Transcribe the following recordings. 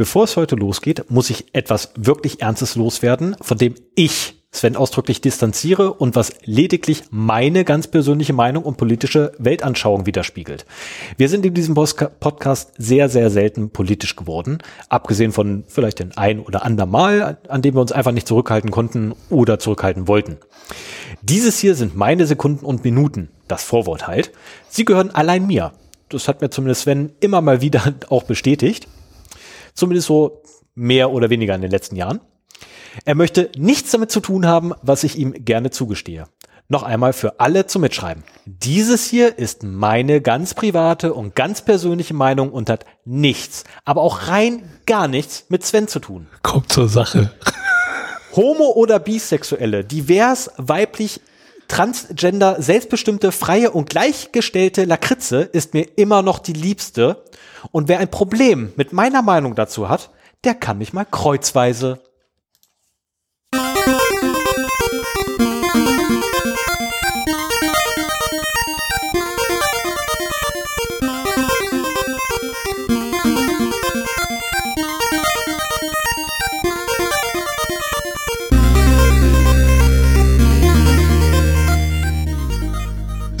Bevor es heute losgeht, muss ich etwas wirklich Ernstes loswerden, von dem ich Sven ausdrücklich distanziere und was lediglich meine ganz persönliche Meinung und politische Weltanschauung widerspiegelt. Wir sind in diesem Podcast sehr, sehr selten politisch geworden, abgesehen von vielleicht den ein oder anderen Mal, an dem wir uns einfach nicht zurückhalten konnten oder zurückhalten wollten. Dieses hier sind meine Sekunden und Minuten, das Vorwort halt. Sie gehören allein mir. Das hat mir zumindest Sven immer mal wieder auch bestätigt. Zumindest so mehr oder weniger in den letzten Jahren. Er möchte nichts damit zu tun haben, was ich ihm gerne zugestehe. Noch einmal für alle zum Mitschreiben. Dieses hier ist meine ganz private und ganz persönliche Meinung und hat nichts, aber auch rein gar nichts mit Sven zu tun. Kommt zur Sache. Homo- oder Bisexuelle, divers, weiblich, transgender, selbstbestimmte, freie und gleichgestellte Lakritze ist mir immer noch die liebste. Und wer ein Problem mit meiner Meinung dazu hat, der kann mich mal kreuzweise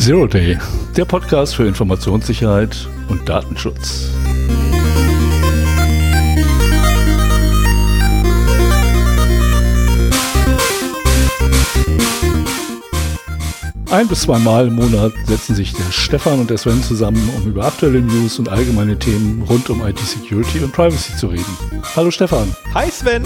Zero Day, der Podcast für Informationssicherheit und Datenschutz. Ein bis zweimal im Monat setzen sich der Stefan und der Sven zusammen, um über aktuelle News und allgemeine Themen rund um IT-Security und Privacy zu reden. Hallo Stefan. Hi Sven.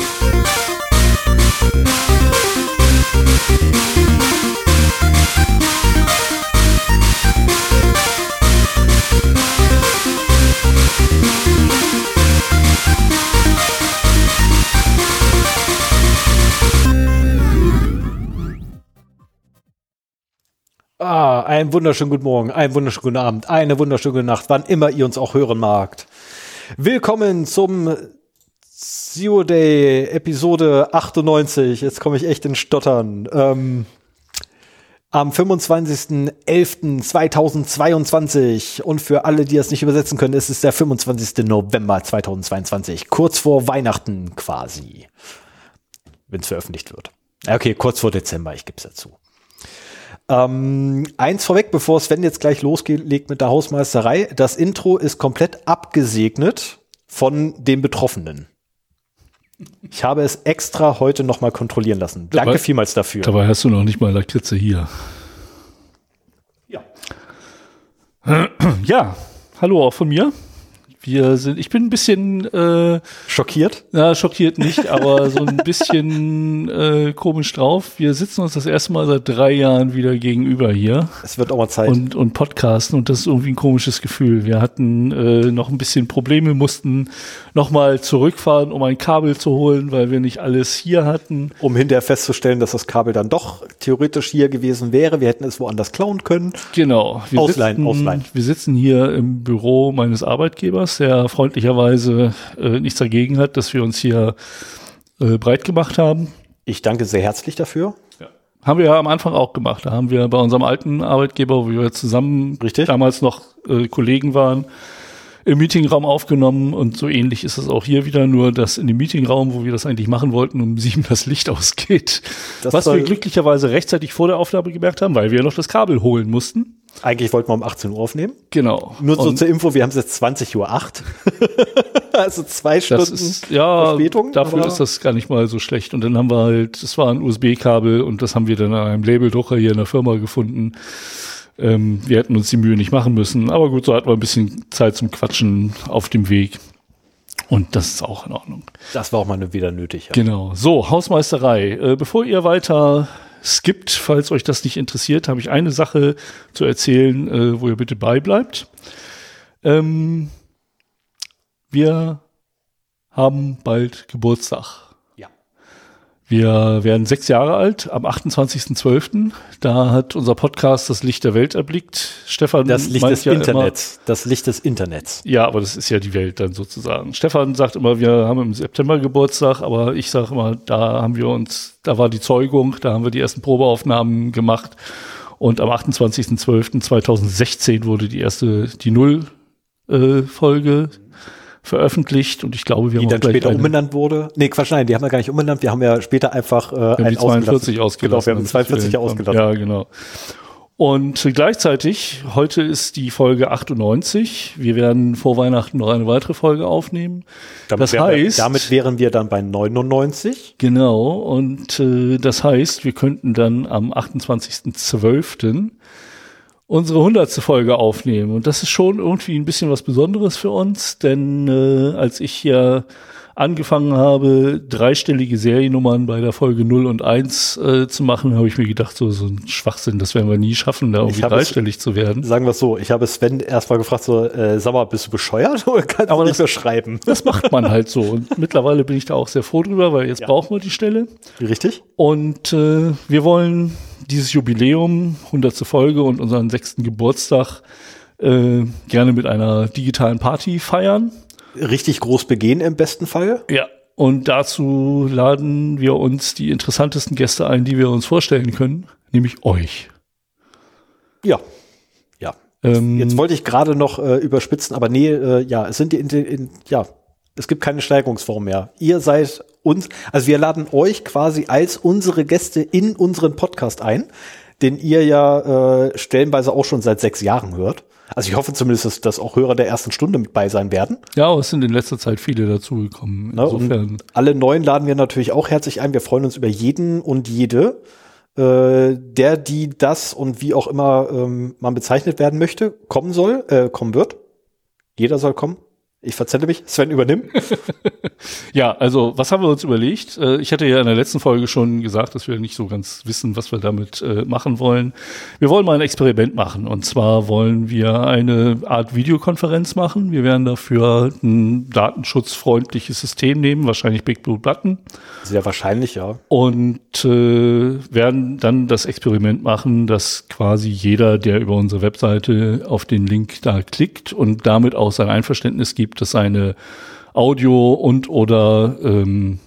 Ah, einen wunderschönen guten Morgen, einen wunderschönen guten Abend, eine wunderschöne Nacht, wann immer ihr uns auch hören magt. Willkommen zum Zero Day Episode 98. Jetzt komme ich echt in Stottern. Ähm, am 25.11.2022 und für alle, die das nicht übersetzen können, ist es der 25. November 2022, kurz vor Weihnachten quasi, wenn es veröffentlicht wird. Okay, kurz vor Dezember, ich gebe es dazu. Ähm, eins vorweg, bevor Sven jetzt gleich losgelegt mit der Hausmeisterei. Das Intro ist komplett abgesegnet von dem Betroffenen. Ich habe es extra heute nochmal kontrollieren lassen. Danke dabei, vielmals dafür. Dabei hast du noch nicht mal Lakritze hier. Ja. Ja, hallo auch von mir. Wir sind, ich bin ein bisschen äh, schockiert. Ja, schockiert nicht, aber so ein bisschen äh, komisch drauf. Wir sitzen uns das erste Mal seit drei Jahren wieder gegenüber hier. Es wird auch mal Zeit. Und, und podcasten und das ist irgendwie ein komisches Gefühl. Wir hatten äh, noch ein bisschen Probleme, mussten nochmal zurückfahren, um ein Kabel zu holen, weil wir nicht alles hier hatten. Um hinterher festzustellen, dass das Kabel dann doch theoretisch hier gewesen wäre. Wir hätten es woanders klauen können. Genau. Wir ausleihen, sitzen, ausleihen. Wir sitzen hier im Büro meines Arbeitgebers der freundlicherweise äh, nichts dagegen hat, dass wir uns hier äh, breit gemacht haben. Ich danke sehr herzlich dafür. Ja. Haben wir ja am Anfang auch gemacht. Da haben wir bei unserem alten Arbeitgeber, wo wir zusammen Richtig. damals noch äh, Kollegen waren, im Meetingraum aufgenommen und so ähnlich ist es auch hier wieder, nur dass in dem Meetingraum, wo wir das eigentlich machen wollten, um sieben das Licht ausgeht. Das was wir glücklicherweise rechtzeitig vor der Aufnahme gemerkt haben, weil wir noch das Kabel holen mussten. Eigentlich wollten wir um 18 Uhr aufnehmen. Genau. Nur so zur Info, wir haben es jetzt 20 Uhr 8. also zwei Stunden ist, ja, Verspätung. Dafür ist das gar nicht mal so schlecht. Und dann haben wir halt, das war ein USB-Kabel und das haben wir dann an einem Labeldrucker hier in der Firma gefunden. Ähm, wir hätten uns die Mühe nicht machen müssen. Aber gut, so hatten wir ein bisschen Zeit zum Quatschen auf dem Weg. Und das ist auch in Ordnung. Das war auch mal wieder nötig. Ja. Genau. So, Hausmeisterei. Äh, bevor ihr weiter skippt, falls euch das nicht interessiert, habe ich eine Sache zu erzählen, äh, wo ihr bitte beibleibt. Ähm, wir haben bald Geburtstag. Wir werden sechs Jahre alt am 28.12. Da hat unser Podcast das Licht der Welt erblickt. Stefan Das Licht des ja Internets. Immer, das Licht des Internets. Ja, aber das ist ja die Welt dann sozusagen. Stefan sagt immer, wir haben im September Geburtstag, aber ich sage immer, da haben wir uns, da war die Zeugung, da haben wir die ersten Probeaufnahmen gemacht. Und am 28.12.2016 wurde die erste, die Null-Folge veröffentlicht und ich glaube, wir die haben dann später umbenannt wurde. Nee, Quatsch, nein, die haben wir gar nicht umbenannt. Wir haben ja später einfach äh, wir einen 42 ausgelassen. Genau, wir haben 42 ausgelassen. Ja, genau. Und gleichzeitig, heute ist die Folge 98. Wir werden vor Weihnachten noch eine weitere Folge aufnehmen. Damit das heißt, wir, damit wären wir dann bei 99. Genau. Und äh, das heißt, wir könnten dann am 28.12. unsere 100. Folge aufnehmen. Und das ist schon irgendwie ein bisschen was Besonderes für uns, denn äh, als ich ja angefangen habe, dreistellige Seriennummern bei der Folge 0 und 1 äh, zu machen, habe ich mir gedacht, so, so ein Schwachsinn, das werden wir nie schaffen, da irgendwie dreistellig es, zu werden. Sagen wir es so, ich habe Sven erstmal gefragt, so, äh, sag mal, bist du bescheuert oder kannst Aber du nicht mehr schreiben? Das macht man halt so. Und mittlerweile bin ich da auch sehr froh drüber, weil jetzt ja. brauchen wir die Stelle. Richtig. Und äh, wir wollen dieses Jubiläum, 100. Folge und unseren sechsten Geburtstag äh, gerne mit einer digitalen Party feiern richtig groß begehen im besten Fall. Ja. Und dazu laden wir uns die interessantesten Gäste ein, die wir uns vorstellen können, nämlich euch. Ja. Ja. Ähm, Jetzt wollte ich gerade noch äh, überspitzen, aber nee, äh, ja, es sind die, in, in, ja, es gibt keine Steigerungsform mehr. Ihr seid uns, also wir laden euch quasi als unsere Gäste in unseren Podcast ein, den ihr ja äh, stellenweise auch schon seit sechs Jahren hört. Also ich hoffe zumindest, dass, dass auch Hörer der ersten Stunde mit bei sein werden. Ja, es sind in letzter Zeit viele dazugekommen. Insofern. alle neuen laden wir natürlich auch herzlich ein. Wir freuen uns über jeden und jede, äh, der, die, das und wie auch immer ähm, man bezeichnet werden möchte, kommen soll, äh, kommen wird. Jeder soll kommen. Ich verzelle mich. Sven, übernimm. ja, also was haben wir uns überlegt? Äh, ich hatte ja in der letzten Folge schon gesagt, dass wir nicht so ganz wissen, was wir damit äh, machen wollen. Wir wollen mal ein Experiment machen. Und zwar wollen wir eine Art Videokonferenz machen. Wir werden dafür ein datenschutzfreundliches System nehmen, wahrscheinlich Big Blue Button. Sehr wahrscheinlich, ja. Und äh, werden dann das Experiment machen, dass quasi jeder, der über unsere Webseite auf den Link da klickt und damit auch sein Einverständnis gibt, dass seine Audio- und oder ähm,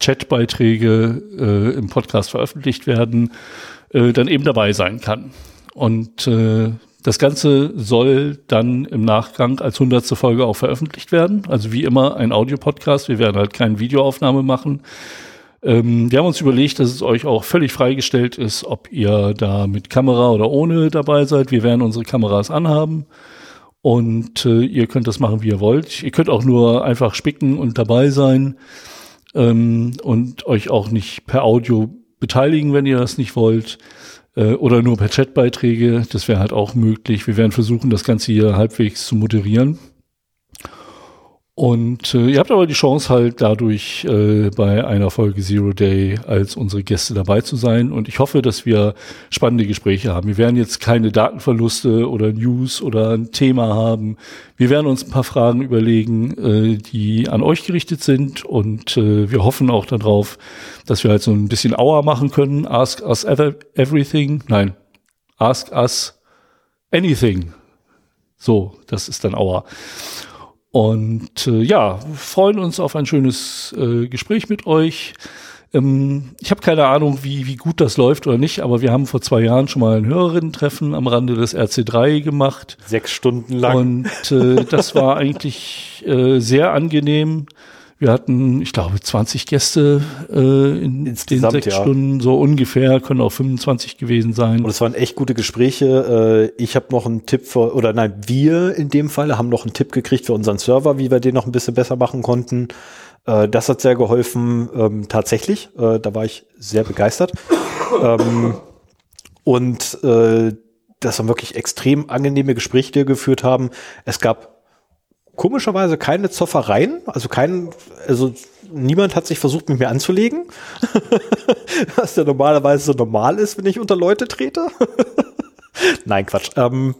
Chatbeiträge äh, im Podcast veröffentlicht werden, äh, dann eben dabei sein kann. Und äh, das Ganze soll dann im Nachgang als hundertste Folge auch veröffentlicht werden. Also wie immer ein Audiopodcast. Wir werden halt keine Videoaufnahme machen. Ähm, wir haben uns überlegt, dass es euch auch völlig freigestellt ist, ob ihr da mit Kamera oder ohne dabei seid. Wir werden unsere Kameras anhaben. Und äh, ihr könnt das machen, wie ihr wollt. Ihr könnt auch nur einfach spicken und dabei sein ähm, und euch auch nicht per Audio beteiligen, wenn ihr das nicht wollt. Äh, oder nur per Chatbeiträge. Das wäre halt auch möglich. Wir werden versuchen, das Ganze hier halbwegs zu moderieren. Und äh, ihr habt aber die Chance halt dadurch äh, bei einer Folge Zero Day als unsere Gäste dabei zu sein. Und ich hoffe, dass wir spannende Gespräche haben. Wir werden jetzt keine Datenverluste oder News oder ein Thema haben. Wir werden uns ein paar Fragen überlegen, äh, die an euch gerichtet sind. Und äh, wir hoffen auch darauf, dass wir halt so ein bisschen Auer machen können. Ask us everything. Nein, ask us anything. So, das ist dann Auer. Und äh, ja, freuen uns auf ein schönes äh, Gespräch mit euch. Ähm, ich habe keine Ahnung, wie, wie gut das läuft oder nicht, aber wir haben vor zwei Jahren schon mal ein Hörerinnen-Treffen am Rande des RC3 gemacht. Sechs Stunden lang. Und äh, das war eigentlich äh, sehr angenehm. Wir hatten, ich glaube, 20 Gäste äh, in Insgesamt, den sechs ja. Stunden, so ungefähr, können auch 25 gewesen sein. Und es waren echt gute Gespräche. Äh, ich habe noch einen Tipp für, oder nein, wir in dem Fall haben noch einen Tipp gekriegt für unseren Server, wie wir den noch ein bisschen besser machen konnten. Äh, das hat sehr geholfen, ähm, tatsächlich. Äh, da war ich sehr begeistert. ähm, und äh, das waren wirklich extrem angenehme Gespräche, die wir geführt haben. Es gab komischerweise keine Zoffereien, also kein, also niemand hat sich versucht, mit mir anzulegen, was ja normalerweise so normal ist, wenn ich unter Leute trete. nein, Quatsch. Ähm,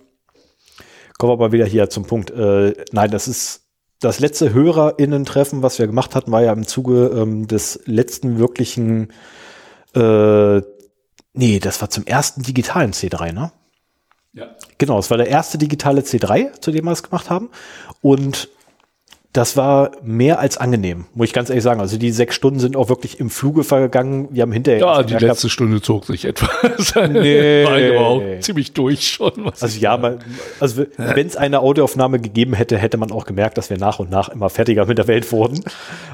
kommen wir mal wieder hier zum Punkt. Äh, nein, das ist das letzte HörerInnen-Treffen, was wir gemacht hatten, war ja im Zuge ähm, des letzten wirklichen, äh, nee, das war zum ersten digitalen C3, ne? Genau, es war der erste digitale C3, zu dem wir es gemacht haben. Und das war mehr als angenehm, muss ich ganz ehrlich sagen. Also die sechs Stunden sind auch wirklich im Fluge vergangen. Wir haben hinterher. Ja, die letzte Stunde zog sich etwas. nee. War aber auch ziemlich durch schon. Also ja, man, also wenn es eine Audioaufnahme gegeben hätte, hätte man auch gemerkt, dass wir nach und nach immer fertiger mit der Welt wurden.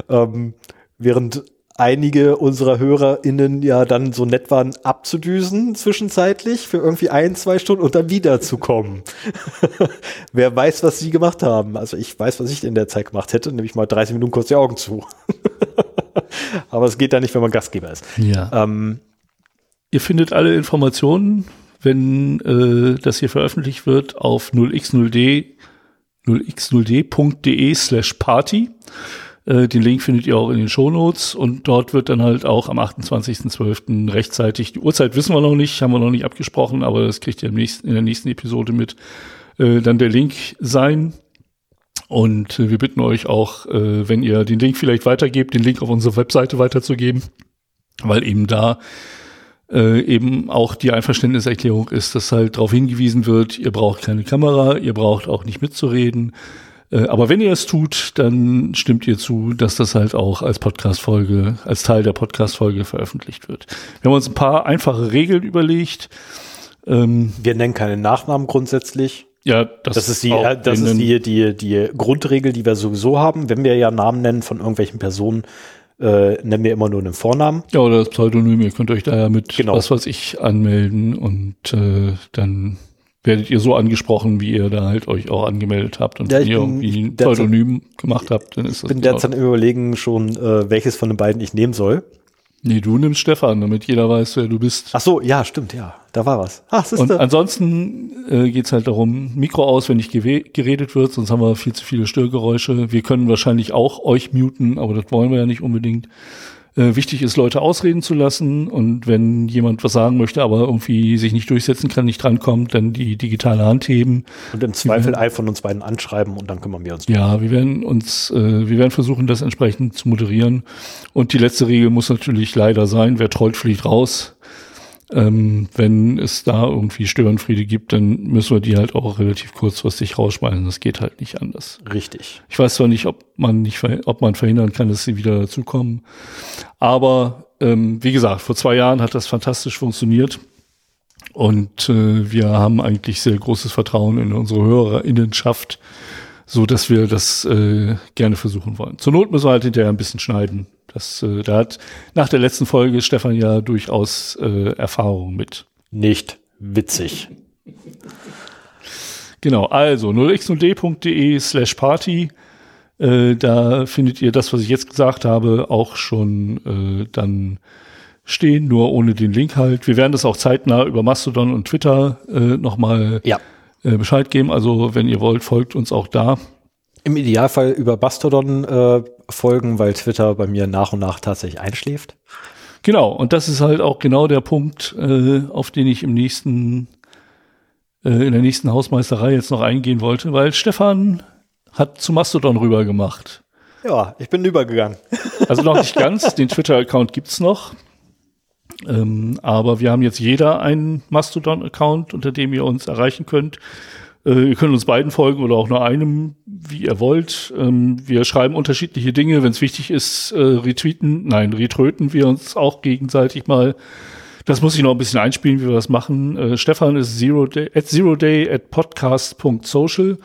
Ähm, während einige unserer HörerInnen ja dann so nett waren, abzudüsen zwischenzeitlich für irgendwie ein, zwei Stunden und dann wiederzukommen. Wer weiß, was sie gemacht haben. Also ich weiß, was ich in der Zeit gemacht hätte, nämlich mal 30 Minuten kurz die Augen zu. Aber es geht da nicht, wenn man Gastgeber ist. Ja. Ähm, Ihr findet alle Informationen, wenn äh, das hier veröffentlicht wird, auf 0x0d 0x0d.de slash party. Äh, den Link findet ihr auch in den Shownotes und dort wird dann halt auch am 28.12. rechtzeitig, die Uhrzeit wissen wir noch nicht, haben wir noch nicht abgesprochen, aber das kriegt ihr nächsten, in der nächsten Episode mit, äh, dann der Link sein. Und äh, wir bitten euch auch, wenn ihr den Link vielleicht weitergebt, den Link auf unsere Webseite weiterzugeben, weil eben da eben auch die Einverständniserklärung ist, dass halt darauf hingewiesen wird, ihr braucht keine Kamera, ihr braucht auch nicht mitzureden, äh, aber wenn ihr es tut, dann stimmt ihr zu, dass das halt auch als Podcast-Folge, als Teil der Podcast-Folge veröffentlicht wird. Wir haben uns ein paar einfache Regeln überlegt. Ähm, wir nennen keine Nachnamen grundsätzlich. Ja, das, das ist die, das ist die, die, die Grundregel, die wir sowieso haben. Wenn wir ja Namen nennen von irgendwelchen Personen, äh, nennen wir immer nur einen Vornamen. Ja, oder das Pseudonym. Ihr könnt euch da ja mit genau. was weiß ich anmelden und äh, dann werdet ihr so angesprochen, wie ihr da halt euch auch angemeldet habt und ja, wenn ihr irgendwie ein Pseudonym gemacht habt, dann ist das. Ich bin derzeit im Überlegen schon, äh, welches von den beiden ich nehmen soll. Nee, du nimmst Stefan, damit jeder weiß, wer du bist. Ach so, ja, stimmt, ja, da war was. Ach, und ansonsten äh, geht's halt darum, Mikro aus, wenn nicht geredet wird, sonst haben wir viel zu viele Störgeräusche. Wir können wahrscheinlich auch euch muten, aber das wollen wir ja nicht unbedingt. Äh, wichtig ist, Leute ausreden zu lassen und wenn jemand was sagen möchte, aber irgendwie sich nicht durchsetzen kann, nicht drankommt, dann die digitale Hand heben. Und im Zweifel einen von uns beiden anschreiben und dann kümmern wir uns. Ja, wir werden uns, äh, wir werden versuchen, das entsprechend zu moderieren. Und die letzte Regel muss natürlich leider sein, wer trollt, fliegt raus. Ähm, wenn es da irgendwie Störenfriede gibt, dann müssen wir die halt auch relativ kurzfristig rausschmeißen. Das geht halt nicht anders. Richtig. Ich weiß zwar nicht, ob man nicht, ob man verhindern kann, dass sie wieder dazukommen. Aber ähm, wie gesagt, vor zwei Jahren hat das fantastisch funktioniert. Und äh, wir haben eigentlich sehr großes Vertrauen in unsere Hörerinnenschaft, so dass wir das äh, gerne versuchen wollen. Zur Not müssen wir halt hinterher ein bisschen schneiden. Das, äh, da hat nach der letzten Folge Stefan ja durchaus äh, Erfahrung mit. Nicht witzig. Genau, also 0x0d.de slash party. Äh, da findet ihr das, was ich jetzt gesagt habe, auch schon äh, dann stehen, nur ohne den Link halt. Wir werden das auch zeitnah über Mastodon und Twitter äh, nochmal ja. äh, Bescheid geben. Also wenn ihr wollt, folgt uns auch da. Im Idealfall über Bastodon äh, folgen, weil Twitter bei mir nach und nach tatsächlich einschläft. Genau, und das ist halt auch genau der Punkt, äh, auf den ich im nächsten, äh, in der nächsten Hausmeisterei jetzt noch eingehen wollte, weil Stefan hat zu Mastodon rüber gemacht. Ja, ich bin übergegangen. Also noch nicht ganz, den Twitter-Account gibt's noch. Ähm, aber wir haben jetzt jeder einen Mastodon-Account, unter dem ihr uns erreichen könnt. Äh, ihr könnt uns beiden folgen oder auch nur einem, wie ihr wollt. Ähm, wir schreiben unterschiedliche Dinge. Wenn es wichtig ist, äh, retweeten, nein, retröten wir uns auch gegenseitig mal. Das muss ich noch ein bisschen einspielen, wie wir das machen. Äh, Stefan ist zero day, at zero day at podcast.social.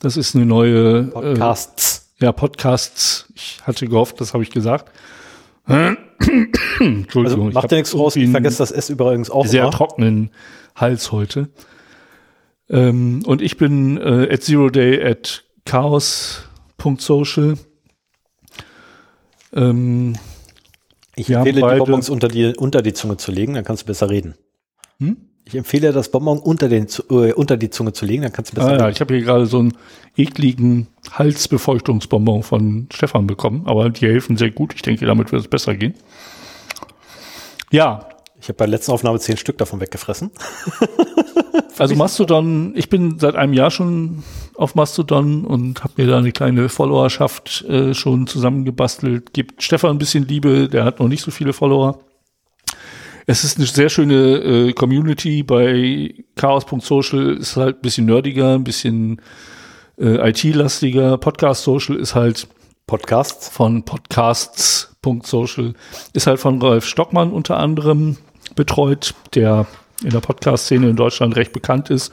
Das ist eine neue Podcasts. Äh, ja, Podcasts. Ich hatte gehofft, das habe ich gesagt. Entschuldigung. Also macht ja nichts raus, ich vergesse das S übrigens auch Sehr immer. trockenen Hals heute. Ähm, und ich bin äh, at zero day at chaos.social. Ähm, ich empfehle die Bonbons unter die, unter die Zunge zu legen, dann kannst du besser reden. Hm? Ich empfehle das Bonbon unter, den, äh, unter die Zunge zu legen, dann kannst du besser ah, reden. Ja, ich habe hier gerade so einen ekligen Halsbefeuchtungsbonbon von Stefan bekommen, aber die helfen sehr gut. Ich denke, damit wird es besser gehen. Ja. Ich habe bei der letzten Aufnahme zehn Stück davon weggefressen. Also Mastodon, ich bin seit einem Jahr schon auf Mastodon und habe mir da eine kleine Followerschaft äh, schon zusammengebastelt. Gibt Stefan ein bisschen Liebe, der hat noch nicht so viele Follower. Es ist eine sehr schöne äh, Community bei chaos.social, ist halt ein bisschen nerdiger, ein bisschen Äh, IT-lastiger Podcast Social ist halt Podcasts von podcasts.social ist halt von Rolf Stockmann unter anderem betreut, der in der Podcast-Szene in Deutschland recht bekannt ist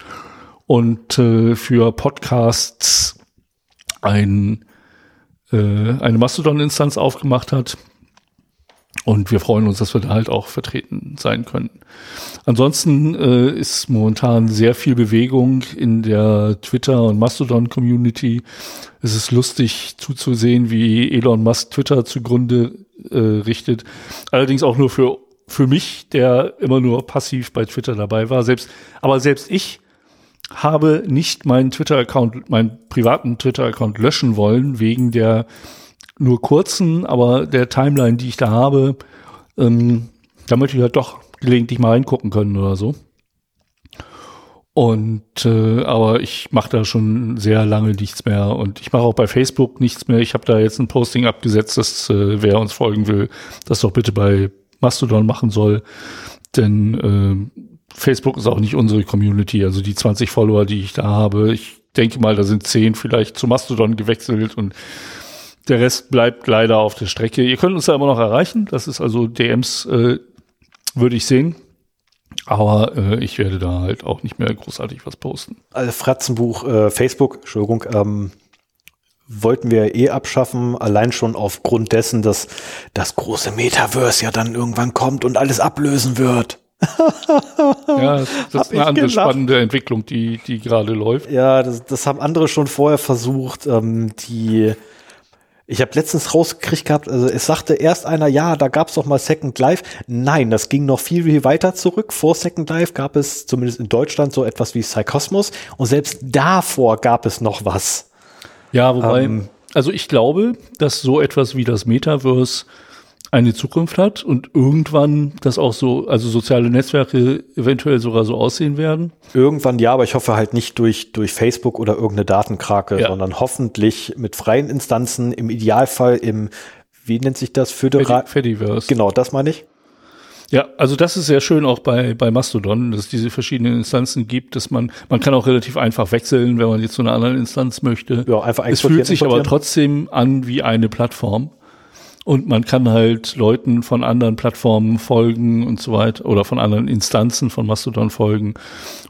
und äh, für Podcasts ein, äh, eine Mastodon-Instanz aufgemacht hat. Und wir freuen uns, dass wir da halt auch vertreten sein können. Ansonsten äh, ist momentan sehr viel Bewegung in der Twitter- und Mastodon-Community. Es ist lustig zuzusehen, wie Elon Musk Twitter zugrunde äh, richtet. Allerdings auch nur für, für mich, der immer nur passiv bei Twitter dabei war. Selbst, aber selbst ich habe nicht meinen Twitter-Account, meinen privaten Twitter-Account löschen wollen, wegen der nur kurzen, aber der Timeline, die ich da habe, ähm, da möchte ich halt doch gelegentlich mal reingucken können oder so. Und äh, aber ich mache da schon sehr lange nichts mehr und ich mache auch bei Facebook nichts mehr. Ich habe da jetzt ein Posting abgesetzt, dass äh, wer uns folgen will, das doch bitte bei Mastodon machen soll, denn äh, Facebook ist auch nicht unsere Community. Also die 20 Follower, die ich da habe, ich denke mal, da sind 10 vielleicht zu Mastodon gewechselt und der Rest bleibt leider auf der Strecke. Ihr könnt uns da immer noch erreichen. Das ist also DMs, äh, würde ich sehen. Aber äh, ich werde da halt auch nicht mehr großartig was posten. Also Fratzenbuch, äh, Facebook, Entschuldigung, ähm, wollten wir eh abschaffen, allein schon aufgrund dessen, dass das große Metaverse ja dann irgendwann kommt und alles ablösen wird. ja, das ist eine andere gelacht. spannende Entwicklung, die, die gerade läuft. Ja, das, das haben andere schon vorher versucht. Ähm, die ich habe letztens rausgekriegt gehabt, also es sagte erst einer, ja, da gab es doch mal Second Life. Nein, das ging noch viel, viel weiter zurück. Vor Second Life gab es zumindest in Deutschland so etwas wie Psychosmos und selbst davor gab es noch was. Ja, wobei, ähm, also ich glaube, dass so etwas wie das Metaverse eine Zukunft hat und irgendwann das auch so, also soziale Netzwerke eventuell sogar so aussehen werden? Irgendwann ja, aber ich hoffe halt nicht durch, durch Facebook oder irgendeine Datenkrake, ja. sondern hoffentlich mit freien Instanzen, im Idealfall im, wie nennt sich das, Föderal? Fediverse. Genau, das meine ich. Ja, also das ist sehr schön auch bei, bei Mastodon, dass es diese verschiedenen Instanzen gibt, dass man, man kann auch relativ einfach wechseln, wenn man jetzt zu einer anderen Instanz möchte. Ja, einfach Es fühlt sich aber trotzdem an wie eine Plattform. Und man kann halt Leuten von anderen Plattformen folgen und so weiter oder von anderen Instanzen von Mastodon folgen.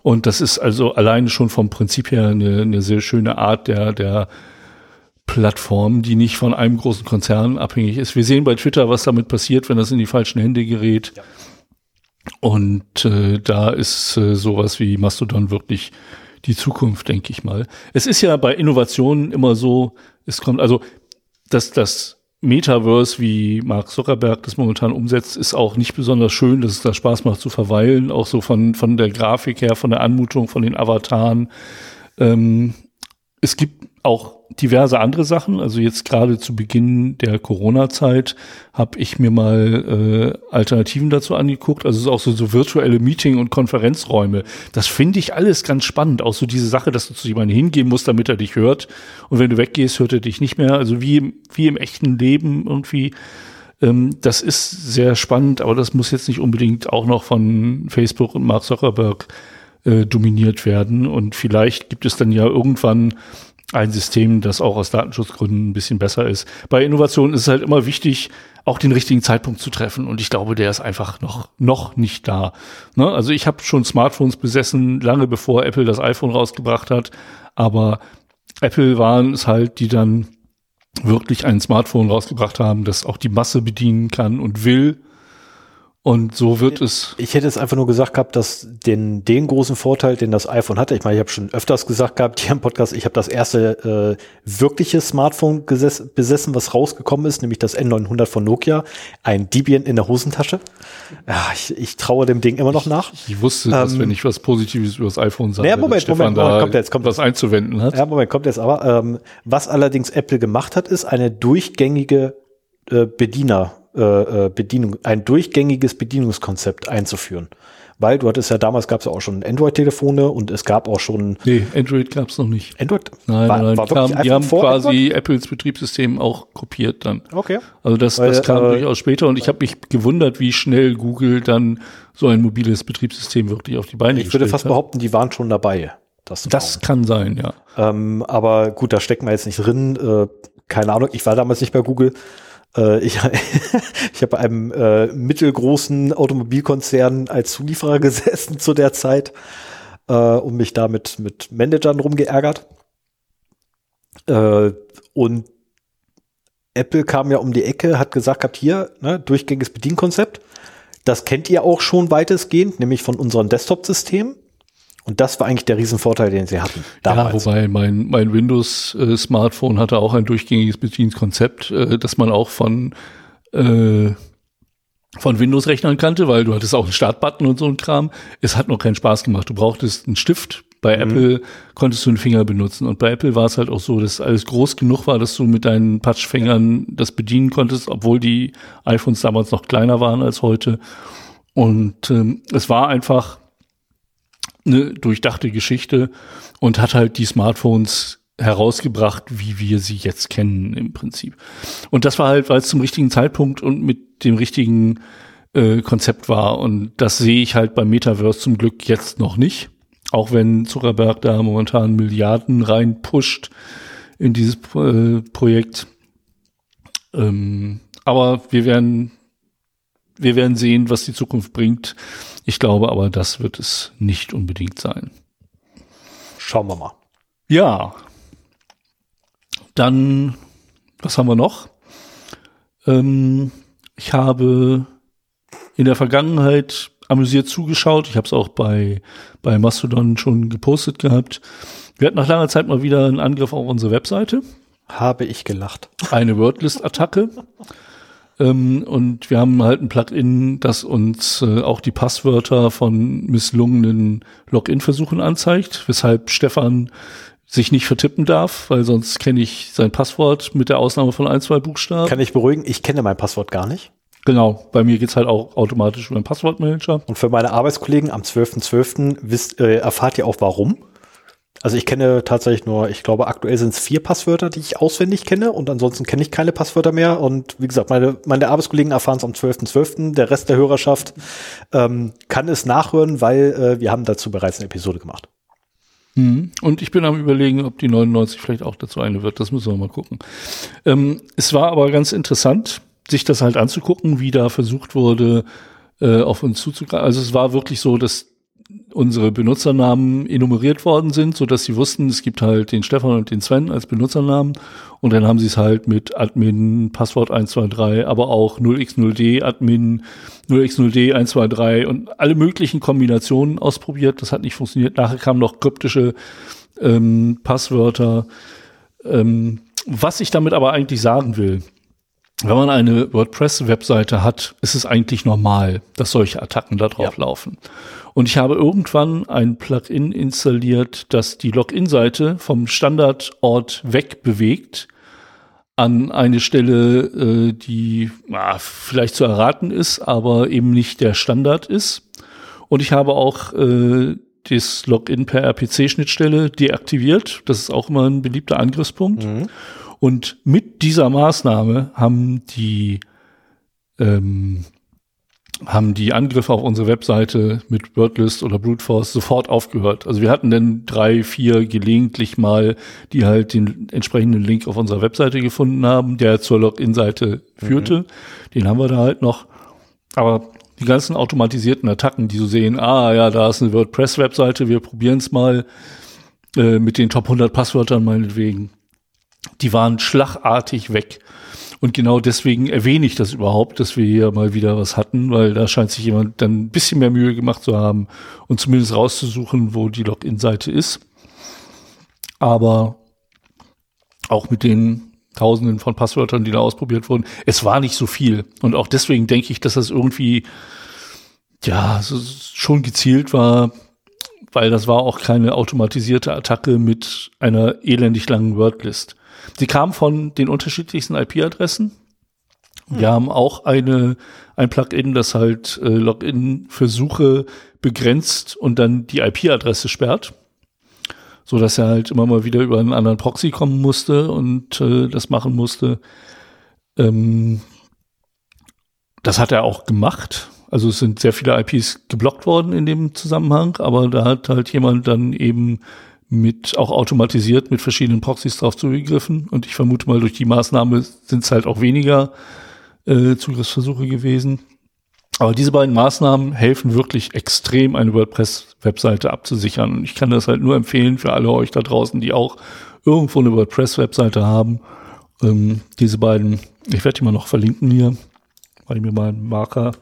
Und das ist also alleine schon vom Prinzip her eine, eine sehr schöne Art der, der Plattform, die nicht von einem großen Konzern abhängig ist. Wir sehen bei Twitter, was damit passiert, wenn das in die falschen Hände gerät. Ja. Und äh, da ist äh, sowas wie Mastodon wirklich die Zukunft, denke ich mal. Es ist ja bei Innovationen immer so, es kommt also, dass das Metaverse, wie Mark Zuckerberg das momentan umsetzt, ist auch nicht besonders schön, dass es da Spaß macht zu verweilen, auch so von, von der Grafik her, von der Anmutung, von den Avataren. Ähm, es gibt auch diverse andere Sachen. Also jetzt gerade zu Beginn der Corona-Zeit habe ich mir mal äh, Alternativen dazu angeguckt. Also auch so, so virtuelle Meeting- und Konferenzräume. Das finde ich alles ganz spannend. Auch so diese Sache, dass du zu jemandem hingehen musst, damit er dich hört. Und wenn du weggehst, hört er dich nicht mehr. Also wie, wie im echten Leben irgendwie. Ähm, das ist sehr spannend, aber das muss jetzt nicht unbedingt auch noch von Facebook und Mark Zuckerberg äh, dominiert werden. Und vielleicht gibt es dann ja irgendwann ein System, das auch aus Datenschutzgründen ein bisschen besser ist. Bei Innovationen ist es halt immer wichtig, auch den richtigen Zeitpunkt zu treffen. Und ich glaube, der ist einfach noch, noch nicht da. Ne? Also ich habe schon Smartphones besessen, lange bevor Apple das iPhone rausgebracht hat. Aber Apple waren es halt, die dann wirklich ein Smartphone rausgebracht haben, das auch die Masse bedienen kann und will und so wird es. Ich hätte es einfach nur gesagt gehabt, dass den, den großen Vorteil, den das iPhone hatte, ich meine, ich habe schon öfters gesagt gehabt hier im Podcast, ich habe das erste äh, wirkliche Smartphone besessen, was rausgekommen ist, nämlich das N900 von Nokia, ein Debian in der Hosentasche. Ja, ich, ich traue dem Ding immer noch nach. Ich, ich wusste, ähm, dass wenn ich was Positives über das iPhone sage, naja, Moment, Moment, Moment, kommt jetzt, kommt was einzuwenden hat. Ja, Moment, kommt jetzt aber. Ähm, was allerdings Apple gemacht hat, ist eine durchgängige äh, Bediener äh, äh, Bedienung, ein durchgängiges Bedienungskonzept einzuführen. Weil du hattest ja damals gab es ja auch schon Android-Telefone und es gab auch schon. Nee, Android gab es noch nicht. Android? Nein, war, nein, war kam, die haben quasi Android? Apples Betriebssystem auch kopiert dann. Okay. Also das, Weil, das kam äh, durchaus später und ich habe mich gewundert, wie schnell Google dann so ein mobiles Betriebssystem wirklich auf die Beine Ich würde fast hat. behaupten, die waren schon dabei. Das, das kann sein, ja. Ähm, aber gut, da stecken wir jetzt nicht drin. Äh, keine Ahnung, ich war damals nicht bei Google. Äh, ich ich habe bei einem äh, mittelgroßen Automobilkonzern als Zulieferer gesessen zu der Zeit äh, und mich da mit, Managern rumgeärgert. Äh, und Apple kam ja um die Ecke, hat gesagt gehabt, hier, ne, durchgängiges Bedienkonzept. Das kennt ihr auch schon weitestgehend, nämlich von unserem Desktop-System. Und das war eigentlich der Riesenvorteil, den sie hatten. Damals. Ja, wobei mein, mein Windows-Smartphone hatte auch ein durchgängiges Bedienkonzept, äh, dass man auch von, äh, von Windows-Rechnern kannte, weil du hattest auch einen Startbutton und so ein Kram. Es hat noch keinen Spaß gemacht. Du brauchtest einen Stift. Bei mhm. Apple konntest du einen Finger benutzen. Und bei Apple war es halt auch so, dass alles groß genug war, dass du mit deinen Touchfingern das bedienen konntest, obwohl die iPhones damals noch kleiner waren als heute. Und ähm, es war einfach eine durchdachte Geschichte und hat halt die Smartphones herausgebracht, wie wir sie jetzt kennen im Prinzip. Und das war halt, weil es zum richtigen Zeitpunkt und mit dem richtigen äh, Konzept war. Und das sehe ich halt beim Metaverse zum Glück jetzt noch nicht. Auch wenn Zuckerberg da momentan Milliarden reinpusht in dieses äh, Projekt. Ähm, aber wir werden, wir werden sehen, was die Zukunft bringt. Ich glaube aber, das wird es nicht unbedingt sein. Schauen wir mal. Ja. Dann, was haben wir noch? Ähm, ich habe in der Vergangenheit amüsiert zugeschaut. Ich habe es auch bei, bei Mastodon schon gepostet gehabt. Wir hatten nach langer Zeit mal wieder einen Angriff auf unsere Webseite. Habe ich gelacht. Eine Wordlist-Attacke. Ähm, und wir haben halt ein Plugin, das uns äh, auch die Passwörter von misslungenen Login-Versuchen anzeigt, weshalb Stefan sich nicht vertippen darf, weil sonst kenne ich sein Passwort mit der Ausnahme von ein, zwei Buchstaben. Kann ich beruhigen, ich kenne mein Passwort gar nicht. Genau, bei mir geht's halt auch automatisch über den Passwortmanager. Und für meine Arbeitskollegen am 12.12. .12. äh, erfahrt ihr auch warum. Also ich kenne tatsächlich nur, ich glaube, aktuell sind es vier Passwörter, die ich auswendig kenne und ansonsten kenne ich keine Passwörter mehr. Und wie gesagt, meine, meine Arbeitskollegen erfahren es am 12.12. .12. Der Rest der Hörerschaft ähm, kann es nachhören, weil äh, wir haben dazu bereits eine Episode gemacht. Hm. Und ich bin am überlegen, ob die 99 vielleicht auch dazu eine wird. Das müssen wir mal gucken. Ähm, es war aber ganz interessant, sich das halt anzugucken, wie da versucht wurde, äh, auf uns zuzugreifen. Also es war wirklich so, dass unsere Benutzernamen enumeriert worden sind, so dass sie wussten, es gibt halt den Stefan und den Sven als Benutzernamen und dann haben sie es halt mit Admin, Passwort 123, aber auch 0x0d, Admin, 0x0d 123 und alle möglichen Kombinationen ausprobiert. Das hat nicht funktioniert. Nachher kamen noch kryptische ähm, Passwörter. Ähm, was ich damit aber eigentlich sagen will, wenn man eine WordPress-Webseite hat, ist es eigentlich normal, dass solche Attacken da drauf ja. laufen. Und ich habe irgendwann ein Plugin installiert, das die Login-Seite vom Standardort wegbewegt an eine Stelle, äh, die ah, vielleicht zu erraten ist, aber eben nicht der Standard ist. Und ich habe auch äh, das Login per RPC-Schnittstelle deaktiviert. Das ist auch immer ein beliebter Angriffspunkt. Mhm. Und mit dieser Maßnahme haben die ähm, haben die Angriffe auf unsere Webseite mit Wordlist oder Brute Force sofort aufgehört. Also wir hatten dann drei, vier gelegentlich mal, die halt den entsprechenden Link auf unserer Webseite gefunden haben, der zur Login-Seite führte. Mhm. Den haben wir da halt noch. Aber die ganzen automatisierten Attacken, die so sehen, ah ja, da ist eine WordPress-Webseite, wir probieren es mal äh, mit den Top 100 Passwörtern meinetwegen die waren schlagartig weg. Und genau deswegen erwähne ich das überhaupt, dass wir hier mal wieder was hatten, weil da scheint sich jemand dann ein bisschen mehr Mühe gemacht zu haben und zumindest rauszusuchen, wo die Login-Seite ist. Aber auch mit den Tausenden von Passwörtern, die da ausprobiert wurden, es war nicht so viel. Und auch deswegen denke ich, dass das irgendwie, ja, schon gezielt war, weil das war auch keine automatisierte Attacke mit einer elendig langen Wordlist. Sie kam von den unterschiedlichsten IP-Adressen. Wir hm. haben auch eine, ein Plugin, das halt äh, Login-Versuche begrenzt und dann die IP-Adresse sperrt. So dass er halt immer mal wieder über einen anderen Proxy kommen musste und äh, das machen musste. Ähm, das hat er auch gemacht. Also es sind sehr viele IPs geblockt worden in dem Zusammenhang, aber da hat halt jemand dann eben mit auch automatisiert mit verschiedenen Proxys drauf zugegriffen. Und ich vermute mal, durch die Maßnahme sind es halt auch weniger äh, Zugriffsversuche gewesen. Aber diese beiden Maßnahmen helfen wirklich extrem, eine WordPress-Webseite abzusichern. Und ich kann das halt nur empfehlen für alle euch da draußen, die auch irgendwo eine WordPress-Webseite haben. Ähm, diese beiden, ich werde die mal noch verlinken hier, weil ich mir mal einen Marker,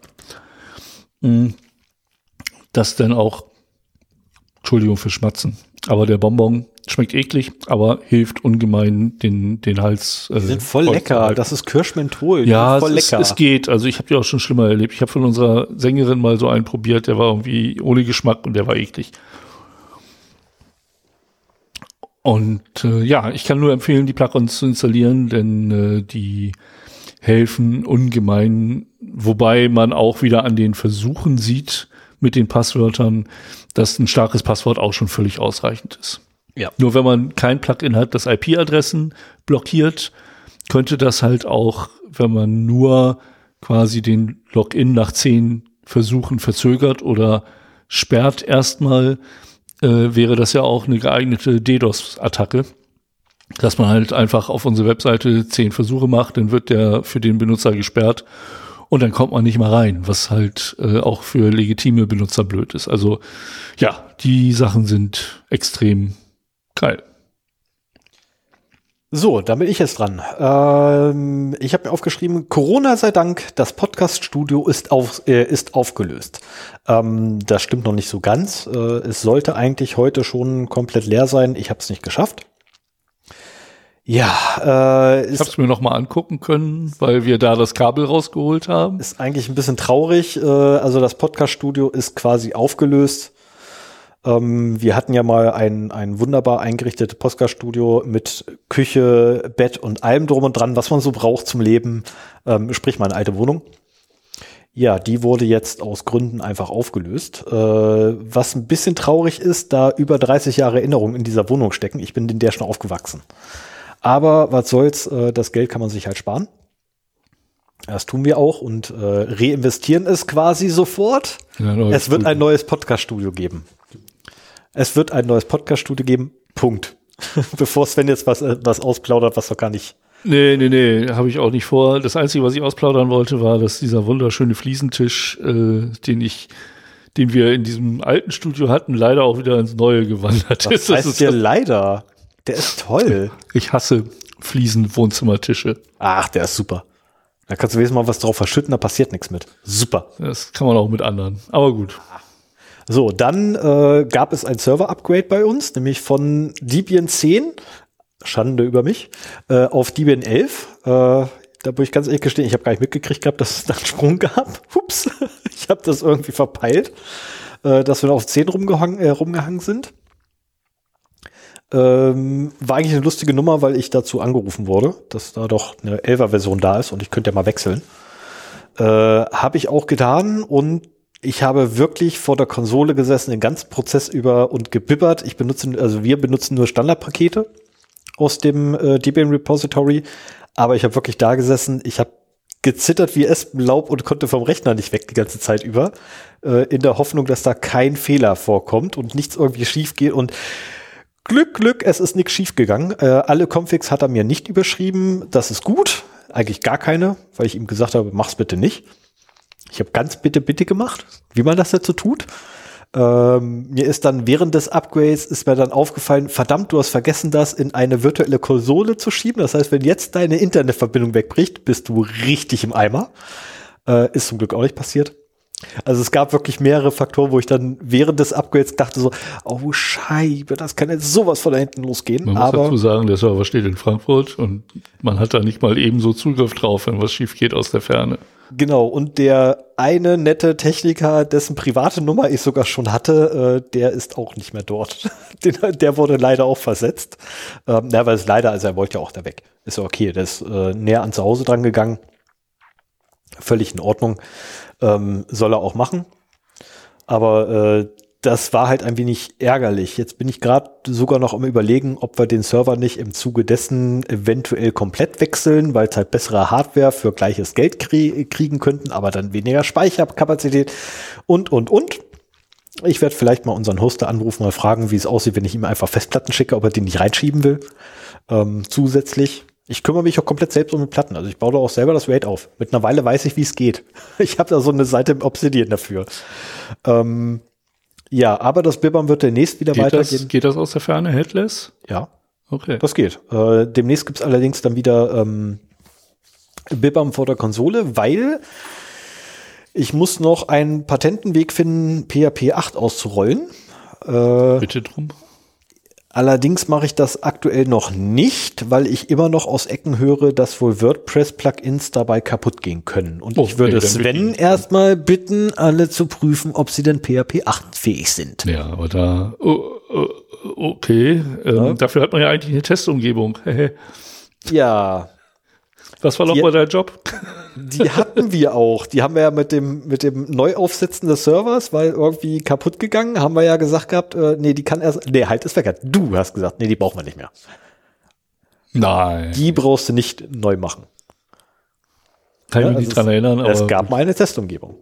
hm, das dann auch, Entschuldigung für Schmatzen, aber der Bonbon schmeckt eklig, aber hilft ungemein den, den Hals. Äh, die sind voll lecker. Das ist Kirschmenthol. Ja, voll es, lecker. es geht. Also ich habe die auch schon schlimmer erlebt. Ich habe von unserer Sängerin mal so einen probiert, der war irgendwie ohne Geschmack und der war eklig. Und äh, ja, ich kann nur empfehlen, die Plugins zu installieren, denn äh, die helfen ungemein, wobei man auch wieder an den Versuchen sieht mit den Passwörtern, dass ein starkes Passwort auch schon völlig ausreichend ist. Ja. Nur wenn man kein Plugin hat, das IP-Adressen blockiert, könnte das halt auch, wenn man nur quasi den Login nach zehn Versuchen verzögert oder sperrt erstmal, äh, wäre das ja auch eine geeignete DDoS-Attacke. Dass man halt einfach auf unsere Webseite zehn Versuche macht, dann wird der für den Benutzer gesperrt und dann kommt man nicht mal rein, was halt äh, auch für legitime Benutzer blöd ist. Also ja, die Sachen sind extrem geil. So, da bin ich jetzt dran. Ähm, ich habe mir aufgeschrieben, Corona sei Dank, das Podcast-Studio ist, auf, äh, ist aufgelöst. Ähm, das stimmt noch nicht so ganz. Äh, es sollte eigentlich heute schon komplett leer sein. Ich habe es nicht geschafft. Ja, äh, ich habe es mir noch mal angucken können, weil wir da das Kabel rausgeholt haben. Ist eigentlich ein bisschen traurig. Äh, also das Podcast-Studio ist quasi aufgelöst. Ähm, wir hatten ja mal ein, ein wunderbar eingerichtetes Postka-Studio mit Küche, Bett und allem drum und dran, was man so braucht zum Leben. Ähm, sprich, meine alte Wohnung. Ja, die wurde jetzt aus Gründen einfach aufgelöst. Äh, was ein bisschen traurig ist, da über 30 Jahre Erinnerungen in dieser Wohnung stecken. Ich bin in der schon aufgewachsen. Aber was soll's, äh, das Geld kann man sich halt sparen. Das tun wir auch und äh, reinvestieren es quasi sofort. Es wird ein neues Podcast-Studio geben. Es wird ein neues Podcast-Studio geben. Punkt. Bevor Sven jetzt was, äh, was ausplaudert, was doch gar nicht. Nee, nee, nee, habe ich auch nicht vor. Das Einzige, was ich ausplaudern wollte, war, dass dieser wunderschöne Fliesentisch, äh, den ich, den wir in diesem alten Studio hatten, leider auch wieder ins Neue gewandert was ist. Das heißt ja leider. Der ist toll. Ich hasse Fliesen-Wohnzimmertische. Ach, der ist super. Da kannst du wenigstens mal was drauf verschütten, da passiert nichts mit. Super. Das kann man auch mit anderen. Aber gut. So, dann äh, gab es ein Server-Upgrade bei uns, nämlich von Debian 10, Schande über mich, äh, auf Debian 11. Äh, da muss ich ganz ehrlich gestehen, ich habe gar nicht mitgekriegt gehabt, dass es da einen Sprung gab. Ups, ich habe das irgendwie verpeilt, äh, dass wir auf 10 rumgehangen, äh, rumgehangen sind. Ähm, war eigentlich eine lustige Nummer, weil ich dazu angerufen wurde, dass da doch eine 11er-Version da ist und ich könnte ja mal wechseln. Äh, habe ich auch getan und ich habe wirklich vor der Konsole gesessen, den ganzen Prozess über und gebibbert. Ich benutze, also wir benutzen nur Standardpakete aus dem äh, Debian Repository, aber ich habe wirklich da gesessen. Ich habe gezittert wie Espenlaub und konnte vom Rechner nicht weg die ganze Zeit über, äh, in der Hoffnung, dass da kein Fehler vorkommt und nichts irgendwie schief geht und Glück, Glück, es ist nichts schiefgegangen. Äh, alle Configs hat er mir nicht überschrieben. Das ist gut. Eigentlich gar keine, weil ich ihm gesagt habe, mach's bitte nicht. Ich habe ganz bitte, bitte gemacht, wie man das dazu tut. Ähm, mir ist dann während des Upgrades ist mir dann aufgefallen, verdammt, du hast vergessen, das in eine virtuelle Konsole zu schieben. Das heißt, wenn jetzt deine Internetverbindung wegbricht, bist du richtig im Eimer. Äh, ist zum Glück auch nicht passiert. Also es gab wirklich mehrere Faktoren, wo ich dann während des Upgrades dachte so, oh Scheibe, das kann jetzt sowas von da hinten losgehen. Man Aber, muss dazu sagen, der Server steht in Frankfurt und man hat da nicht mal ebenso Zugriff drauf, wenn was schief geht aus der Ferne. Genau, und der eine nette Techniker, dessen private Nummer ich sogar schon hatte, äh, der ist auch nicht mehr dort. Den, der wurde leider auch versetzt. Ähm, ja, weil es leider, also er wollte ja auch da weg. Ist ja okay, der ist äh, näher an zu Hause dran gegangen. Völlig in Ordnung. Ähm, soll er auch machen. Aber äh, das war halt ein wenig ärgerlich. Jetzt bin ich gerade sogar noch am überlegen, ob wir den Server nicht im Zuge dessen eventuell komplett wechseln, weil es halt bessere Hardware für gleiches Geld krie kriegen könnten, aber dann weniger Speicherkapazität und, und, und. Ich werde vielleicht mal unseren Hoster anrufen, mal fragen, wie es aussieht, wenn ich ihm einfach Festplatten schicke, ob er die nicht reinschieben will. Ähm, zusätzlich. Ich kümmere mich auch komplett selbst um die Platten. Also ich baue da auch selber das RAID auf. Mit einer Weile weiß ich, wie es geht. Ich habe da so eine Seite im Obsidian dafür. Ähm, ja, aber das Bibbern wird demnächst wieder geht weitergehen. Das, geht das aus der Ferne, Headless? Ja. Okay. Das geht. Äh, demnächst gibt's allerdings dann wieder ähm, Bibbern vor der Konsole, weil ich muss noch einen Patentenweg finden, PHP 8 auszurollen. Äh, Bitte drum. Allerdings mache ich das aktuell noch nicht, weil ich immer noch aus Ecken höre, dass wohl WordPress-Plugins dabei kaputt gehen können. Und oh, ich würde okay, Sven erstmal bitten, alle zu prüfen, ob sie denn PHP 8 fähig sind. Ja, aber da, oh, oh, okay, ähm, ja. dafür hat man ja eigentlich eine Testumgebung. ja. Was war nochmal dein Job? Die hatten wir auch. Die haben wir ja mit dem, mit dem Neuaufsetzen des Servers, weil irgendwie kaputt gegangen, haben wir ja gesagt gehabt, äh, nee, die kann erst, nee, halt ist weg. Du hast gesagt, nee, die brauchen wir nicht mehr. Nein. Die brauchst du nicht neu machen. Kann ich mich also nicht dran erinnern, aber. Es gab mal eine Testumgebung.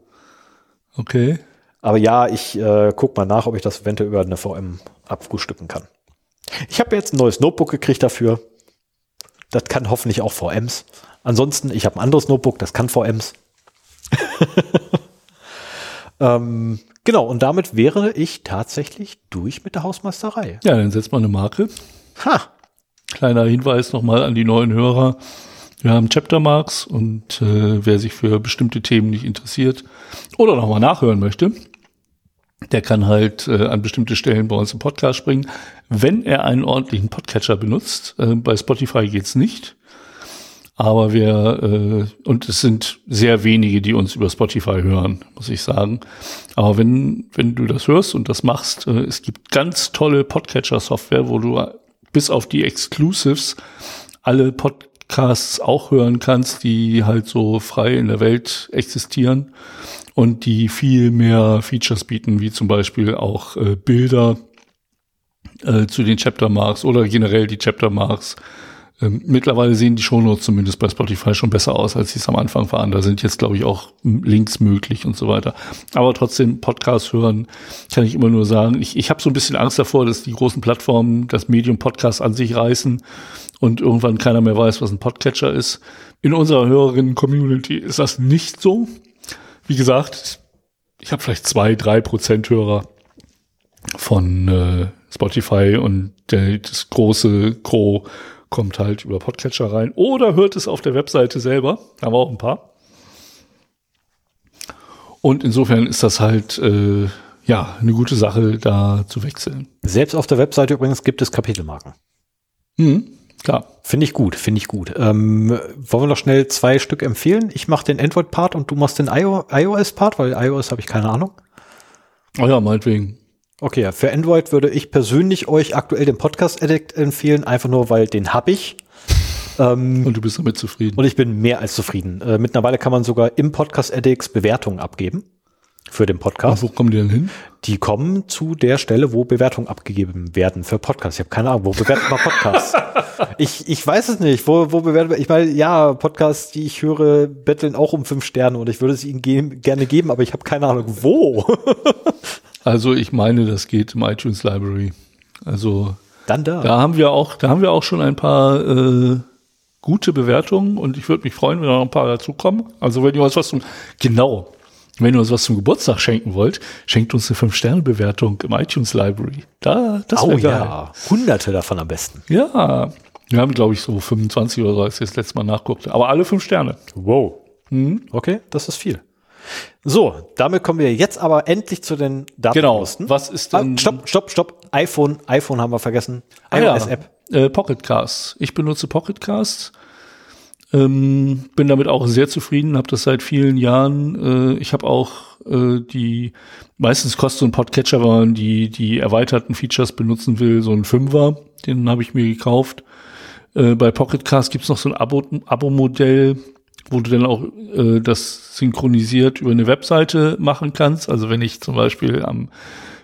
Okay. Aber ja, ich äh, guck mal nach, ob ich das eventuell über eine VM abfrühstücken kann. Ich habe jetzt ein neues Notebook gekriegt dafür. Das kann hoffentlich auch VMs. Ansonsten, ich habe ein anderes Notebook, das kann VMs. ähm, genau, und damit wäre ich tatsächlich durch mit der Hausmeisterei. Ja, dann setzt man eine Marke. Ha! Kleiner Hinweis nochmal an die neuen Hörer. Wir haben Chaptermarks und äh, wer sich für bestimmte Themen nicht interessiert oder nochmal nachhören möchte, der kann halt äh, an bestimmte Stellen bei uns im Podcast springen, wenn er einen ordentlichen Podcatcher benutzt. Äh, bei Spotify geht's nicht. Aber wir, äh, und es sind sehr wenige, die uns über Spotify hören, muss ich sagen. Aber wenn, wenn du das hörst und das machst, äh, es gibt ganz tolle Podcatcher-Software, wo du bis auf die Exclusives alle Podcasts auch hören kannst, die halt so frei in der Welt existieren und die viel mehr Features bieten, wie zum Beispiel auch äh, Bilder äh, zu den Chapter Marks oder generell die Chapter Marks ähm, mittlerweile sehen die Shownotes zumindest bei Spotify schon besser aus, als sie es am Anfang waren. Da sind jetzt, glaube ich, auch Links möglich und so weiter. Aber trotzdem, Podcast hören, kann ich immer nur sagen, ich, ich habe so ein bisschen Angst davor, dass die großen Plattformen das Medium Podcast an sich reißen und irgendwann keiner mehr weiß, was ein Podcatcher ist. In unserer Hörerinnen-Community ist das nicht so. Wie gesagt, ich habe vielleicht zwei, drei Prozent Hörer von äh, Spotify und der, das große Gros kommt halt über Podcatcher rein oder hört es auf der Webseite selber. Da haben wir auch ein paar. Und insofern ist das halt äh, ja eine gute Sache, da zu wechseln. Selbst auf der Webseite übrigens gibt es Kapitelmarken. Mhm, klar. Finde ich gut, finde ich gut. Ähm, wollen wir noch schnell zwei Stück empfehlen? Ich mache den Android-Part und du machst den iOS-Part, weil iOS habe ich keine Ahnung. Oh ja, meinetwegen. Okay, für Android würde ich persönlich euch aktuell den Podcast Addict empfehlen, einfach nur, weil den habe ich. Ähm, und du bist damit zufrieden. Und ich bin mehr als zufrieden. Äh, mittlerweile kann man sogar im Podcast Addicts Bewertungen abgeben für den Podcast. Und wo kommen die denn hin? Die kommen zu der Stelle, wo Bewertungen abgegeben werden für Podcasts. Ich habe keine Ahnung, wo bewertet man Podcasts? ich, ich weiß es nicht. Wo, wo bewertet Ich meine, ja, Podcasts, die ich höre, betteln auch um fünf Sterne und ich würde es ihnen ge gerne geben, aber ich habe keine Ahnung, wo. Also ich meine, das geht im iTunes Library. Also dann da. Da haben wir auch, da haben wir auch schon ein paar äh, gute Bewertungen und ich würde mich freuen, wenn noch ein paar dazukommen. Also wenn ihr uns was zum genau, wenn ihr uns was zum Geburtstag schenken wollt, schenkt uns eine 5-Sterne-Bewertung im iTunes Library. Da, das oh, ja. Hunderte davon am besten. Ja. Wir haben, glaube ich, so 25 oder so, als ich das letzte Mal nachguckte. Aber alle fünf Sterne. Wow. Mhm. Okay, das ist viel. So, damit kommen wir jetzt aber endlich zu den Daten. Genau. Was ist denn? Ah, stopp, stopp, stopp. iPhone, iPhone haben wir vergessen. Ah, iOS-App. Ja. Äh, Pocketcast. Ich benutze Pocketcast. Ähm, bin damit auch sehr zufrieden, habe das seit vielen Jahren. Äh, ich habe auch äh, die, meistens kostet so ein Podcatcher, wenn man die, die erweiterten Features benutzen will, so ein Fünfer, den habe ich mir gekauft. Äh, bei Pocketcast gibt's noch so ein Abo-Modell, Abo wo du dann auch äh, das synchronisiert über eine Webseite machen kannst. Also wenn ich zum Beispiel am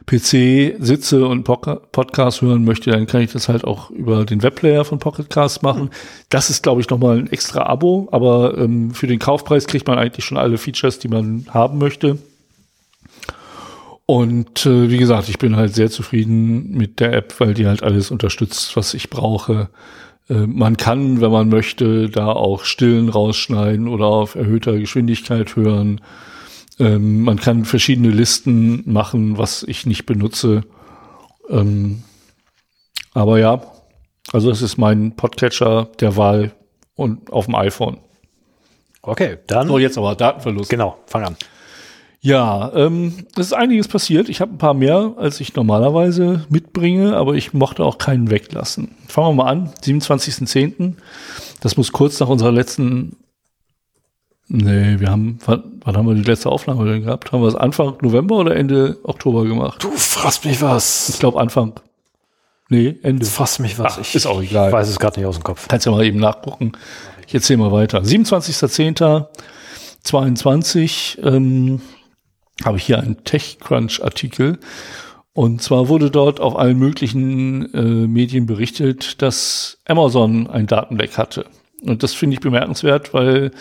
PC sitze und Podcast hören möchte, dann kann ich das halt auch über den Webplayer von Pocketcast machen. Das ist, glaube ich, nochmal ein extra Abo, aber ähm, für den Kaufpreis kriegt man eigentlich schon alle Features, die man haben möchte. Und äh, wie gesagt, ich bin halt sehr zufrieden mit der App, weil die halt alles unterstützt, was ich brauche. Äh, man kann, wenn man möchte, da auch Stillen rausschneiden oder auf erhöhter Geschwindigkeit hören. Ähm, man kann verschiedene Listen machen, was ich nicht benutze. Ähm, aber ja, also es ist mein Podcatcher der Wahl und auf dem iPhone. Okay, dann. So, jetzt aber Datenverlust. Genau, fang an. Ja, ähm, es ist einiges passiert. Ich habe ein paar mehr, als ich normalerweise mitbringe, aber ich mochte auch keinen weglassen. Fangen wir mal an, 27.10. Das muss kurz nach unserer letzten Nee, wir haben, wann, wann haben wir die letzte Aufnahme denn gehabt? Haben wir es Anfang November oder Ende Oktober gemacht? Du fragst mich was. Ich glaube Anfang. Nee, Ende. Fass mich was. Ach, ich ist auch egal. weiß es gerade nicht aus dem Kopf. Kannst ja mal eben nachgucken. Ich erzähle mal weiter. 27.10.22 ähm, habe ich hier einen TechCrunch-Artikel. Und zwar wurde dort auf allen möglichen äh, Medien berichtet, dass Amazon ein Datenleck hatte. Und das finde ich bemerkenswert, weil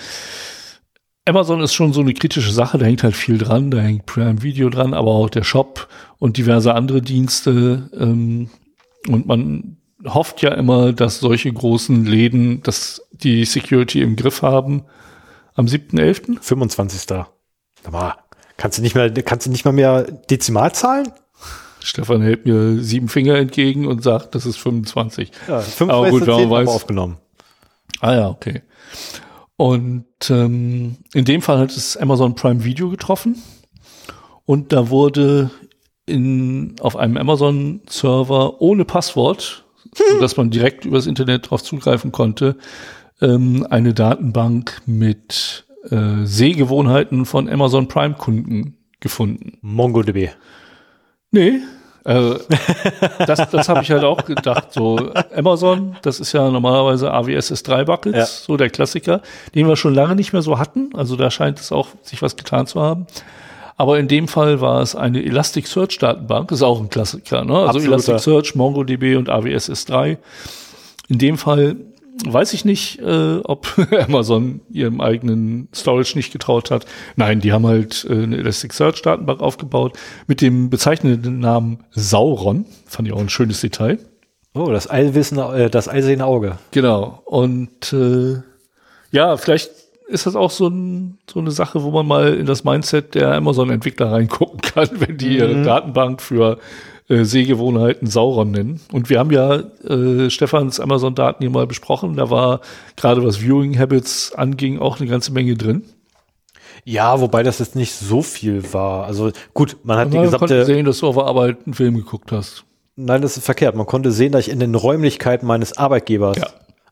Amazon ist schon so eine kritische Sache, da hängt halt viel dran, da hängt Prime Video dran, aber auch der Shop und diverse andere Dienste. Ähm, und man hofft ja immer, dass solche großen Läden, dass die Security im Griff haben. Am 7.11.? 25. Aber kannst du nicht mehr, kannst du nicht mal mehr Dezimalzahlen? Stefan hält mir sieben Finger entgegen und sagt, das ist 25. Ja, 25 aber gut, man weiß. aufgenommen. Ah ja, okay. Und ähm, in dem Fall hat es Amazon Prime Video getroffen. Und da wurde in, auf einem Amazon-Server ohne Passwort, hm. dass man direkt übers Internet darauf zugreifen konnte, ähm, eine Datenbank mit äh, Sehgewohnheiten von Amazon Prime-Kunden gefunden. MongoDB. Nee, äh, das das habe ich halt auch gedacht. So Amazon, das ist ja normalerweise AWS S3 Buckets, ja. so der Klassiker, den wir schon lange nicht mehr so hatten. Also da scheint es auch sich was getan zu haben. Aber in dem Fall war es eine Elasticsearch Datenbank, ist auch ein Klassiker. Ne? Also Absoluter. Elasticsearch, MongoDB und AWS S3. In dem Fall weiß ich nicht, äh, ob Amazon ihrem eigenen Storage nicht getraut hat. Nein, die haben halt äh, eine Elasticsearch-Datenbank aufgebaut mit dem bezeichnenden Namen Sauron. Fand ich auch ein schönes Detail. Oh, das Allwissen, äh, das allsehende Auge. Genau. Und äh, ja, vielleicht ist das auch so, ein, so eine Sache, wo man mal in das Mindset der Amazon-Entwickler reingucken kann, wenn die ihre mhm. Datenbank für äh, Sehgewohnheiten Sauron nennen. Und wir haben ja äh, Stefans Amazon-Daten hier mal besprochen. Da war gerade was Viewing Habits anging auch eine ganze Menge drin. Ja, wobei das jetzt nicht so viel war. Also gut, man hat die gesamte. Man konnte sehen, dass du auf der Arbeit einen Film geguckt hast. Nein, das ist verkehrt. Man konnte sehen, dass ich in den Räumlichkeiten meines Arbeitgebers ja.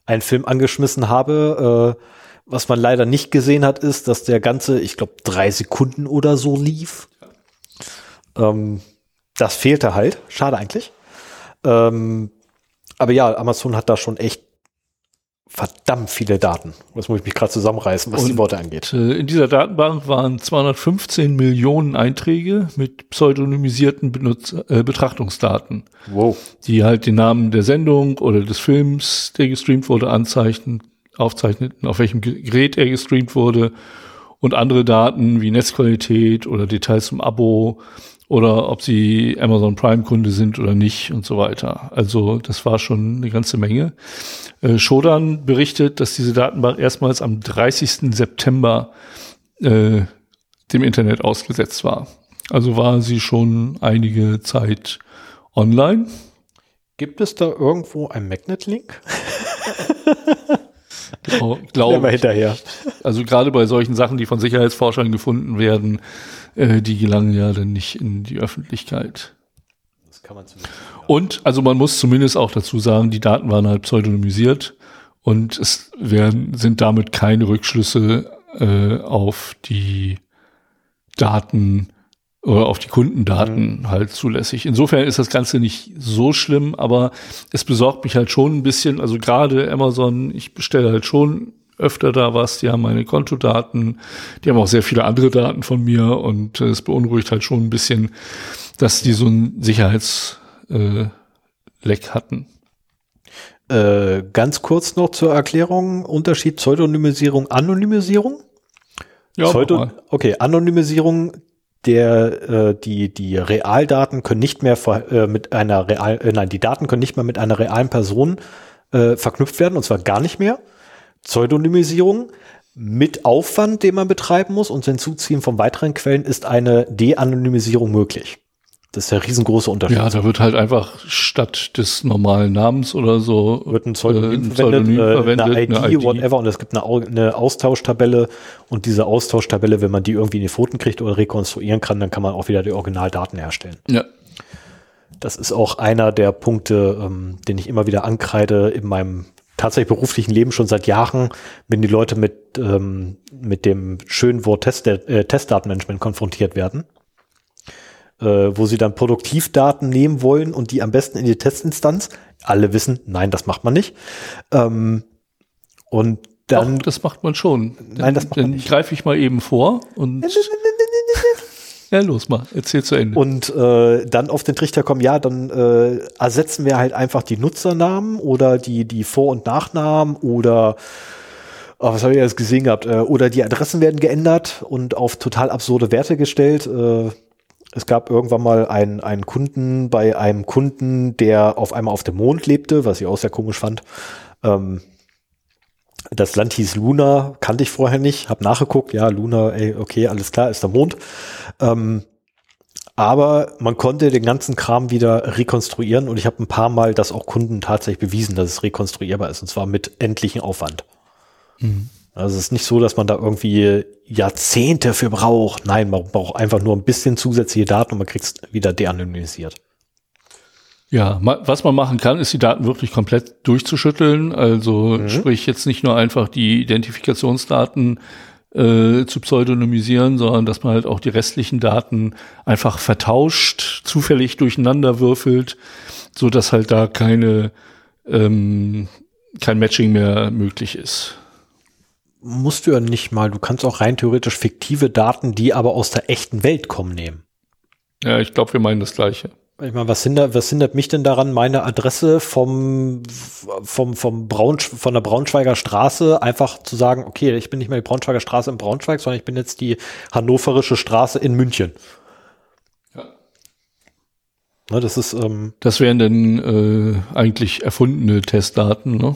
einen Film angeschmissen habe. Äh, was man leider nicht gesehen hat, ist, dass der ganze, ich glaube, drei Sekunden oder so lief. Ähm, das fehlte halt. Schade eigentlich. Ähm, aber ja, Amazon hat da schon echt verdammt viele Daten. Das muss ich mich gerade zusammenreißen, was Und, die Worte angeht. Äh, in dieser Datenbank waren 215 Millionen Einträge mit pseudonymisierten Benutz äh, Betrachtungsdaten. Wow. Die halt den Namen der Sendung oder des Films, der gestreamt wurde, anzeichnen, aufzeichneten, auf welchem Gerät er gestreamt wurde und andere Daten wie Netzqualität oder Details zum Abo, oder ob sie Amazon Prime Kunde sind oder nicht und so weiter. Also das war schon eine ganze Menge. Äh, Shodan berichtet, dass diese Datenbank erstmals am 30. September äh, dem Internet ausgesetzt war. Also war sie schon einige Zeit online. Gibt es da irgendwo ein Magnet-Link? Genau, glaube hinterher. Also gerade bei solchen Sachen, die von Sicherheitsforschern gefunden werden, äh, die gelangen ja dann nicht in die Öffentlichkeit. Das kann man zumindest. Und also man muss zumindest auch dazu sagen, die Daten waren halt pseudonymisiert und es werden, sind damit keine Rückschlüsse äh, auf die Daten oder auf die Kundendaten mhm. halt zulässig. Insofern ist das Ganze nicht so schlimm, aber es besorgt mich halt schon ein bisschen. Also gerade Amazon, ich bestelle halt schon öfter da was, die haben meine Kontodaten, die haben auch sehr viele andere Daten von mir. Und äh, es beunruhigt halt schon ein bisschen, dass die so ein Sicherheitsleck äh, hatten. Äh, ganz kurz noch zur Erklärung, Unterschied Pseudonymisierung, Anonymisierung? Ja, Pseudo okay, Anonymisierung der äh, die die Realdaten können nicht mehr äh, mit einer real äh, nein die Daten können nicht mehr mit einer realen Person äh, verknüpft werden und zwar gar nicht mehr Pseudonymisierung mit Aufwand, den man betreiben muss und Hinzuziehen von weiteren Quellen ist eine De-Anonymisierung möglich. Das ist der riesengroße Unterschied. Ja, da wird halt einfach statt des normalen Namens oder so wird ein Pseudonym, äh, verwendet, äh, verwendet, eine, ID, eine ID, whatever und es gibt eine, eine Austauschtabelle und diese Austauschtabelle, wenn man die irgendwie in die Pfoten kriegt oder rekonstruieren kann, dann kann man auch wieder die Originaldaten herstellen. Ja. Das ist auch einer der Punkte, ähm, den ich immer wieder ankreide in meinem tatsächlich beruflichen Leben schon seit Jahren, wenn die Leute mit, ähm, mit dem schönen Wort Test, äh, Testdatenmanagement konfrontiert werden äh, wo sie dann Produktivdaten nehmen wollen und die am besten in die Testinstanz. Alle wissen, nein, das macht man nicht. Ähm, und dann. Doch, das macht man schon. Nein, das macht dann man nicht. greife ich mal eben vor und. Ja, los mal, erzähl zu Ende. Und äh, dann auf den Trichter kommen, ja, dann äh, ersetzen wir halt einfach die Nutzernamen oder die, die Vor- und Nachnamen oder oh, was habe ich jetzt gesehen gehabt? Äh, oder die Adressen werden geändert und auf total absurde Werte gestellt. Äh, es gab irgendwann mal einen, einen Kunden bei einem Kunden, der auf einmal auf dem Mond lebte, was ich auch sehr komisch fand. Ähm, das Land hieß Luna, kannte ich vorher nicht, habe nachgeguckt, ja, Luna, ey, okay, alles klar, ist der Mond. Ähm, aber man konnte den ganzen Kram wieder rekonstruieren und ich habe ein paar Mal das auch Kunden tatsächlich bewiesen, dass es rekonstruierbar ist und zwar mit endlichem Aufwand. Mhm. Also es ist nicht so, dass man da irgendwie Jahrzehnte für braucht. Nein, man braucht einfach nur ein bisschen zusätzliche Daten und man kriegt es wieder deanonymisiert. Ja, was man machen kann, ist die Daten wirklich komplett durchzuschütteln. Also mhm. sprich jetzt nicht nur einfach die Identifikationsdaten äh, zu pseudonymisieren, sondern dass man halt auch die restlichen Daten einfach vertauscht, zufällig durcheinander würfelt, so dass halt da keine ähm, kein Matching mehr möglich ist musst du ja nicht mal. Du kannst auch rein theoretisch fiktive Daten, die aber aus der echten Welt kommen, nehmen. Ja, ich glaube, wir meinen das Gleiche. Ich meine, was hindert, was hindert mich denn daran, meine Adresse vom, vom, vom Braun, von der Braunschweiger Straße einfach zu sagen, okay, ich bin nicht mehr die Braunschweiger Straße in Braunschweig, sondern ich bin jetzt die hannoverische Straße in München. Ja. Ne, das ist, ähm, Das wären dann äh, eigentlich erfundene Testdaten, ne?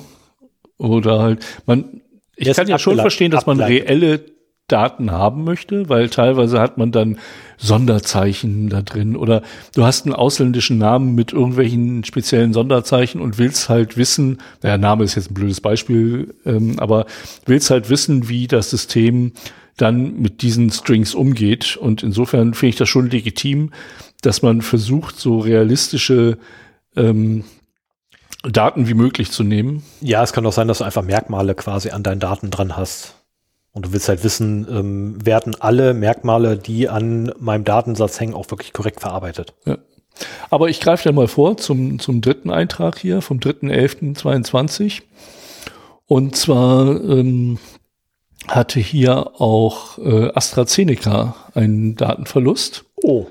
Oder halt, man, ich kann ja schon verstehen, dass man reelle Daten haben möchte, weil teilweise hat man dann Sonderzeichen da drin oder du hast einen ausländischen Namen mit irgendwelchen speziellen Sonderzeichen und willst halt wissen, der Name ist jetzt ein blödes Beispiel, ähm, aber willst halt wissen, wie das System dann mit diesen Strings umgeht und insofern finde ich das schon legitim, dass man versucht, so realistische ähm, Daten wie möglich zu nehmen. Ja, es kann auch sein, dass du einfach Merkmale quasi an deinen Daten dran hast. Und du willst halt wissen, ähm, werden alle Merkmale, die an meinem Datensatz hängen, auch wirklich korrekt verarbeitet. Ja. Aber ich greife dir mal vor zum, zum dritten Eintrag hier vom 3.11.22. Und zwar ähm, hatte hier auch äh, AstraZeneca einen Datenverlust. Oh.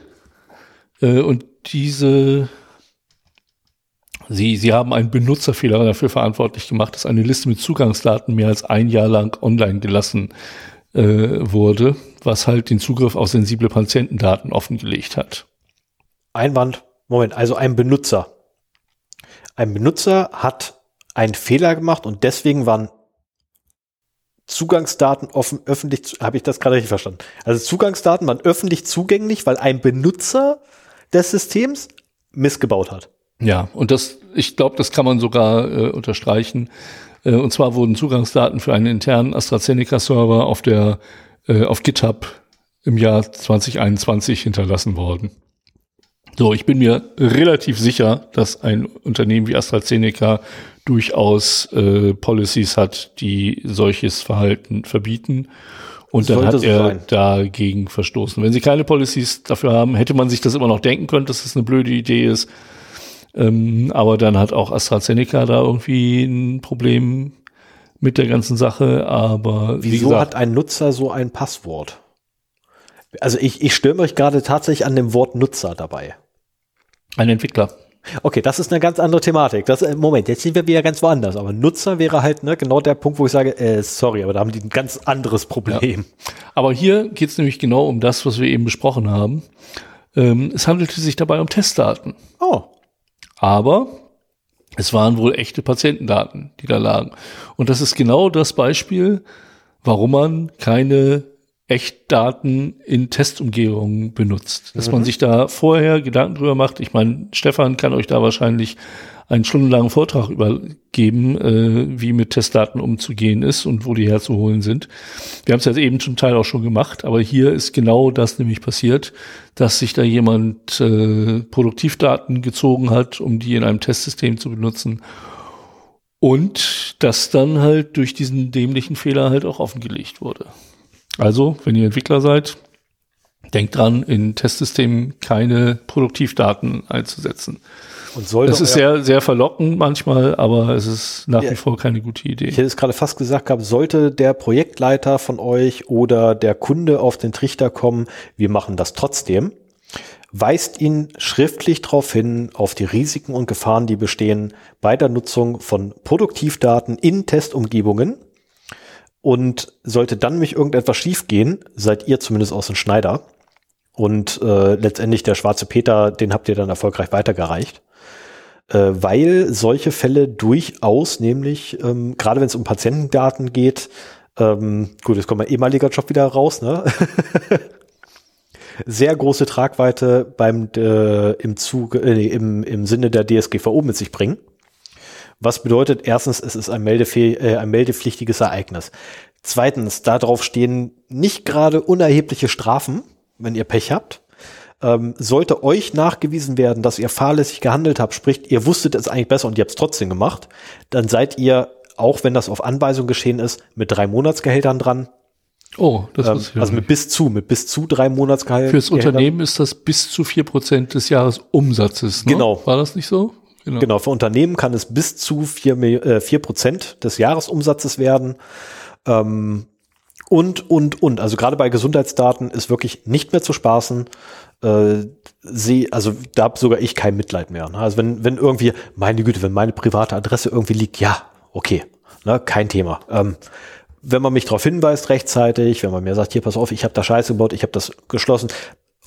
Äh, und diese Sie, Sie haben einen Benutzerfehler dafür verantwortlich gemacht, dass eine Liste mit Zugangsdaten mehr als ein Jahr lang online gelassen äh, wurde, was halt den Zugriff auf sensible Patientendaten offengelegt hat. Einwand, Moment, also ein Benutzer. Ein Benutzer hat einen Fehler gemacht und deswegen waren Zugangsdaten offen, öffentlich, habe ich das gerade richtig verstanden? Also Zugangsdaten waren öffentlich zugänglich, weil ein Benutzer des Systems missgebaut hat. Ja, und das, ich glaube, das kann man sogar äh, unterstreichen. Äh, und zwar wurden Zugangsdaten für einen internen AstraZeneca-Server auf der äh, auf GitHub im Jahr 2021 hinterlassen worden. So, ich bin mir relativ sicher, dass ein Unternehmen wie AstraZeneca durchaus äh, Policies hat, die solches Verhalten verbieten. Und dann hat er sein. dagegen verstoßen. Wenn sie keine Policies dafür haben, hätte man sich das immer noch denken können, dass das eine blöde Idee ist. Ähm, aber dann hat auch AstraZeneca da irgendwie ein Problem mit der ganzen Sache. Aber wieso gesagt, hat ein Nutzer so ein Passwort? Also ich, ich störe mich gerade tatsächlich an dem Wort Nutzer dabei. Ein Entwickler. Okay, das ist eine ganz andere Thematik. Das, äh, Moment, jetzt sind wir wieder ganz woanders. Aber Nutzer wäre halt ne, genau der Punkt, wo ich sage, äh, sorry, aber da haben die ein ganz anderes Problem. Ja. Aber hier geht es nämlich genau um das, was wir eben besprochen haben. Ähm, es handelte sich dabei um Testdaten. Oh. Aber es waren wohl echte Patientendaten, die da lagen. Und das ist genau das Beispiel, warum man keine Echtdaten in Testumgebungen benutzt. Dass mhm. man sich da vorher Gedanken drüber macht. Ich meine, Stefan kann euch da wahrscheinlich einen stundenlangen Vortrag übergeben, äh, wie mit Testdaten umzugehen ist und wo die herzuholen sind. Wir haben es ja eben zum Teil auch schon gemacht, aber hier ist genau das nämlich passiert, dass sich da jemand äh, Produktivdaten gezogen hat, um die in einem Testsystem zu benutzen und das dann halt durch diesen dämlichen Fehler halt auch offengelegt wurde. Also, wenn ihr Entwickler seid, denkt dran, in Testsystemen keine Produktivdaten einzusetzen. Und sollte das ist sehr, sehr verlockend manchmal, aber es ist nach ja, wie vor keine gute Idee. Ich hätte es gerade fast gesagt gehabt, sollte der Projektleiter von euch oder der Kunde auf den Trichter kommen, wir machen das trotzdem, weist ihn schriftlich darauf hin, auf die Risiken und Gefahren, die bestehen bei der Nutzung von Produktivdaten in Testumgebungen und sollte dann mich irgendetwas schiefgehen, seid ihr zumindest aus dem Schneider. Und äh, letztendlich der schwarze Peter, den habt ihr dann erfolgreich weitergereicht. Äh, weil solche Fälle durchaus, nämlich, ähm, gerade wenn es um Patientendaten geht, ähm, gut, jetzt kommt mein ehemaliger Job wieder raus, ne? sehr große Tragweite beim äh, im Zuge, äh, im, im Sinne der DSGVO mit sich bringen. Was bedeutet, erstens, es ist ein, äh, ein meldepflichtiges Ereignis. Zweitens, darauf stehen nicht gerade unerhebliche Strafen, wenn ihr Pech habt. Ähm, sollte euch nachgewiesen werden, dass ihr fahrlässig gehandelt habt, sprich, ihr wusstet es eigentlich besser und ihr habt es trotzdem gemacht, dann seid ihr, auch wenn das auf Anweisung geschehen ist, mit drei Monatsgehältern dran. Oh, das ähm, ist Also mit bis zu, mit bis zu drei Monatsgehältern. Fürs Unternehmen ist das bis zu vier Prozent des Jahresumsatzes. Ne? Genau. War das nicht so? Genau. genau, für Unternehmen kann es bis zu vier, äh, vier Prozent des Jahresumsatzes werden. Ähm, und, und, und. Also gerade bei Gesundheitsdaten ist wirklich nicht mehr zu spaßen. Äh, sie, also da habe sogar ich kein Mitleid mehr. Ne? Also wenn, wenn irgendwie, meine Güte, wenn meine private Adresse irgendwie liegt, ja, okay, ne, kein Thema. Ähm, wenn man mich darauf hinweist rechtzeitig, wenn man mir sagt, hier pass auf, ich habe da Scheiße gebaut, ich habe das geschlossen,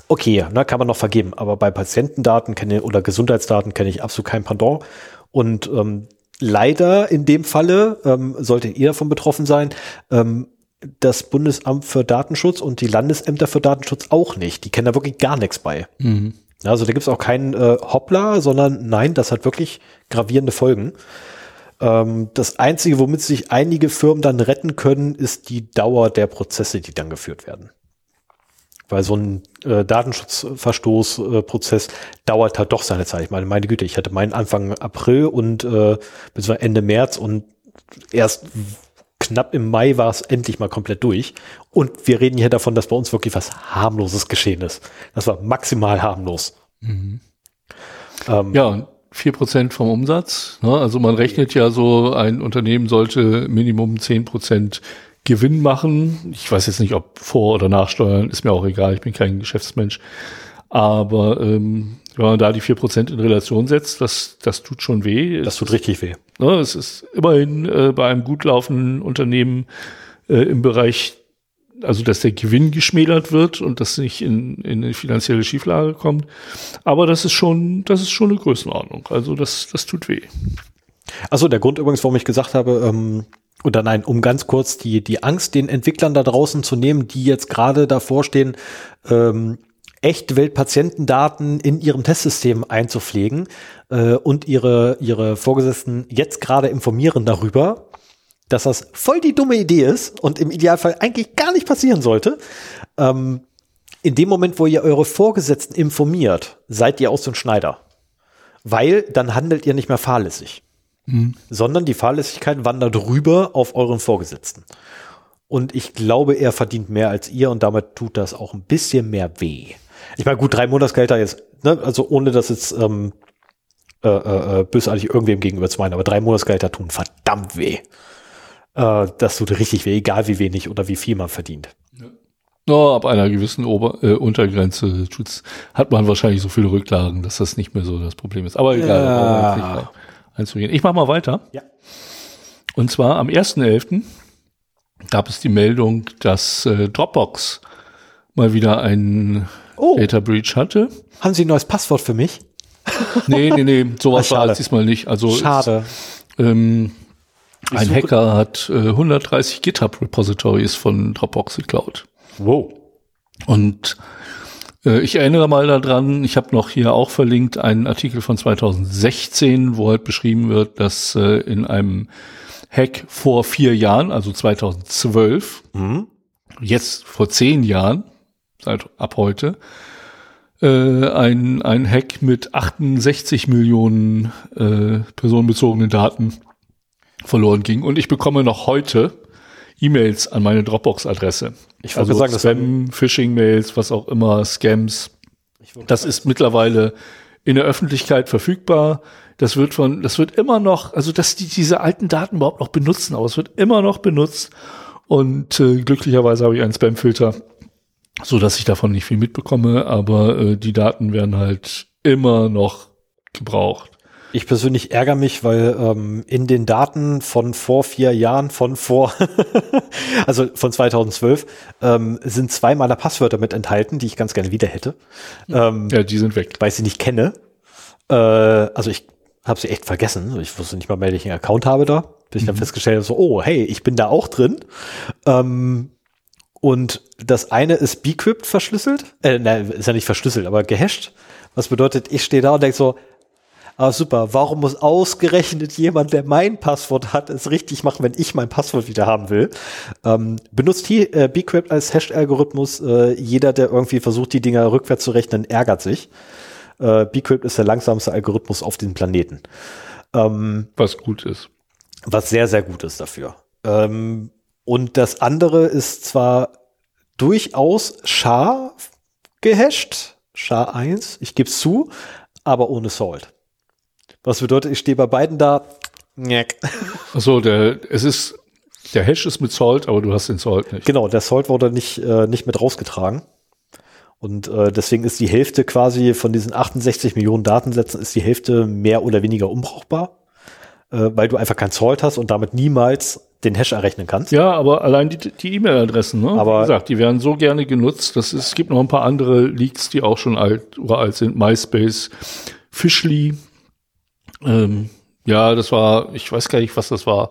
okay, ne, kann man noch vergeben. Aber bei Patientendaten kenne oder Gesundheitsdaten kenne ich absolut kein Pendant. Und ähm, leider in dem Falle ähm, solltet ihr davon betroffen sein. Ähm, das Bundesamt für Datenschutz und die Landesämter für Datenschutz auch nicht. Die kennen da wirklich gar nichts bei. Mhm. Also da gibt es auch keinen äh, Hoppla, sondern nein, das hat wirklich gravierende Folgen. Ähm, das Einzige, womit sich einige Firmen dann retten können, ist die Dauer der Prozesse, die dann geführt werden. Weil so ein äh, Datenschutzverstoßprozess äh, dauert halt doch seine Zeit. Ich meine, meine Güte, ich hatte meinen Anfang April und äh, bis Ende März und erst knapp im Mai war es endlich mal komplett durch. Und wir reden hier davon, dass bei uns wirklich was harmloses geschehen ist. Das war maximal harmlos. Mhm. Ähm, ja, vier Prozent vom Umsatz. Ne? Also man rechnet ja so, ein Unternehmen sollte Minimum zehn Prozent Gewinn machen. Ich weiß jetzt nicht, ob vor oder nachsteuern, ist mir auch egal, ich bin kein Geschäftsmensch. Aber ähm, wenn man da die vier Prozent in Relation setzt, das, das tut schon weh. Das tut richtig weh. Ne, es ist immerhin äh, bei einem gut laufenden Unternehmen äh, im Bereich, also dass der Gewinn geschmälert wird und das nicht in, in eine finanzielle Schieflage kommt. Aber das ist schon, das ist schon eine Größenordnung. Also das, das tut weh. Also der Grund übrigens, warum ich gesagt habe, ähm, oder nein, um ganz kurz die, die Angst den Entwicklern da draußen zu nehmen, die jetzt gerade davor stehen, ähm, Echtweltpatientendaten in ihrem Testsystem einzupflegen äh, und ihre, ihre Vorgesetzten jetzt gerade informieren darüber, dass das voll die dumme Idee ist und im Idealfall eigentlich gar nicht passieren sollte. Ähm, in dem Moment, wo ihr eure Vorgesetzten informiert, seid ihr aus dem Schneider. Weil dann handelt ihr nicht mehr fahrlässig mhm. sondern die Fahrlässigkeit wandert rüber auf euren Vorgesetzten. Und ich glaube, er verdient mehr als ihr und damit tut das auch ein bisschen mehr weh. Ich meine, gut, drei Monatsgelder jetzt, ne, also ohne dass jetzt ähm, äh, äh, äh, bösartig irgendwem gegenüber zu meinen, aber drei Monatsgelder tun verdammt weh. Äh, das tut richtig weh, egal wie wenig oder wie viel man verdient. Ja. No, ab einer gewissen Ober äh, Untergrenze tut's, hat man wahrscheinlich so viele Rücklagen, dass das nicht mehr so das Problem ist. Aber egal, ja. Einzugehen. Ich mach mal weiter. Ja. Und zwar am 1.11. gab es die Meldung, dass äh, Dropbox mal wieder einen oh. Data Breach hatte. Haben Sie ein neues Passwort für mich? nee, nee, nee, sowas war es diesmal nicht. Also Schade. Es, ähm, ein Hacker hat äh, 130 GitHub-Repositories von Dropbox geklaut. Wow. Und ich erinnere mal daran, ich habe noch hier auch verlinkt einen Artikel von 2016, wo halt beschrieben wird, dass äh, in einem Hack vor vier Jahren, also 2012, mhm. jetzt vor zehn Jahren, seit ab heute, äh, ein, ein Hack mit 68 Millionen äh, personenbezogenen Daten verloren ging. Und ich bekomme noch heute E-Mails an meine Dropbox-Adresse. Ich wollte also sagen, Spam, Phishing-Mails, was auch immer, Scams. Das ist mittlerweile in der Öffentlichkeit verfügbar. Das wird von, das wird immer noch, also dass die diese alten Daten überhaupt noch benutzen, aber es wird immer noch benutzt. Und äh, glücklicherweise habe ich einen Spam-Filter, so dass ich davon nicht viel mitbekomme, aber äh, die Daten werden halt immer noch gebraucht. Ich persönlich ärgere mich, weil ähm, in den Daten von vor vier Jahren, von vor, also von 2012, ähm, sind zwei meiner Passwörter mit enthalten, die ich ganz gerne wieder hätte. Ähm, ja, die sind weg. Weil ich sie nicht kenne. Äh, also ich habe sie echt vergessen. Ich wusste nicht mal mehr, welchen Account habe da. Bis ich dann mhm. festgestellt habe, so, oh, hey, ich bin da auch drin. Ähm, und das eine ist Bcrypt verschlüsselt. Äh, nein, ist ja nicht verschlüsselt, aber gehasht. Was bedeutet, ich stehe da und denke so, ah super, warum muss ausgerechnet jemand, der mein Passwort hat, es richtig machen, wenn ich mein Passwort wieder haben will? Ähm, benutzt hier äh, Bcrypt als Hash-Algorithmus. Äh, jeder, der irgendwie versucht, die Dinger rückwärts zu rechnen, ärgert sich. Äh, Bcrypt ist der langsamste Algorithmus auf diesem Planeten. Ähm, was gut ist. Was sehr, sehr gut ist dafür. Ähm, und das andere ist zwar durchaus SHA gehasht, SHA 1, ich gebe es zu, aber ohne Salt. Was bedeutet, ich stehe bei beiden da. Achso, der, es ist, der Hash ist mit Salt, aber du hast den Salt nicht. Genau, der Salt wurde nicht, äh, nicht mit rausgetragen. Und äh, deswegen ist die Hälfte quasi von diesen 68 Millionen Datensätzen ist die Hälfte mehr oder weniger unbrauchbar, äh, weil du einfach kein Salt hast und damit niemals den Hash errechnen kannst. Ja, aber allein die, die E-Mail-Adressen, ne? Aber Wie gesagt, die werden so gerne genutzt. Das ist, es gibt noch ein paar andere Leaks, die auch schon alt oder alt sind. MySpace, Fishly, ähm, ja, das war, ich weiß gar nicht, was das war.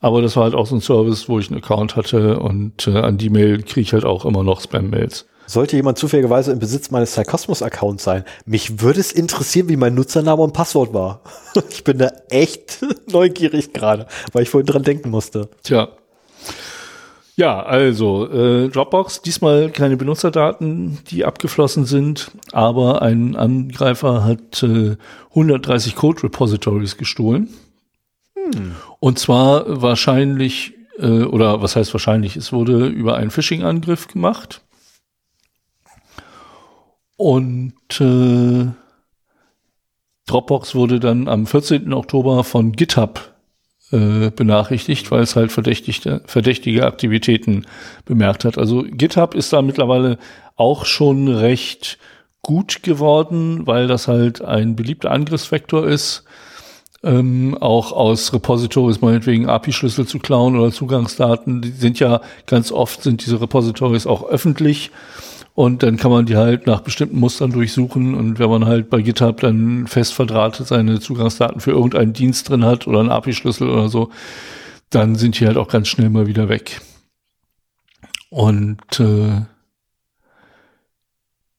Aber das war halt auch so ein Service, wo ich einen Account hatte und äh, an die Mail kriege ich halt auch immer noch Spam-Mails. Sollte jemand zufälligerweise im Besitz meines Sarkasmus-Accounts sein, mich würde es interessieren, wie mein Nutzername und Passwort war. ich bin da echt neugierig gerade, weil ich vorhin dran denken musste. Tja, ja, also äh, Dropbox, diesmal keine Benutzerdaten, die abgeflossen sind, aber ein Angreifer hat äh, 130 Code Repositories gestohlen. Hm. Und zwar wahrscheinlich, äh, oder was heißt wahrscheinlich, es wurde über einen Phishing-Angriff gemacht. Und äh, Dropbox wurde dann am 14. Oktober von GitHub äh, benachrichtigt, weil es halt verdächtige, verdächtige Aktivitäten bemerkt hat. Also GitHub ist da mittlerweile auch schon recht gut geworden, weil das halt ein beliebter Angriffsvektor ist. Ähm, auch aus Repositories meinetwegen API-Schlüssel zu klauen oder Zugangsdaten. Die sind ja ganz oft sind diese Repositories auch öffentlich und dann kann man die halt nach bestimmten Mustern durchsuchen. Und wenn man halt bei GitHub dann fest verdrahtet seine Zugangsdaten für irgendeinen Dienst drin hat oder einen API-Schlüssel oder so, dann sind die halt auch ganz schnell mal wieder weg. Und äh,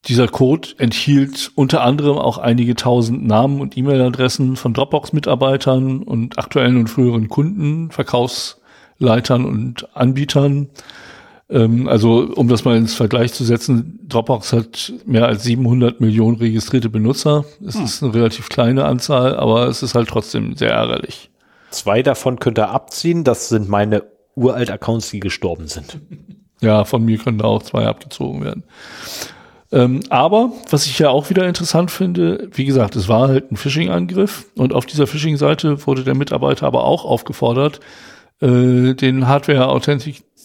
dieser Code enthielt unter anderem auch einige tausend Namen und E-Mail-Adressen von Dropbox-Mitarbeitern und aktuellen und früheren Kunden, Verkaufsleitern und Anbietern. Ähm, also, um das mal ins Vergleich zu setzen, Dropbox hat mehr als 700 Millionen registrierte Benutzer. Es hm. ist eine relativ kleine Anzahl, aber es ist halt trotzdem sehr ärgerlich. Zwei davon könnt ihr abziehen. Das sind meine uralt Accounts, die gestorben sind. Ja, von mir können da auch zwei abgezogen werden. Ähm, aber was ich ja auch wieder interessant finde, wie gesagt, es war halt ein Phishing-Angriff und auf dieser Phishing-Seite wurde der Mitarbeiter aber auch aufgefordert, äh, den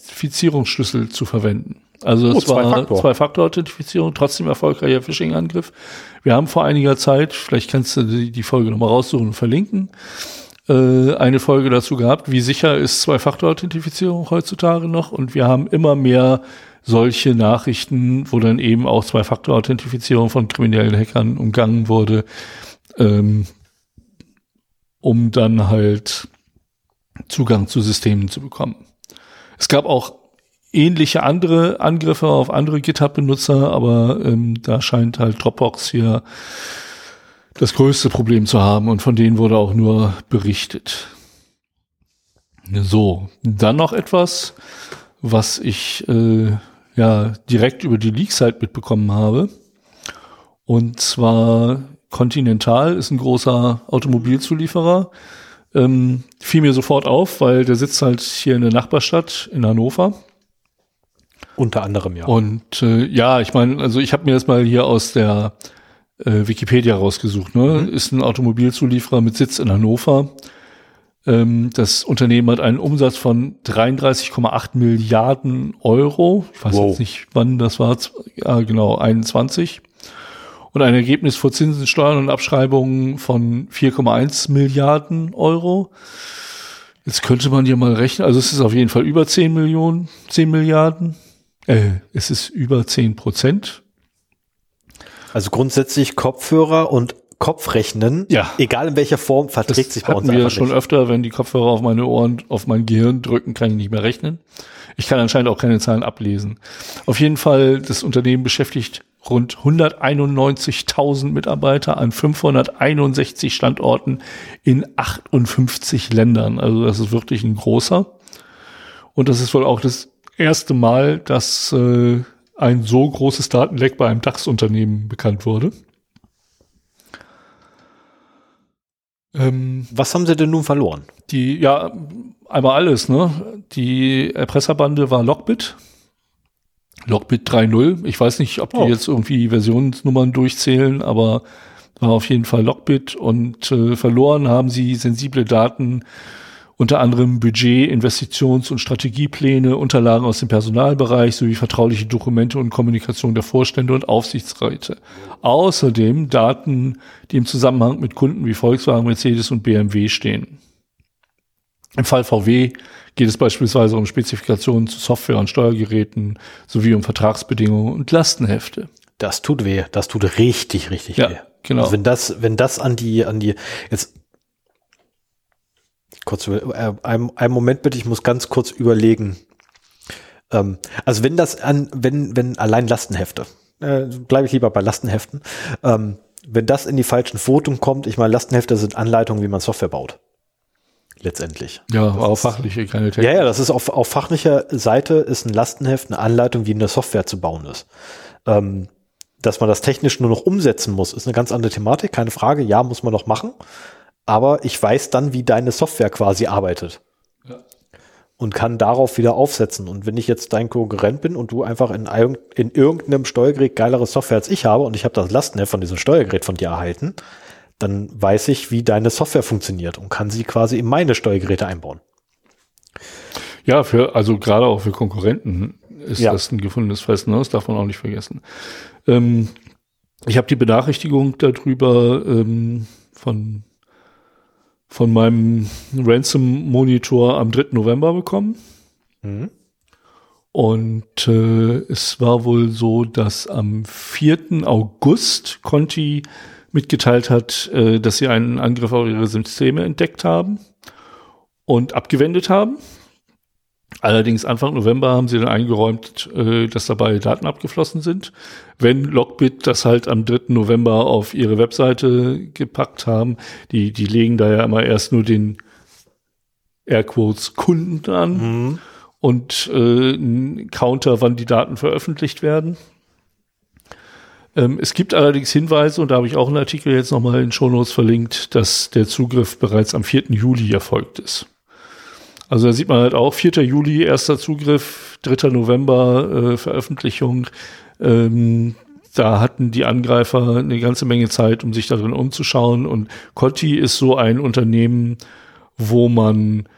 Hardware-Authentifizierungsschlüssel zu verwenden. Also es oh, war Zwei-Faktor-Authentifizierung, trotzdem erfolgreicher Phishing-Angriff. Wir haben vor einiger Zeit, vielleicht kannst du die, die Folge nochmal raussuchen und verlinken, äh, eine Folge dazu gehabt, wie sicher ist Zwei-Faktor-Authentifizierung heutzutage noch. Und wir haben immer mehr solche Nachrichten, wo dann eben auch Zwei-Faktor-Authentifizierung von kriminellen Hackern umgangen wurde, ähm, um dann halt Zugang zu Systemen zu bekommen. Es gab auch ähnliche andere Angriffe auf andere GitHub-Benutzer, aber ähm, da scheint halt Dropbox hier das größte Problem zu haben und von denen wurde auch nur berichtet. So, dann noch etwas, was ich äh, ja direkt über die Leaks halt mitbekommen habe. Und zwar Continental ist ein großer Automobilzulieferer. Ähm, fiel mir sofort auf, weil der sitzt halt hier in der Nachbarstadt in Hannover. Unter anderem, ja. Und äh, ja, ich meine, also ich habe mir das mal hier aus der äh, Wikipedia rausgesucht. Ne? Mhm. Ist ein Automobilzulieferer mit Sitz in Hannover. Ähm, das Unternehmen hat einen Umsatz von 33,8 Milliarden Euro. Ich weiß wow. jetzt nicht, wann das war. Ja, genau, 21. Und ein Ergebnis vor Zinsen, Steuern und Abschreibungen von 4,1 Milliarden Euro. Jetzt könnte man ja mal rechnen. Also es ist auf jeden Fall über 10 Millionen, 10 Milliarden. Äh, es ist über 10 Prozent. Also grundsätzlich Kopfhörer und Kopfrechnen, ja. egal in welcher Form, verträgt das sich bei uns wir schon nicht. öfter, wenn die Kopfhörer auf meine Ohren, auf mein Gehirn drücken, kann ich nicht mehr rechnen. Ich kann anscheinend auch keine Zahlen ablesen. Auf jeden Fall, das Unternehmen beschäftigt rund 191.000 Mitarbeiter an 561 Standorten in 58 Ländern. Also das ist wirklich ein großer. Und das ist wohl auch das erste Mal, dass äh, ein so großes Datenleck bei einem DAX-Unternehmen bekannt wurde. Ähm, Was haben sie denn nun verloren? Die, ja, einmal alles, ne? Die Erpresserbande war Lockbit. Lockbit 3.0. Ich weiß nicht, ob die oh. jetzt irgendwie Versionsnummern durchzählen, aber war auf jeden Fall Lockbit und äh, verloren haben sie sensible Daten unter anderem Budget, Investitions- und Strategiepläne, Unterlagen aus dem Personalbereich sowie vertrauliche Dokumente und Kommunikation der Vorstände und Aufsichtsräte. Außerdem Daten, die im Zusammenhang mit Kunden wie Volkswagen, Mercedes und BMW stehen. Im Fall VW geht es beispielsweise um Spezifikationen zu Software und Steuergeräten sowie um Vertragsbedingungen und Lastenhefte. Das tut weh, das tut richtig, richtig ja, weh. Genau. Also wenn das, wenn das an die, an die, jetzt kurz, äh, einen, einen Moment bitte, ich muss ganz kurz überlegen. Ähm, also wenn das an, wenn, wenn allein Lastenhefte, äh, bleibe ich lieber bei Lastenheften, ähm, wenn das in die falschen Pfoten kommt, ich meine, Lastenhefte sind Anleitungen, wie man Software baut. Letztendlich. Ja, aber auch fachliche, keine Technik. Ja, ja, das ist auf, auf fachlicher Seite ist ein Lastenheft eine Anleitung, wie eine Software zu bauen ist. Ähm, dass man das technisch nur noch umsetzen muss, ist eine ganz andere Thematik, keine Frage. Ja, muss man noch machen aber ich weiß dann, wie deine Software quasi arbeitet. Ja. Und kann darauf wieder aufsetzen. Und wenn ich jetzt dein Konkurrent bin und du einfach in, in irgendeinem Steuergerät geilere Software als ich habe und ich habe das Lastenheft von diesem Steuergerät von dir erhalten, dann weiß ich, wie deine Software funktioniert und kann sie quasi in meine Steuergeräte einbauen. Ja, für, also gerade auch für Konkurrenten ist ja. das ein gefundenes Fressen, ne? das darf man auch nicht vergessen. Ähm, ich habe die Benachrichtigung darüber ähm, von von meinem Ransom-Monitor am 3. November bekommen. Mhm. Und äh, es war wohl so, dass am 4. August Conti mitgeteilt hat, äh, dass sie einen Angriff auf ihre Systeme entdeckt haben und abgewendet haben. Allerdings Anfang November haben sie dann eingeräumt, äh, dass dabei Daten abgeflossen sind. Wenn Lockbit das halt am 3. November auf ihre Webseite gepackt haben, die, die legen da ja immer erst nur den Airquotes Kunden an mhm. und äh, einen Counter, wann die Daten veröffentlicht werden. Ähm, es gibt allerdings Hinweise, und da habe ich auch einen Artikel jetzt nochmal in Shownotes verlinkt, dass der Zugriff bereits am 4. Juli erfolgt ist. Also da sieht man halt auch 4. Juli erster Zugriff, 3. November äh, Veröffentlichung. Ähm, da hatten die Angreifer eine ganze Menge Zeit, um sich darin umzuschauen. Und Conti ist so ein Unternehmen, wo man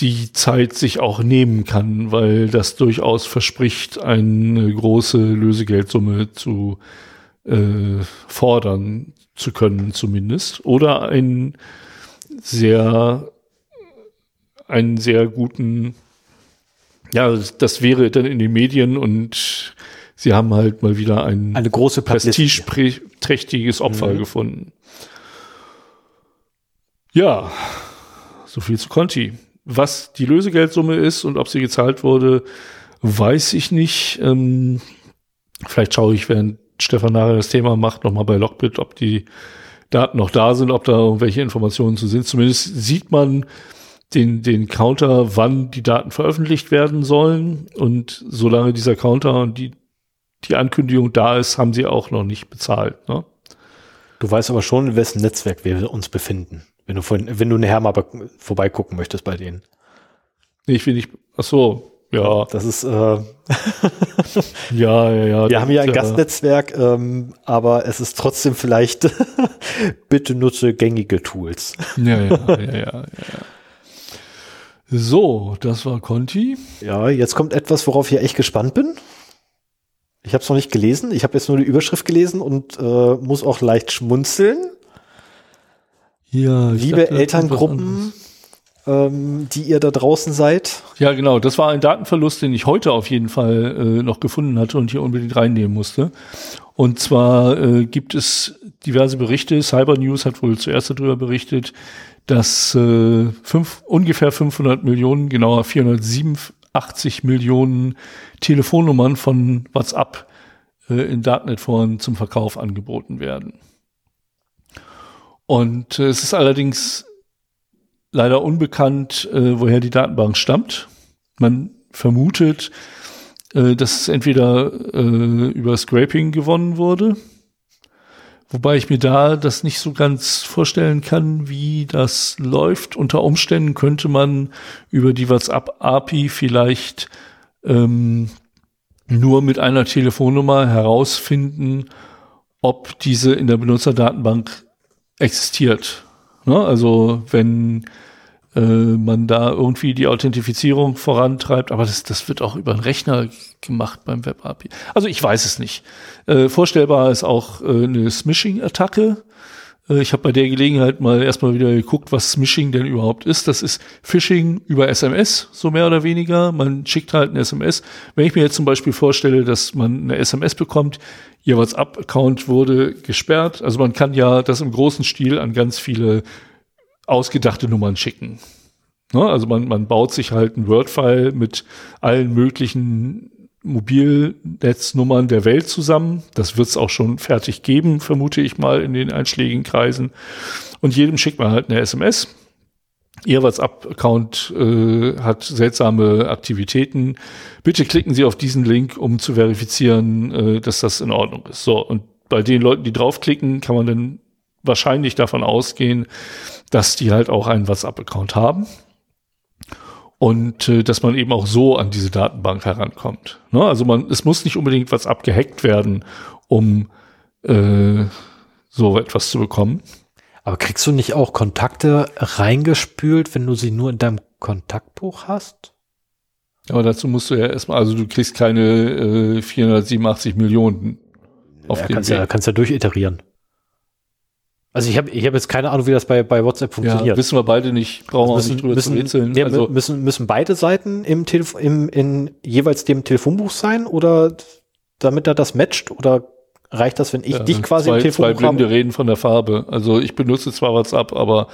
die Zeit sich auch nehmen kann, weil das durchaus verspricht, eine große Lösegeldsumme zu äh, fordern zu können, zumindest. Oder einen sehr, einen sehr guten, ja, das wäre dann in den Medien und sie haben halt mal wieder ein eine große prestigeträchtiges Opfer mhm. gefunden. Ja, so viel zu Conti. Was die Lösegeldsumme ist und ob sie gezahlt wurde, weiß ich nicht. Ähm, vielleicht schaue ich, während Stefan nachher das Thema macht, nochmal bei Lockbit, ob die Daten noch da sind, ob da irgendwelche Informationen zu sind. Zumindest sieht man den, den Counter, wann die Daten veröffentlicht werden sollen. Und solange dieser Counter und die, die Ankündigung da ist, haben sie auch noch nicht bezahlt. Ne? Du weißt aber schon, in wessen Netzwerk wir uns befinden. Wenn du, vorhin, wenn du nachher mal vorbeigucken möchtest bei denen. Nee, ich will nicht. Ach so, ja. Das ist. Äh, ja, ja, ja. Wir haben hier ein ja. Gastnetzwerk, ähm, aber es ist trotzdem vielleicht. bitte nutze gängige Tools. ja, ja, ja, ja, ja. So, das war Conti. Ja, jetzt kommt etwas, worauf ich echt gespannt bin. Ich habe es noch nicht gelesen. Ich habe jetzt nur die Überschrift gelesen und äh, muss auch leicht schmunzeln. Ja, liebe dachte, Elterngruppen, ähm, die ihr da draußen seid. Ja, genau. Das war ein Datenverlust, den ich heute auf jeden Fall äh, noch gefunden hatte und hier unbedingt reinnehmen musste. Und zwar äh, gibt es diverse Berichte. Cyber News hat wohl zuerst darüber berichtet, dass äh, fünf, ungefähr 500 Millionen, genauer 487 Millionen Telefonnummern von WhatsApp äh, in Darknet-Foren zum Verkauf angeboten werden. Und äh, es ist allerdings leider unbekannt, äh, woher die Datenbank stammt. Man vermutet, äh, dass es entweder äh, über Scraping gewonnen wurde, wobei ich mir da das nicht so ganz vorstellen kann, wie das läuft. Unter Umständen könnte man über die WhatsApp-API vielleicht ähm, nur mit einer Telefonnummer herausfinden, ob diese in der Benutzerdatenbank existiert. Ne? Also wenn äh, man da irgendwie die Authentifizierung vorantreibt, aber das, das wird auch über einen Rechner gemacht beim Web-API. Also ich weiß es nicht. Äh, vorstellbar ist auch äh, eine Smishing-Attacke. Äh, ich habe bei der Gelegenheit mal erstmal wieder geguckt, was Smishing denn überhaupt ist. Das ist Phishing über SMS, so mehr oder weniger. Man schickt halt eine SMS. Wenn ich mir jetzt zum Beispiel vorstelle, dass man eine SMS bekommt, Ihr WhatsApp-Account wurde gesperrt. Also man kann ja das im großen Stil an ganz viele ausgedachte Nummern schicken. Ne? Also man, man baut sich halt ein Word-File mit allen möglichen Mobilnetznummern der Welt zusammen. Das wird es auch schon fertig geben, vermute ich mal, in den einschlägigen Kreisen. Und jedem schickt man halt eine SMS Ihr WhatsApp-Account äh, hat seltsame Aktivitäten. Bitte klicken Sie auf diesen Link, um zu verifizieren, äh, dass das in Ordnung ist. So, und bei den Leuten, die draufklicken, kann man dann wahrscheinlich davon ausgehen, dass die halt auch einen WhatsApp-Account haben. Und äh, dass man eben auch so an diese Datenbank herankommt. Ne? Also man, es muss nicht unbedingt WhatsApp gehackt werden, um äh, so etwas zu bekommen. Aber kriegst du nicht auch Kontakte reingespült, wenn du sie nur in deinem Kontaktbuch hast? Aber dazu musst du ja erstmal, also du kriegst keine äh, 487 Millionen auf ja, den kannst Weg. ja kannst ja durchiterieren. Also ich habe ich hab jetzt keine Ahnung, wie das bei, bei WhatsApp funktioniert. Ja, wissen wir beide nicht, brauchen wir also nicht drüber müssen, zu rätseln. Ja, also müssen, müssen beide Seiten im Telefon, im, in jeweils dem Telefonbuch sein oder damit er das matcht oder reicht das, wenn ich ja, dich quasi zwei, im Telefon Zwei Blinde reden von der Farbe. Also ich benutze zwar WhatsApp, aber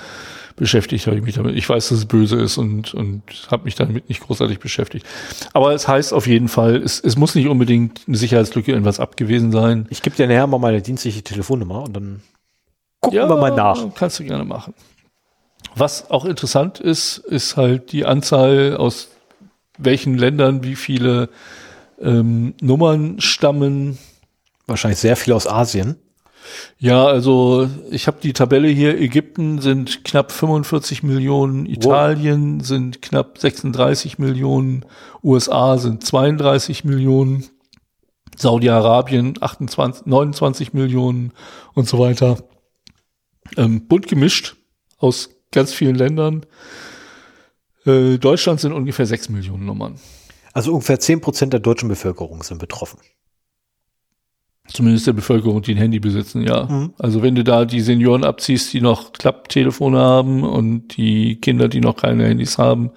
beschäftigt habe ich mich damit. Ich weiß, dass es böse ist und, und habe mich damit nicht großartig beschäftigt. Aber es heißt auf jeden Fall, es, es muss nicht unbedingt eine Sicherheitslücke in WhatsApp gewesen sein. Ich gebe dir nachher mal meine dienstliche Telefonnummer und dann gucken ja, wir mal nach. Kannst du gerne machen. Was auch interessant ist, ist halt die Anzahl aus welchen Ländern wie viele ähm, Nummern stammen Wahrscheinlich sehr viel aus Asien. Ja, also ich habe die Tabelle hier. Ägypten sind knapp 45 Millionen, Italien wow. sind knapp 36 Millionen, USA sind 32 Millionen, Saudi-Arabien 28, 29 Millionen und so weiter. Ähm, bunt gemischt aus ganz vielen Ländern. Äh, Äh, Deutschland sind ungefähr 6 Millionen Nummern. Also ungefähr 10 Prozent der deutschen Bevölkerung sind betroffen. Zumindest der Bevölkerung, die ein Handy besitzen, ja. Mhm. Also wenn du da die Senioren abziehst, die noch Klapptelefone haben und die Kinder, die noch keine Handys haben,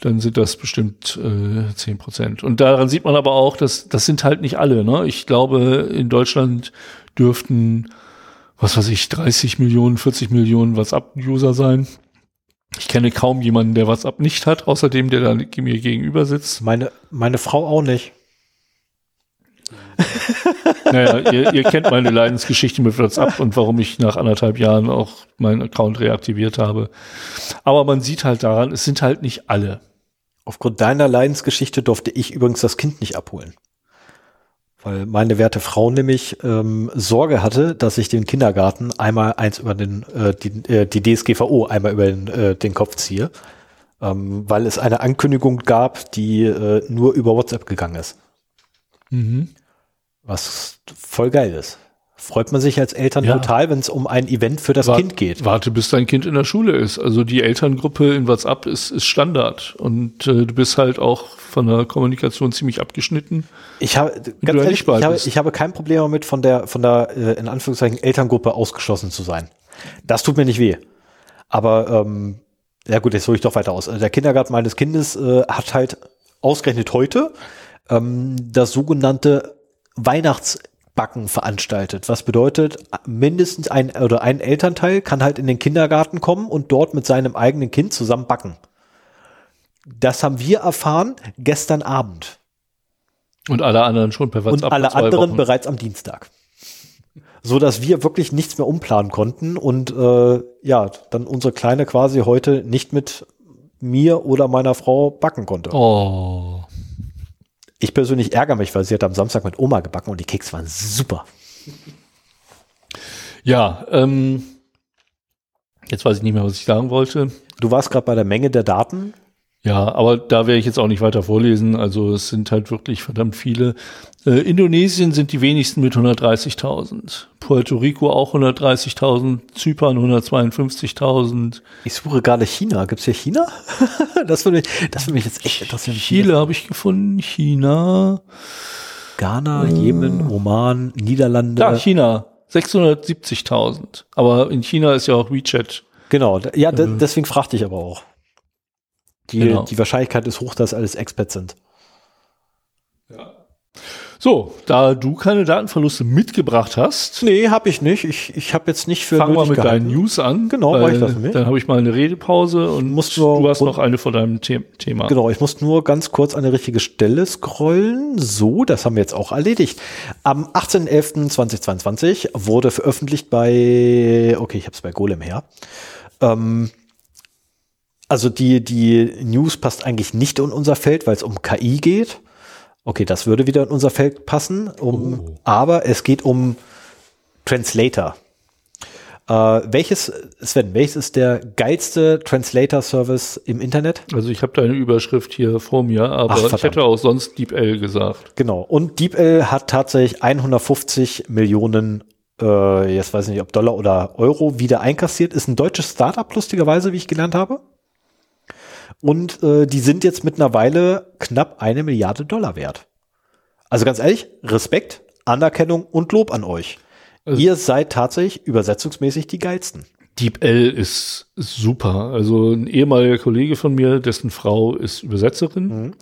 dann sind das bestimmt äh, 10 Prozent. Und daran sieht man aber auch, dass das sind halt nicht alle. Ne? Ich glaube, in Deutschland dürften, was weiß ich, 30 Millionen, 40 Millionen WhatsApp-User sein. Ich kenne kaum jemanden, der WhatsApp nicht hat, außerdem der da mir gegenüber sitzt. Meine, meine Frau auch nicht. naja, ihr, ihr kennt meine Leidensgeschichte mit WhatsApp und warum ich nach anderthalb Jahren auch meinen Account reaktiviert habe. Aber man sieht halt daran, es sind halt nicht alle. Aufgrund deiner Leidensgeschichte durfte ich übrigens das Kind nicht abholen. Weil meine werte Frau nämlich ähm, Sorge hatte, dass ich den Kindergarten einmal eins über den, äh, die, äh, die DSGVO einmal über den, äh, den Kopf ziehe. Ähm, weil es eine Ankündigung gab, die äh, nur über WhatsApp gegangen ist. Mhm. Was voll geil ist. Freut man sich als Eltern ja. total, wenn es um ein Event für das Wart, Kind geht. Warte, bis dein Kind in der Schule ist. Also die Elterngruppe in WhatsApp ist, ist Standard. Und äh, du bist halt auch von der Kommunikation ziemlich abgeschnitten. Ich habe, ganz ehrlich, ich habe, ich habe kein Problem damit, von der, von der, äh, in Anführungszeichen, Elterngruppe ausgeschlossen zu sein. Das tut mir nicht weh. Aber, ähm, ja gut, jetzt hole ich doch weiter aus. Also der Kindergarten meines Kindes äh, hat halt ausgerechnet heute ähm, das sogenannte Weihnachtsbacken veranstaltet. Was bedeutet, mindestens ein oder ein Elternteil kann halt in den Kindergarten kommen und dort mit seinem eigenen Kind zusammen backen. Das haben wir erfahren gestern Abend. Und alle anderen schon per WhatsApp. Und alle anderen Wochen. bereits am Dienstag. So dass wir wirklich nichts mehr umplanen konnten und äh, ja, dann unsere Kleine quasi heute nicht mit mir oder meiner Frau backen konnte. Oh. Ich persönlich ärgere mich, weil sie hat am Samstag mit Oma gebacken und die Keks waren super. Ja, ähm, jetzt weiß ich nicht mehr, was ich sagen wollte. Du warst gerade bei der Menge der Daten. Ja, aber da werde ich jetzt auch nicht weiter vorlesen. Also es sind halt wirklich verdammt viele. Äh, Indonesien sind die wenigsten mit 130.000. Puerto Rico auch 130.000. Zypern 152.000. Ich suche gerade China. Gibt's hier China? das würde mich, das würde mich jetzt echt interessieren. Chile habe ich gefunden. China. Ghana, äh, Jemen, Oman, Niederlande. Ja, China. 670.000. Aber in China ist ja auch WeChat. Genau. Ja, äh. deswegen fragte ich aber auch. Die, genau. die Wahrscheinlichkeit ist hoch, dass alles Experts sind. Ja. So, da du keine Datenverluste mitgebracht hast. Nee, habe ich nicht. Ich, ich habe jetzt nicht für. Fangen wir mit gehalten. deinen News an. Genau, mach ich das mit. Dann habe ich mal eine Redepause und musst nur, du hast noch eine von deinem The Thema. Genau, ich muss nur ganz kurz an die richtige Stelle scrollen. So, das haben wir jetzt auch erledigt. Am 18.11.2022 wurde veröffentlicht bei, okay, ich habe es bei Golem her. Ähm, also die, die News passt eigentlich nicht in unser Feld, weil es um KI geht. Okay, das würde wieder in unser Feld passen. Um, oh. Aber es geht um Translator. Äh, welches, Sven, welches ist der geilste Translator-Service im Internet? Also ich habe da eine Überschrift hier vor mir, aber Ach, ich hätte auch sonst DeepL gesagt. Genau. Und DeepL hat tatsächlich 150 Millionen, äh, jetzt weiß ich nicht, ob Dollar oder Euro wieder einkassiert. Ist ein deutsches Startup, lustigerweise, wie ich gelernt habe. Und äh, die sind jetzt mittlerweile knapp eine Milliarde Dollar wert. Also ganz ehrlich, Respekt, Anerkennung und Lob an euch. Also Ihr seid tatsächlich übersetzungsmäßig die geilsten. DeepL ist super. Also ein ehemaliger Kollege von mir, dessen Frau ist Übersetzerin. Mhm.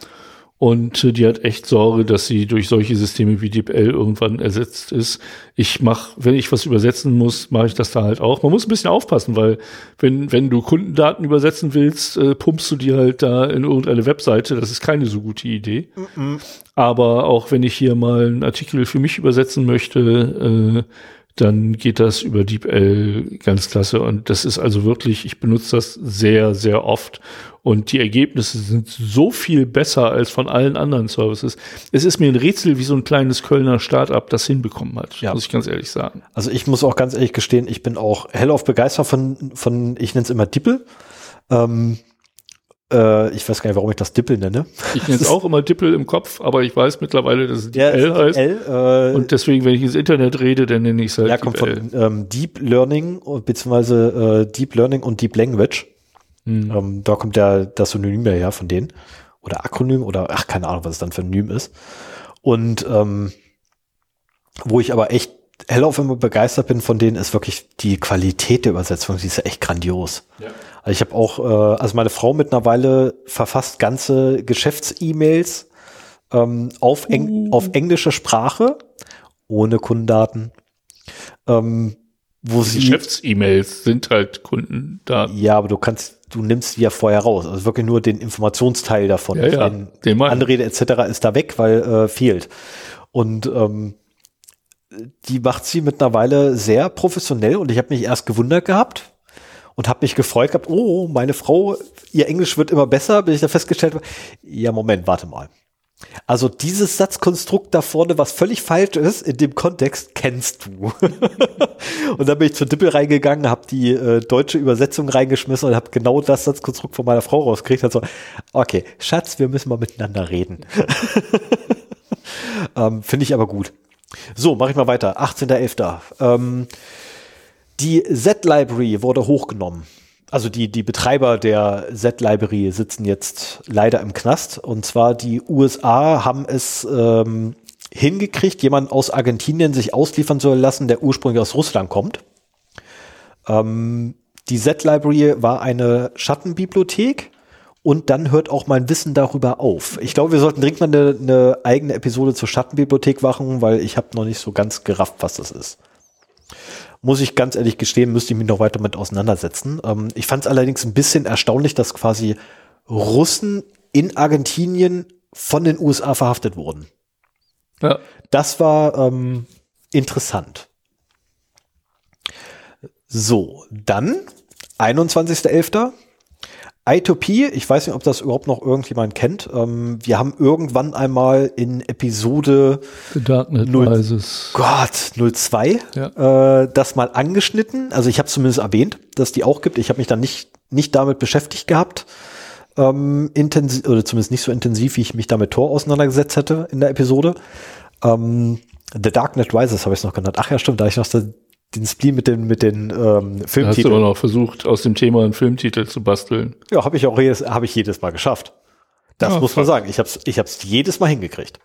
Und äh, die hat echt Sorge, dass sie durch solche Systeme wie DeepL irgendwann ersetzt ist. Ich mache, wenn ich was übersetzen muss, mache ich das da halt auch. Man muss ein bisschen aufpassen, weil wenn, wenn du Kundendaten übersetzen willst, äh, pumpst du die halt da in irgendeine Webseite. Das ist keine so gute Idee. Mm -mm. Aber auch wenn ich hier mal einen Artikel für mich übersetzen möchte, äh, dann geht das über DeepL ganz klasse. Und das ist also wirklich, ich benutze das sehr, sehr oft. Und die Ergebnisse sind so viel besser als von allen anderen Services. Es ist mir ein Rätsel, wie so ein kleines Kölner Startup das hinbekommen hat, ja. muss ich ganz ehrlich sagen. Also ich muss auch ganz ehrlich gestehen, ich bin auch hellauf begeistert von, von ich nenne es immer Dippel. Ähm, äh, ich weiß gar nicht, warum ich das Dippel nenne. Ich nenne es auch immer Dippel im Kopf, aber ich weiß mittlerweile, dass es ja, L heißt. L, äh, und deswegen, wenn ich ins Internet rede, dann nenne ich es halt Ja, kommt von ähm, Deep Learning beziehungsweise äh, Deep Learning und Deep Language. Mhm. Ähm, da kommt ja das Synonym her von denen. Oder Akronym oder ach, keine Ahnung, was es dann für ein Nym ist. Und ähm, wo ich aber echt hellauf immer begeistert bin von denen, ist wirklich die Qualität der Übersetzung, die ist ja echt grandios. Ja. Also ich habe auch, äh, also meine Frau mittlerweile verfasst ganze Geschäfts-E-Mails ähm, auf, Eng uh. auf englische Sprache, ohne Kundendaten. Ähm, wo die Geschäfts-E-Mails sind halt Kundendaten. Ja, aber du kannst, du nimmst die ja vorher raus. Also wirklich nur den Informationsteil davon. Ja, ja, den, den Anrede etc. ist da weg, weil äh, fehlt. Und ähm, die macht sie mittlerweile sehr professionell und ich habe mich erst gewundert gehabt und habe mich gefreut gehabt, oh, meine Frau, ihr Englisch wird immer besser, bis ich da festgestellt ja, Moment, warte mal. Also dieses Satzkonstrukt da vorne, was völlig falsch ist, in dem Kontext kennst du. und dann bin ich zur Dippel reingegangen, habe die äh, deutsche Übersetzung reingeschmissen und habe genau das Satzkonstrukt von meiner Frau rausgekriegt. Also, okay, Schatz, wir müssen mal miteinander reden. ähm, Finde ich aber gut. So, mache ich mal weiter. 18.11. Ähm, die Z-Library wurde hochgenommen also die, die Betreiber der Z-Library sitzen jetzt leider im Knast. Und zwar die USA haben es ähm, hingekriegt, jemanden aus Argentinien sich ausliefern zu lassen, der ursprünglich aus Russland kommt. Ähm, die Z-Library war eine Schattenbibliothek und dann hört auch mein Wissen darüber auf. Ich glaube, wir sollten dringend mal eine, eine eigene Episode zur Schattenbibliothek machen, weil ich habe noch nicht so ganz gerafft, was das ist muss ich ganz ehrlich gestehen, müsste ich mich noch weiter mit auseinandersetzen. Ähm, ich fand es allerdings ein bisschen erstaunlich, dass quasi Russen in Argentinien von den USA verhaftet wurden. Ja. Das war ähm, interessant. So, dann 21.11. I2P, ich weiß nicht, ob das überhaupt noch irgendjemand kennt. Ähm, wir haben irgendwann einmal in Episode The Darknet 0, Rises. Gott, 02 ja. äh, das mal angeschnitten. Also ich habe zumindest erwähnt, dass die auch gibt. Ich habe mich dann nicht, nicht damit beschäftigt gehabt. Ähm, intensiv, oder zumindest nicht so intensiv, wie ich mich damit Tor auseinandergesetzt hätte in der Episode. Ähm, The Darknet Rises habe ich noch genannt. Ach ja, stimmt, da ich noch den Spleen mit den, mit den ähm, Filmtiteln. Hast du aber noch versucht, aus dem Thema einen Filmtitel zu basteln? Ja, habe ich auch jedes, hab ich jedes Mal geschafft. Das ja, muss man sagen. Ich habe es ich hab's jedes Mal hingekriegt.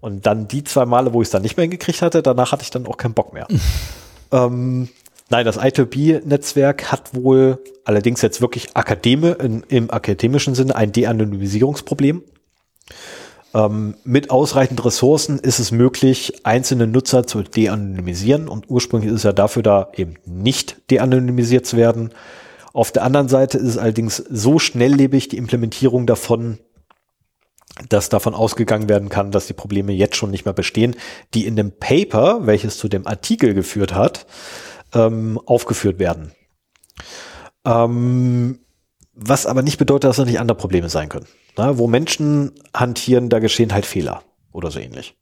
Und dann die zwei Male, wo ich es dann nicht mehr hingekriegt hatte, danach hatte ich dann auch keinen Bock mehr. ähm, nein, das I2B-Netzwerk hat wohl allerdings jetzt wirklich Akademe, in, im akademischen Sinne ein De-Anonymisierungsproblem. Ähm, mit ausreichend Ressourcen ist es möglich, einzelne Nutzer zu de-anonymisieren und ursprünglich ist es ja dafür da, eben nicht de-anonymisiert zu werden. Auf der anderen Seite ist es allerdings so schnelllebig, die Implementierung davon, dass davon ausgegangen werden kann, dass die Probleme jetzt schon nicht mehr bestehen, die in dem Paper, welches zu dem Artikel geführt hat, ähm, aufgeführt werden. Ähm, was aber nicht bedeutet, dass da nicht andere Probleme sein können. Na, wo Menschen hantieren, da geschehen halt Fehler oder so ähnlich.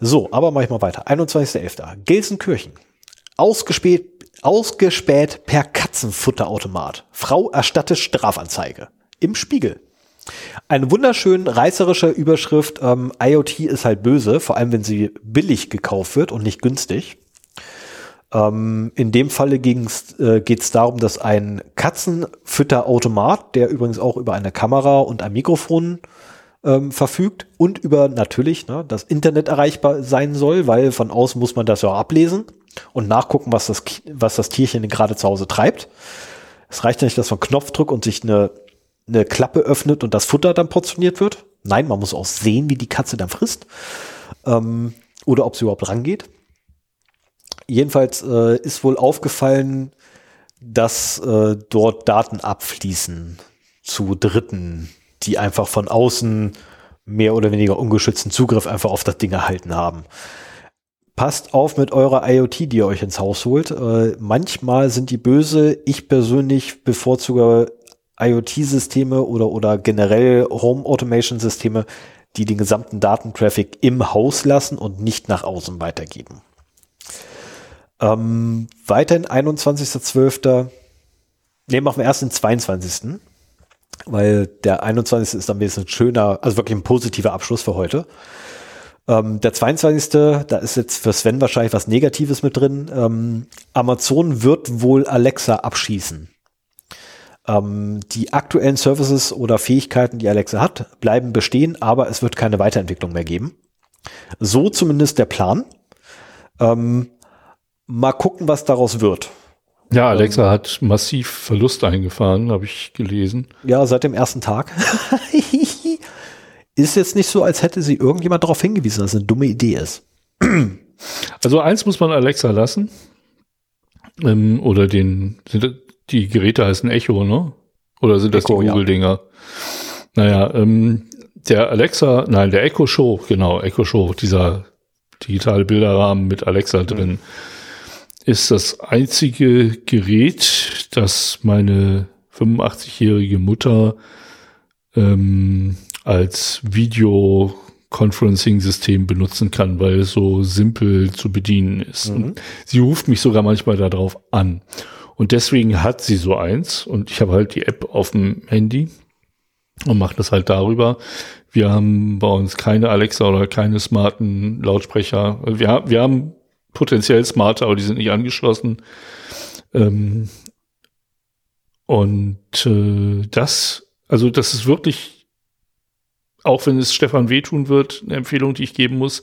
So, aber mach ich mal weiter. 21.11. Gelsenkirchen. Ausgespäht, ausgespäht per Katzenfutterautomat. Frau erstattet Strafanzeige. Im Spiegel. Eine wunderschön reißerische Überschrift, ähm, IoT ist halt böse, vor allem wenn sie billig gekauft wird und nicht günstig. Ähm, in dem Falle äh, geht es darum, dass ein Katzenfütterautomat, der übrigens auch über eine Kamera und ein Mikrofon ähm, verfügt und über natürlich ne, das Internet erreichbar sein soll, weil von außen muss man das ja ablesen und nachgucken, was das, was das Tierchen gerade zu Hause treibt. Es reicht ja nicht, dass man Knopfdruck und sich eine, eine Klappe öffnet und das Futter dann portioniert wird. Nein, man muss auch sehen, wie die Katze dann frisst ähm, oder ob sie überhaupt rangeht. Jedenfalls äh, ist wohl aufgefallen, dass äh, dort Daten abfließen zu Dritten, die einfach von außen mehr oder weniger ungeschützten Zugriff einfach auf das Ding erhalten haben. Passt auf mit eurer IoT, die ihr euch ins Haus holt. Äh, manchmal sind die böse. Ich persönlich bevorzuge IoT-Systeme oder, oder generell Home Automation Systeme, die den gesamten Datentraffic im Haus lassen und nicht nach außen weitergeben. Ähm, weiterhin 21.12. Ne, machen wir erst den 22. Weil der 21. ist am besten schöner, also wirklich ein positiver Abschluss für heute. Ähm, der 22. Da ist jetzt für Sven wahrscheinlich was Negatives mit drin. Ähm, Amazon wird wohl Alexa abschießen. Ähm, die aktuellen Services oder Fähigkeiten, die Alexa hat, bleiben bestehen, aber es wird keine Weiterentwicklung mehr geben. So zumindest der Plan. Ähm, mal gucken, was daraus wird. Ja, Alexa ähm, hat massiv Verlust eingefahren, habe ich gelesen. Ja, seit dem ersten Tag. ist jetzt nicht so, als hätte sie irgendjemand darauf hingewiesen, dass es eine dumme Idee ist. Also eins muss man Alexa lassen. Ähm, oder den, die Geräte heißen Echo, ne? Oder sind das Echo, die Google-Dinger? Ja. Naja, ähm, der Alexa, nein, der Echo Show, genau, Echo Show, dieser digitale Bilderrahmen mit Alexa mhm. Ist das einzige Gerät, das meine 85-jährige Mutter ähm, als Video-Conferencing-System benutzen kann, weil es so simpel zu bedienen ist. Mhm. sie ruft mich sogar manchmal darauf an. Und deswegen hat sie so eins und ich habe halt die App auf dem Handy und mache das halt darüber. Wir haben bei uns keine Alexa oder keine smarten Lautsprecher. Wir, wir haben potenziell smarte, aber die sind nicht angeschlossen. Ähm, und äh, das, also das ist wirklich, auch wenn es Stefan wehtun wird, eine Empfehlung, die ich geben muss,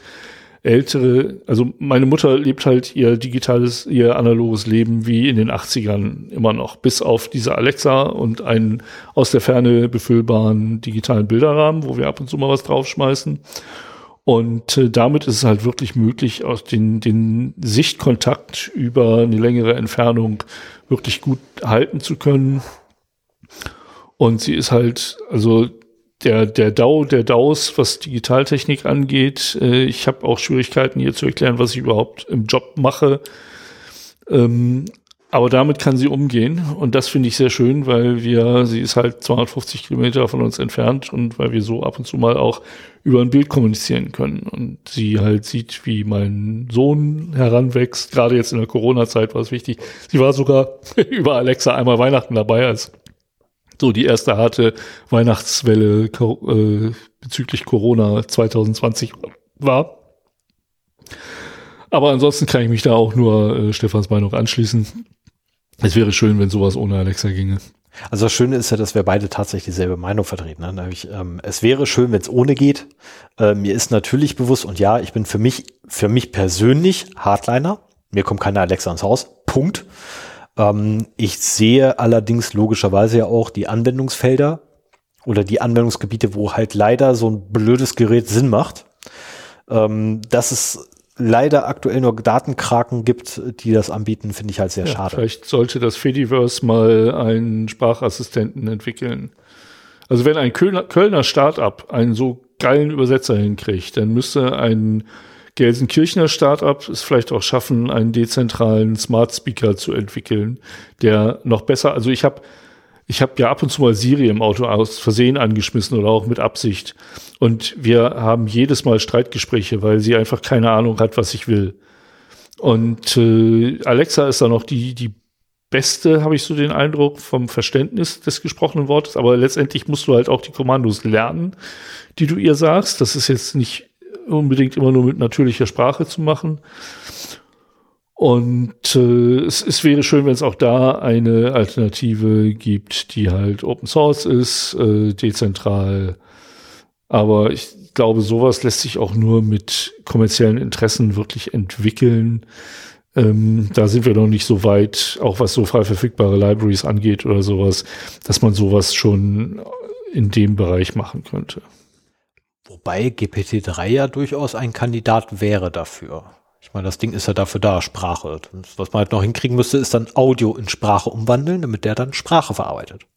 ältere, also meine Mutter lebt halt ihr digitales, ihr analoges Leben wie in den 80ern immer noch, bis auf diese Alexa und einen aus der Ferne befüllbaren digitalen Bilderrahmen, wo wir ab und zu mal was draufschmeißen. Und äh, damit ist es halt wirklich möglich, aus den, den Sichtkontakt über eine längere Entfernung wirklich gut halten zu können. Und sie ist halt, also der, der DAO, der DAOs, was Digitaltechnik angeht. Äh, ich habe auch Schwierigkeiten hier zu erklären, was ich überhaupt im Job mache. Ähm, aber damit kann sie umgehen und das finde ich sehr schön, weil wir, sie ist halt 250 Kilometer von uns entfernt und weil wir so ab und zu mal auch über ein Bild kommunizieren können und sie halt sieht, wie mein Sohn heranwächst. Gerade jetzt in der Corona-Zeit war es wichtig. Sie war sogar über Alexa einmal Weihnachten dabei, als so die erste harte Weihnachtswelle äh, bezüglich Corona 2020 war. Aber ansonsten kann ich mich da auch nur äh, Stefans Meinung anschließen. Es wäre schön, wenn sowas ohne Alexa ginge. Also das Schöne ist ja, dass wir beide tatsächlich dieselbe Meinung vertreten. Ne? Ich, ähm, es wäre schön, wenn es ohne geht. Äh, mir ist natürlich bewusst und ja, ich bin für mich, für mich persönlich Hardliner. Mir kommt keine Alexa ins Haus. Punkt. Ähm, ich sehe allerdings logischerweise ja auch die Anwendungsfelder oder die Anwendungsgebiete, wo halt leider so ein blödes Gerät Sinn macht. Ähm, dass es leider aktuell nur Datenkraken gibt, die das anbieten, finde ich halt sehr ja, schade. Vielleicht sollte das Fediverse mal einen Sprachassistenten entwickeln. Also wenn ein Kölner, Kölner Start-up einen so geilen Übersetzer hinkriegt, dann müsste ein Gelsenkirchener Startup es vielleicht auch schaffen, einen dezentralen Smart Speaker zu entwickeln, der noch besser, also ich habe ich habe ja ab und zu mal Siri im Auto aus Versehen angeschmissen oder auch mit Absicht. Und wir haben jedes Mal Streitgespräche, weil sie einfach keine Ahnung hat, was ich will. Und äh, Alexa ist da noch die, die beste, habe ich so den Eindruck, vom Verständnis des gesprochenen Wortes. Aber letztendlich musst du halt auch die Kommandos lernen, die du ihr sagst. Das ist jetzt nicht unbedingt immer nur mit natürlicher Sprache zu machen. Und äh, es, es wäre schön, wenn es auch da eine Alternative gibt, die halt Open Source ist, äh, dezentral. Aber ich glaube, sowas lässt sich auch nur mit kommerziellen Interessen wirklich entwickeln. Ähm, da sind wir noch nicht so weit, auch was so frei verfügbare Libraries angeht oder sowas, dass man sowas schon in dem Bereich machen könnte. Wobei GPT-3 ja durchaus ein Kandidat wäre dafür. Ich meine, das Ding ist ja dafür da, Sprache. Was man halt noch hinkriegen müsste, ist dann Audio in Sprache umwandeln, damit der dann Sprache verarbeitet.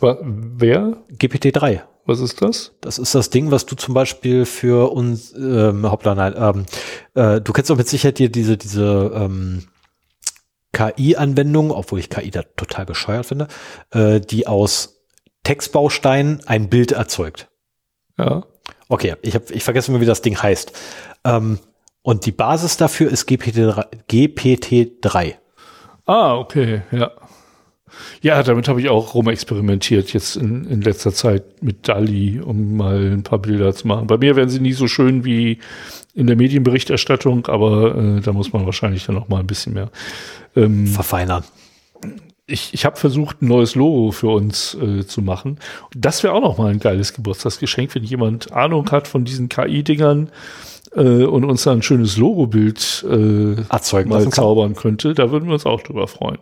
Wer? GPT-3. Was ist das? Das ist das Ding, was du zum Beispiel für uns, ähm, hoppla, nein, ähm, äh, du kennst doch mit Sicherheit hier diese, diese ähm, KI-Anwendung, obwohl ich KI da total bescheuert finde, äh, die aus Textbausteinen ein Bild erzeugt. Ja. Okay, ich, hab, ich vergesse immer, wie das Ding heißt. Ähm, und die Basis dafür ist GPT-3. GPT ah, okay, ja. Ja, damit habe ich auch rumexperimentiert jetzt in, in letzter Zeit mit DALI, um mal ein paar Bilder zu machen. Bei mir werden sie nie so schön wie in der Medienberichterstattung, aber äh, da muss man wahrscheinlich dann noch mal ein bisschen mehr ähm, verfeinern. ich, ich habe versucht, ein neues Logo für uns äh, zu machen. Das wäre auch noch mal ein geiles Geburtstagsgeschenk, wenn jemand Ahnung hat von diesen KI-Dingern äh, und uns da ein schönes Logobild äh, Erzeugen mal lassen kann. zaubern könnte. Da würden wir uns auch drüber freuen.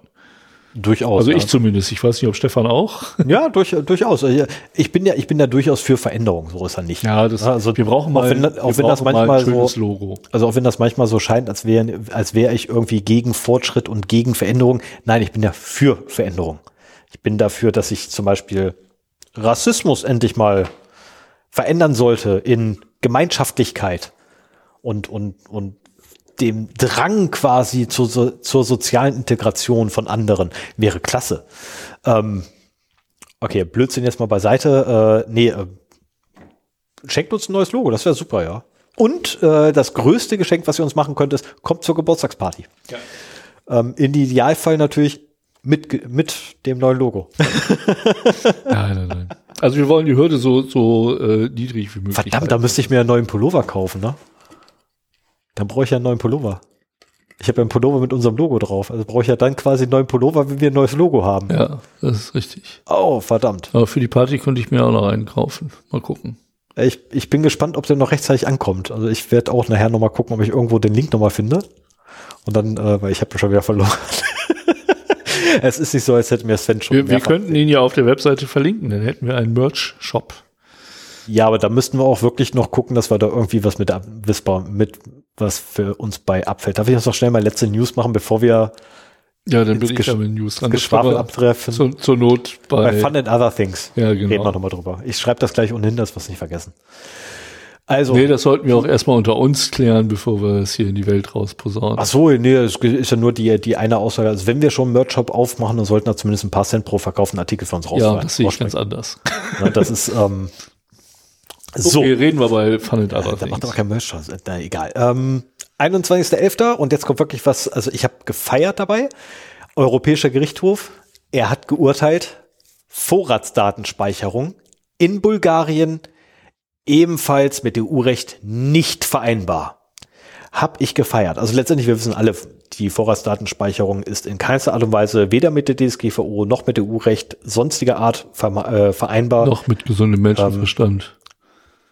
Durchaus. Also ja. ich zumindest. Ich weiß nicht, ob Stefan auch. Ja, durch, durchaus. Also Ich bin ja, ich bin da durchaus für Veränderung, so ist er nicht. Ja, das, also wir brauchen auch mal, wenn, wir auch wenn das manchmal ein schönes so, Logo. also auch wenn das manchmal so scheint, als wäre, als wäre ich irgendwie gegen Fortschritt und gegen Veränderung. Nein, ich bin ja für Veränderung. Ich bin dafür, dass sich zum Beispiel Rassismus endlich mal verändern sollte in Gemeinschaftlichkeit und, und, und dem Drang quasi zur, so- zur sozialen Integration von anderen wäre klasse. Ähm, okay, Blödsinn jetzt mal beiseite. Äh, nee, äh, schenkt uns ein neues Logo, das wäre super, ja. Und äh, das größte Geschenk, was ihr uns machen könnt, ist, kommt zur Geburtstagsparty. Ähm, in Idealfall natürlich mit, mit dem neuen Logo. Nein, nein, nein. Also wir wollen die Hürde so, so äh, niedrig wie möglich. Verdammt, da müsste ich mir einen neuen Pullover kaufen, ne? Dann brauche ich ja einen neuen Pullover. Ich habe ja einen Pullover mit unserem Logo drauf. Also brauche ich ja dann quasi einen neuen Pullover, wenn wir ein neues Logo haben. Ja, das ist richtig. Oh, verdammt. Aber für die Party könnte ich mir auch noch einen kaufen. Mal gucken. Ich, ich bin gespannt, ob der noch rechtzeitig ankommt. Also ich werde auch nachher nochmal gucken, ob ich irgendwo den Link nochmal finde. Und dann, äh, weil ich habe schon wieder verloren. es ist nicht so, als hätten wir Sven schon Wir, wir könnten ihn ja auf der Webseite verlinken, dann hätten wir einen Merch-Shop. Ja, aber da müssten wir auch wirklich noch gucken, dass wir da irgendwie was mit mit was für uns bei abfällt. Darf ich jetzt noch schnell mal letzte News machen, bevor wir Ja, dann bin ich ja mit News dran. Das Geschwafel abtreffen? zur, zur Not bei, bei Fun and Other Things. Ja, Reden wir genau. nochmal drüber. Ich schreibe das gleich ohnehin, dass wir es nicht vergessen. Also, Nee, das sollten wir auch erstmal unter uns klären, bevor wir es hier in die Welt rausposaunen. ach so, nee, es ist ja nur die, die eine Aussage. Also wenn wir schon einen Merch-Shop aufmachen, dann sollten da zumindest ein paar Cent pro verkauften Artikel für uns raus ja, das sehe ich ganz anders. Ja, das ist, ähm, so. Okay, reden wir bei Fun and Other Da macht aber kein Merch draus. Na, egal. Ähm, 21.11. und jetzt kommt wirklich was, also ich habe gefeiert dabei. Europäischer Gerichtshof, er hat geurteilt, Vorratsdatenspeicherung in Bulgarien ebenfalls mit EU-Recht nicht vereinbar. Hab ich gefeiert. Also letztendlich, wir wissen alle, die Vorratsdatenspeicherung ist in keinster Art und Weise weder mit der DSGVO noch mit EU-Recht sonstiger Art äh, vereinbar. Noch mit gesundem Ähm, Menschenverstand.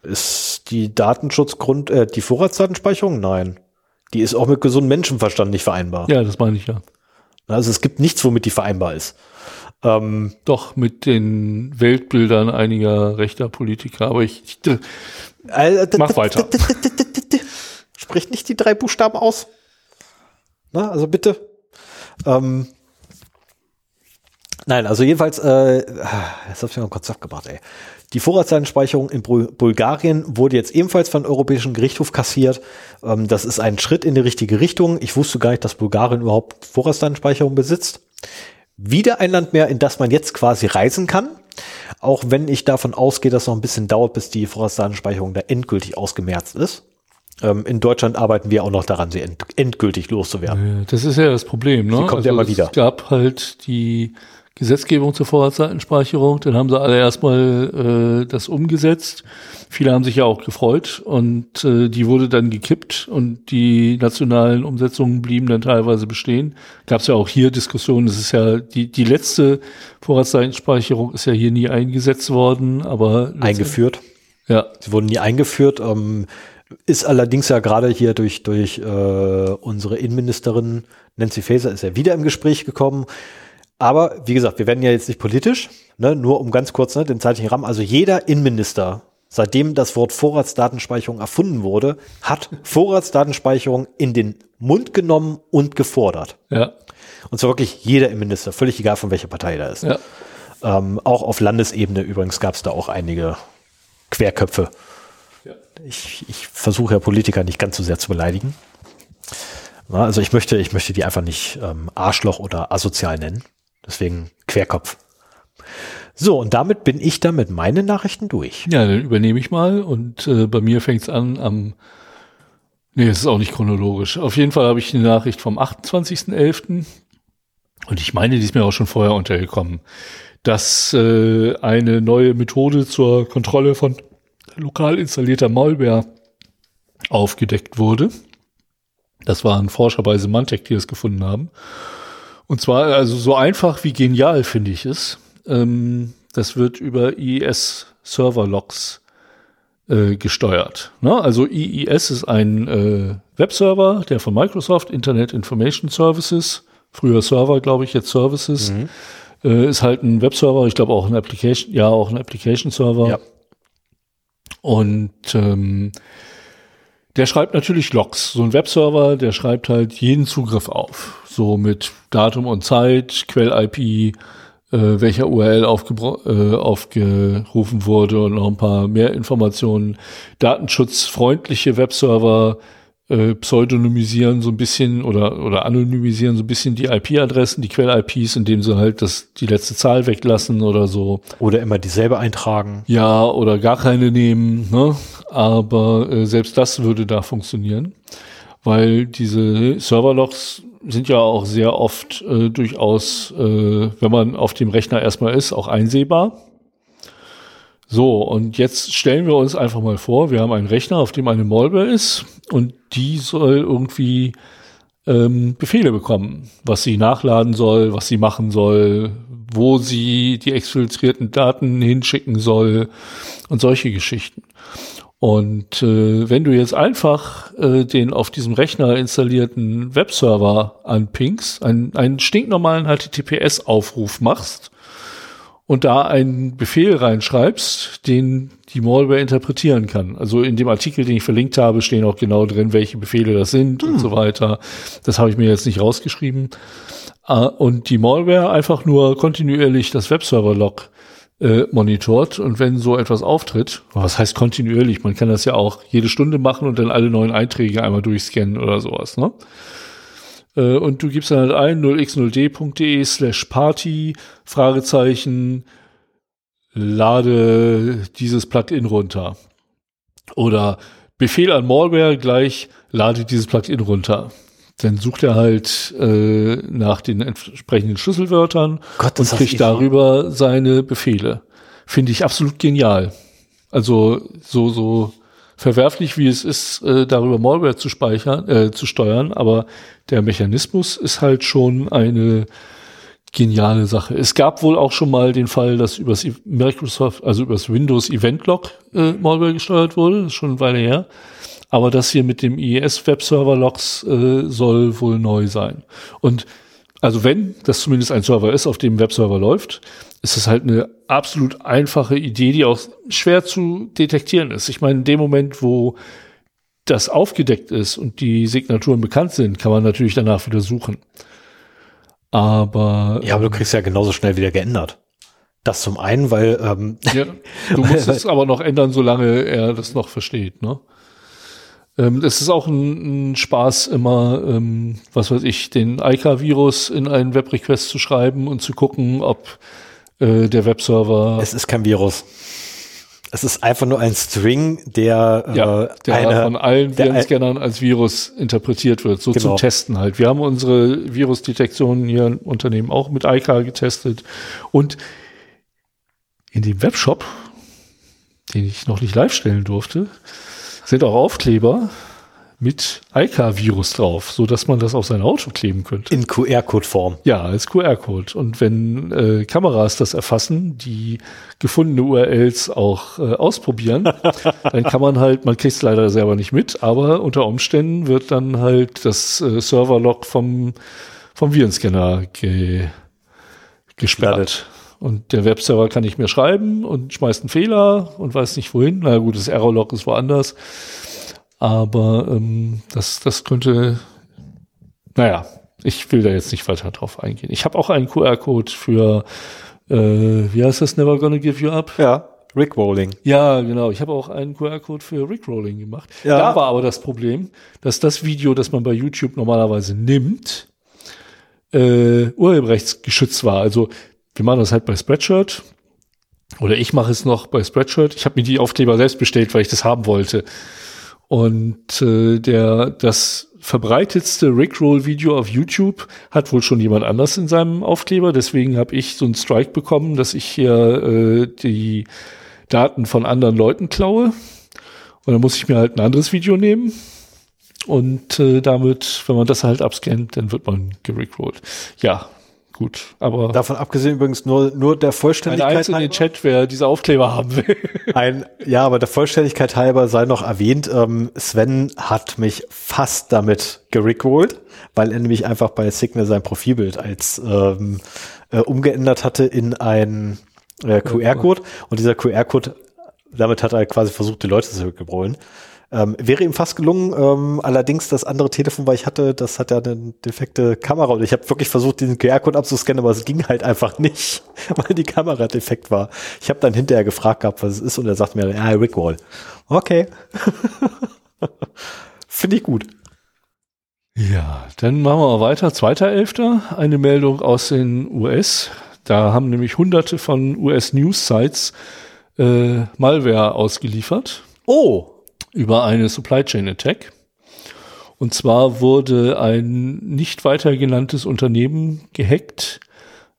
Ist die Datenschutzgrund, äh, die Vorratsdatenspeicherung? Nein. Die ist auch mit gesundem Menschenverstand nicht vereinbar. ja, das meine ich ja. Also es gibt nichts, womit die vereinbar ist. Ähm, Doch mit den Weltbildern einiger rechter Politiker. Aber ich, ich äh, Mach weiter. Spricht nicht die drei Buchstaben aus. Na, also bitte. Ähm, nein, also jedenfalls, äh, jetzt hab ich noch kurz abgebracht, ey. Die Vorratsdatenspeicherung in Bul Bulgarien wurde jetzt ebenfalls vom Europäischen Gerichtshof kassiert. Ähm, das ist ein Schritt in die richtige Richtung. Ich wusste gar nicht, dass Bulgarien überhaupt Vorratsdatenspeicherung besitzt. Wieder ein Land mehr, in das man jetzt quasi reisen kann. Auch wenn ich davon ausgehe, dass es noch ein bisschen dauert, bis die Vorratsdatenspeicherung da endgültig ausgemerzt ist. Ähm, in Deutschland arbeiten wir auch noch daran, sie end endgültig loszuwerden. Das ist ja das Problem. Ne? Sie kommt ja immer es wieder. gab halt die Gesetzgebung zur Vorratsdatenspeicherung, dann haben sie alle erstmal äh, das umgesetzt. Viele haben sich ja auch gefreut und äh, die wurde dann gekippt und die nationalen Umsetzungen blieben dann teilweise bestehen. Gab es ja auch hier Diskussionen, es ist ja die, die letzte Vorratsdatenspeicherung ist ja hier nie eingesetzt worden, aber Eingeführt. ja, Sie wurden nie eingeführt. Ähm, ist allerdings ja gerade hier durch, durch äh, unsere Innenministerin Nancy Faeser ist ja wieder im Gespräch gekommen. Aber wie gesagt, wir werden ja jetzt nicht politisch, ne, nur um ganz kurz ne, den zeitlichen Rahmen. Also jeder Innenminister, seitdem das Wort Vorratsdatenspeicherung erfunden wurde, hat Vorratsdatenspeicherung in den Mund genommen und gefordert. ja, Und zwar wirklich jeder Innenminister, völlig egal von welcher Partei da ist. ja. Ähm, auch auf Landesebene übrigens gab es da auch einige Querköpfe. Ja. Ich, ich versuche ja Politiker nicht ganz so sehr zu beleidigen. Na, also ich möchte, ich möchte die einfach nicht ähm, Arschloch oder asozial nennen. Deswegen Querkopf. So, und damit bin ich dann mit meinen Nachrichten durch. Ja, dann übernehme ich mal und äh, bei mir fängt es an am Nee, es ist auch nicht chronologisch. Auf jeden Fall habe ich eine Nachricht vom 28.11. Und ich meine, die ist mir auch schon vorher untergekommen, dass äh, eine neue Methode zur Kontrolle von lokal installierter Malware aufgedeckt wurde. Das waren Forscher bei Symantec, die das gefunden haben. Und zwar also so einfach wie genial finde ich es. Ähm, das wird über IIS Server Logs äh, gesteuert. Ne? Also IIS ist ein äh, Webserver, der von Microsoft Internet Information Services, früher Server, glaube ich, jetzt Services, mhm. äh, ist halt ein Webserver. Ich glaube auch ein Application, ja auch ein Application Server. Ja. Und ähm, der schreibt natürlich Logs. So ein Webserver, der schreibt halt jeden Zugriff auf. So mit Datum und Zeit, Quell-IP, äh, welcher URL äh, aufgerufen wurde und noch ein paar mehr Informationen. Datenschutzfreundliche Webserver äh, pseudonymisieren so ein bisschen oder, oder anonymisieren so ein bisschen die IP-Adressen, die Quell-IPs, indem sie halt das, die letzte Zahl weglassen oder so. Oder immer dieselbe eintragen. Ja, oder gar keine nehmen, ne? Aber äh, selbst das würde da funktionieren, weil diese Serverlogs sind ja auch sehr oft äh, durchaus, äh, wenn man auf dem Rechner erstmal ist, auch einsehbar. So, und jetzt stellen wir uns einfach mal vor, wir haben einen Rechner, auf dem eine Malware ist und die soll irgendwie ähm, Befehle bekommen, was sie nachladen soll, was sie machen soll, wo sie die exfiltrierten Daten hinschicken soll und solche Geschichten. Und äh, wenn du jetzt einfach äh, den auf diesem Rechner installierten Webserver anpingst, einen, einen stinknormalen HTTPS-Aufruf machst und da einen Befehl reinschreibst, den die Malware interpretieren kann. Also in dem Artikel, den ich verlinkt habe, stehen auch genau drin, welche Befehle das sind hm. und so weiter. Das habe ich mir jetzt nicht rausgeschrieben. Uh, und die Malware einfach nur kontinuierlich das Webserver-Log äh, monitort und wenn so etwas auftritt, was heißt kontinuierlich, man kann das ja auch jede Stunde machen und dann alle neuen Einträge einmal durchscannen oder sowas, ne? Äh, und du gibst dann halt ein 0x0d.de slash party, Fragezeichen, lade dieses Plugin runter. Oder Befehl an Malware gleich, lade dieses Plugin runter. Dann sucht er halt äh, nach den entsprechenden Schlüsselwörtern Gott, und kriegt darüber seine Befehle. Finde ich absolut genial. Also so so verwerflich wie es ist, äh, darüber Malware zu speichern, äh, zu steuern, aber der Mechanismus ist halt schon eine geniale Sache. Es gab wohl auch schon mal den Fall, dass übers Microsoft, also übers Windows Event Log äh, Malware gesteuert wurde, ist schon eine Weile her. Aber das hier mit dem IES Webserver Logs äh, soll wohl neu sein. Und also wenn das zumindest ein Server ist, auf dem Webserver läuft, ist es halt eine absolut einfache Idee, die auch schwer zu detektieren ist. Ich meine, in dem Moment, wo das aufgedeckt ist und die Signaturen bekannt sind, kann man natürlich danach wieder suchen. Aber ja, aber du kriegst ja genauso schnell wieder geändert. Das zum einen, weil ähm, ja, du musst es aber noch ändern, solange er das noch versteht, ne? Ähm, es ist auch ein, ein Spaß, immer, ähm, was weiß ich, den ICA-Virus in einen Web-Request zu schreiben und zu gucken, ob äh, der Webserver. Es ist kein Virus. Es ist einfach nur ein String, der, ja, äh, der eine, von allen Virenscannern als Virus interpretiert wird, so genau. zum Testen halt. Wir haben unsere Virusdetektionen hier im Unternehmen auch mit ICA getestet und in dem Webshop, den ich noch nicht live stellen durfte, sind auch Aufkleber mit ICA-Virus drauf, so dass man das auf sein Auto kleben könnte. In QR-Code-Form. Ja, als QR-Code. Und wenn äh, Kameras das erfassen, die gefundene URLs auch äh, ausprobieren, dann kann man halt, man kriegt es leider selber nicht mit, aber unter Umständen wird dann halt das äh, Server-Log vom, vom Virenscanner ge gesperrt. Und der Webserver kann nicht mehr schreiben und schmeißt einen Fehler und weiß nicht wohin. Na gut, das Error-Log ist woanders. Aber ähm, das, das könnte, naja, ich will da jetzt nicht weiter drauf eingehen. Ich habe auch einen QR-Code für, äh, wie heißt das, Never Gonna Give You Up? Ja. Rickrolling. Ja, genau. Ich habe auch einen QR-Code für Rickrolling gemacht. Ja. Da war aber das Problem, dass das Video, das man bei YouTube normalerweise nimmt, äh, urheberrechtsgeschützt war. Also wir machen das halt bei Spreadshirt. Oder ich mache es noch bei Spreadshirt. Ich habe mir die Aufkleber selbst bestellt, weil ich das haben wollte. Und äh, der das verbreitetste Rickroll-Video auf YouTube hat wohl schon jemand anders in seinem Aufkleber. Deswegen habe ich so einen Strike bekommen, dass ich hier äh, die Daten von anderen Leuten klaue. Und dann muss ich mir halt ein anderes Video nehmen. Und äh, damit, wenn man das halt abscannt, dann wird man gerickrollt. Ja, gut. Aber davon abgesehen übrigens nur nur der Vollständigkeit ein Eins in den Chat, wer diese Aufkleber haben will. Ein ja, aber der Vollständigkeit halber sei noch erwähnt, ähm, Sven hat mich fast damit gerickrollt, weil er nämlich einfach bei Signal sein Profilbild als ähm, äh, umgeändert hatte in ein äh, QR-Code und dieser QR-Code damit hat er quasi versucht, die Leute zu zurückgebrüllen. Ähm, wäre ihm fast gelungen, ähm, allerdings das andere Telefon, weil ich hatte, das hat ja eine defekte Kamera und ich habe wirklich versucht, diesen QR-Code abzuscannen, aber es ging halt einfach nicht, weil die Kamera defekt war. Ich habe dann hinterher gefragt gehabt, was es ist und er sagt mir, ja, Rickwall. Okay. Finde ich gut. Ja, dann machen wir weiter. Zweiter Elfter, eine Meldung aus den US. Da haben nämlich hunderte von US-News-Sites äh, Malware ausgeliefert. Oh, über eine Supply Chain Attack. Und zwar wurde ein nicht weiter genanntes Unternehmen gehackt,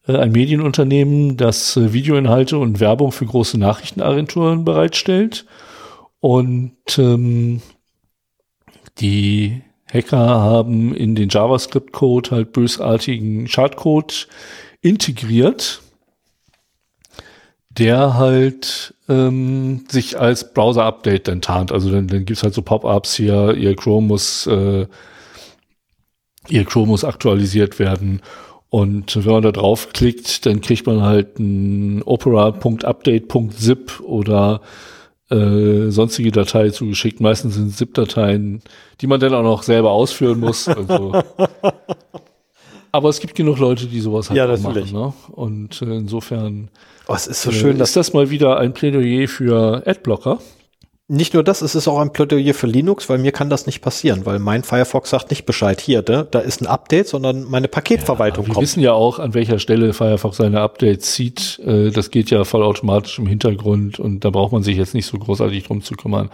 äh, ein Medienunternehmen, das äh, Videoinhalte und Werbung für große Nachrichtenagenturen bereitstellt. Und ähm, die Hacker haben in den JavaScript-Code halt bösartigen Schadcode integriert der halt ähm, sich als Browser-Update dann tarnt. Also dann, dann gibt's halt so Pop-ups hier, ihr Chrome muss, äh, ihr Chrome muss aktualisiert werden. Und wenn man da draufklickt, dann kriegt man halt ein opera.update.zip oder äh, sonstige Datei zugeschickt. Meistens sind ZIP-Dateien, die man dann auch noch selber ausführen muss. Also. Aber es gibt genug Leute, die sowas halt ja, machen. Ne? Und äh, insofern Oh, es ist so schön, dass das mal wieder ein Plädoyer für Adblocker. Nicht nur das, es ist auch ein Plädoyer für Linux, weil mir kann das nicht passieren, weil mein Firefox sagt nicht Bescheid, hier, da, da ist ein Update, sondern meine Paketverwaltung ja, wir kommt. Wir wissen ja auch, an welcher Stelle Firefox seine Updates zieht. Äh, das geht ja vollautomatisch im Hintergrund und da braucht man sich jetzt nicht so großartig drum zu kümmern.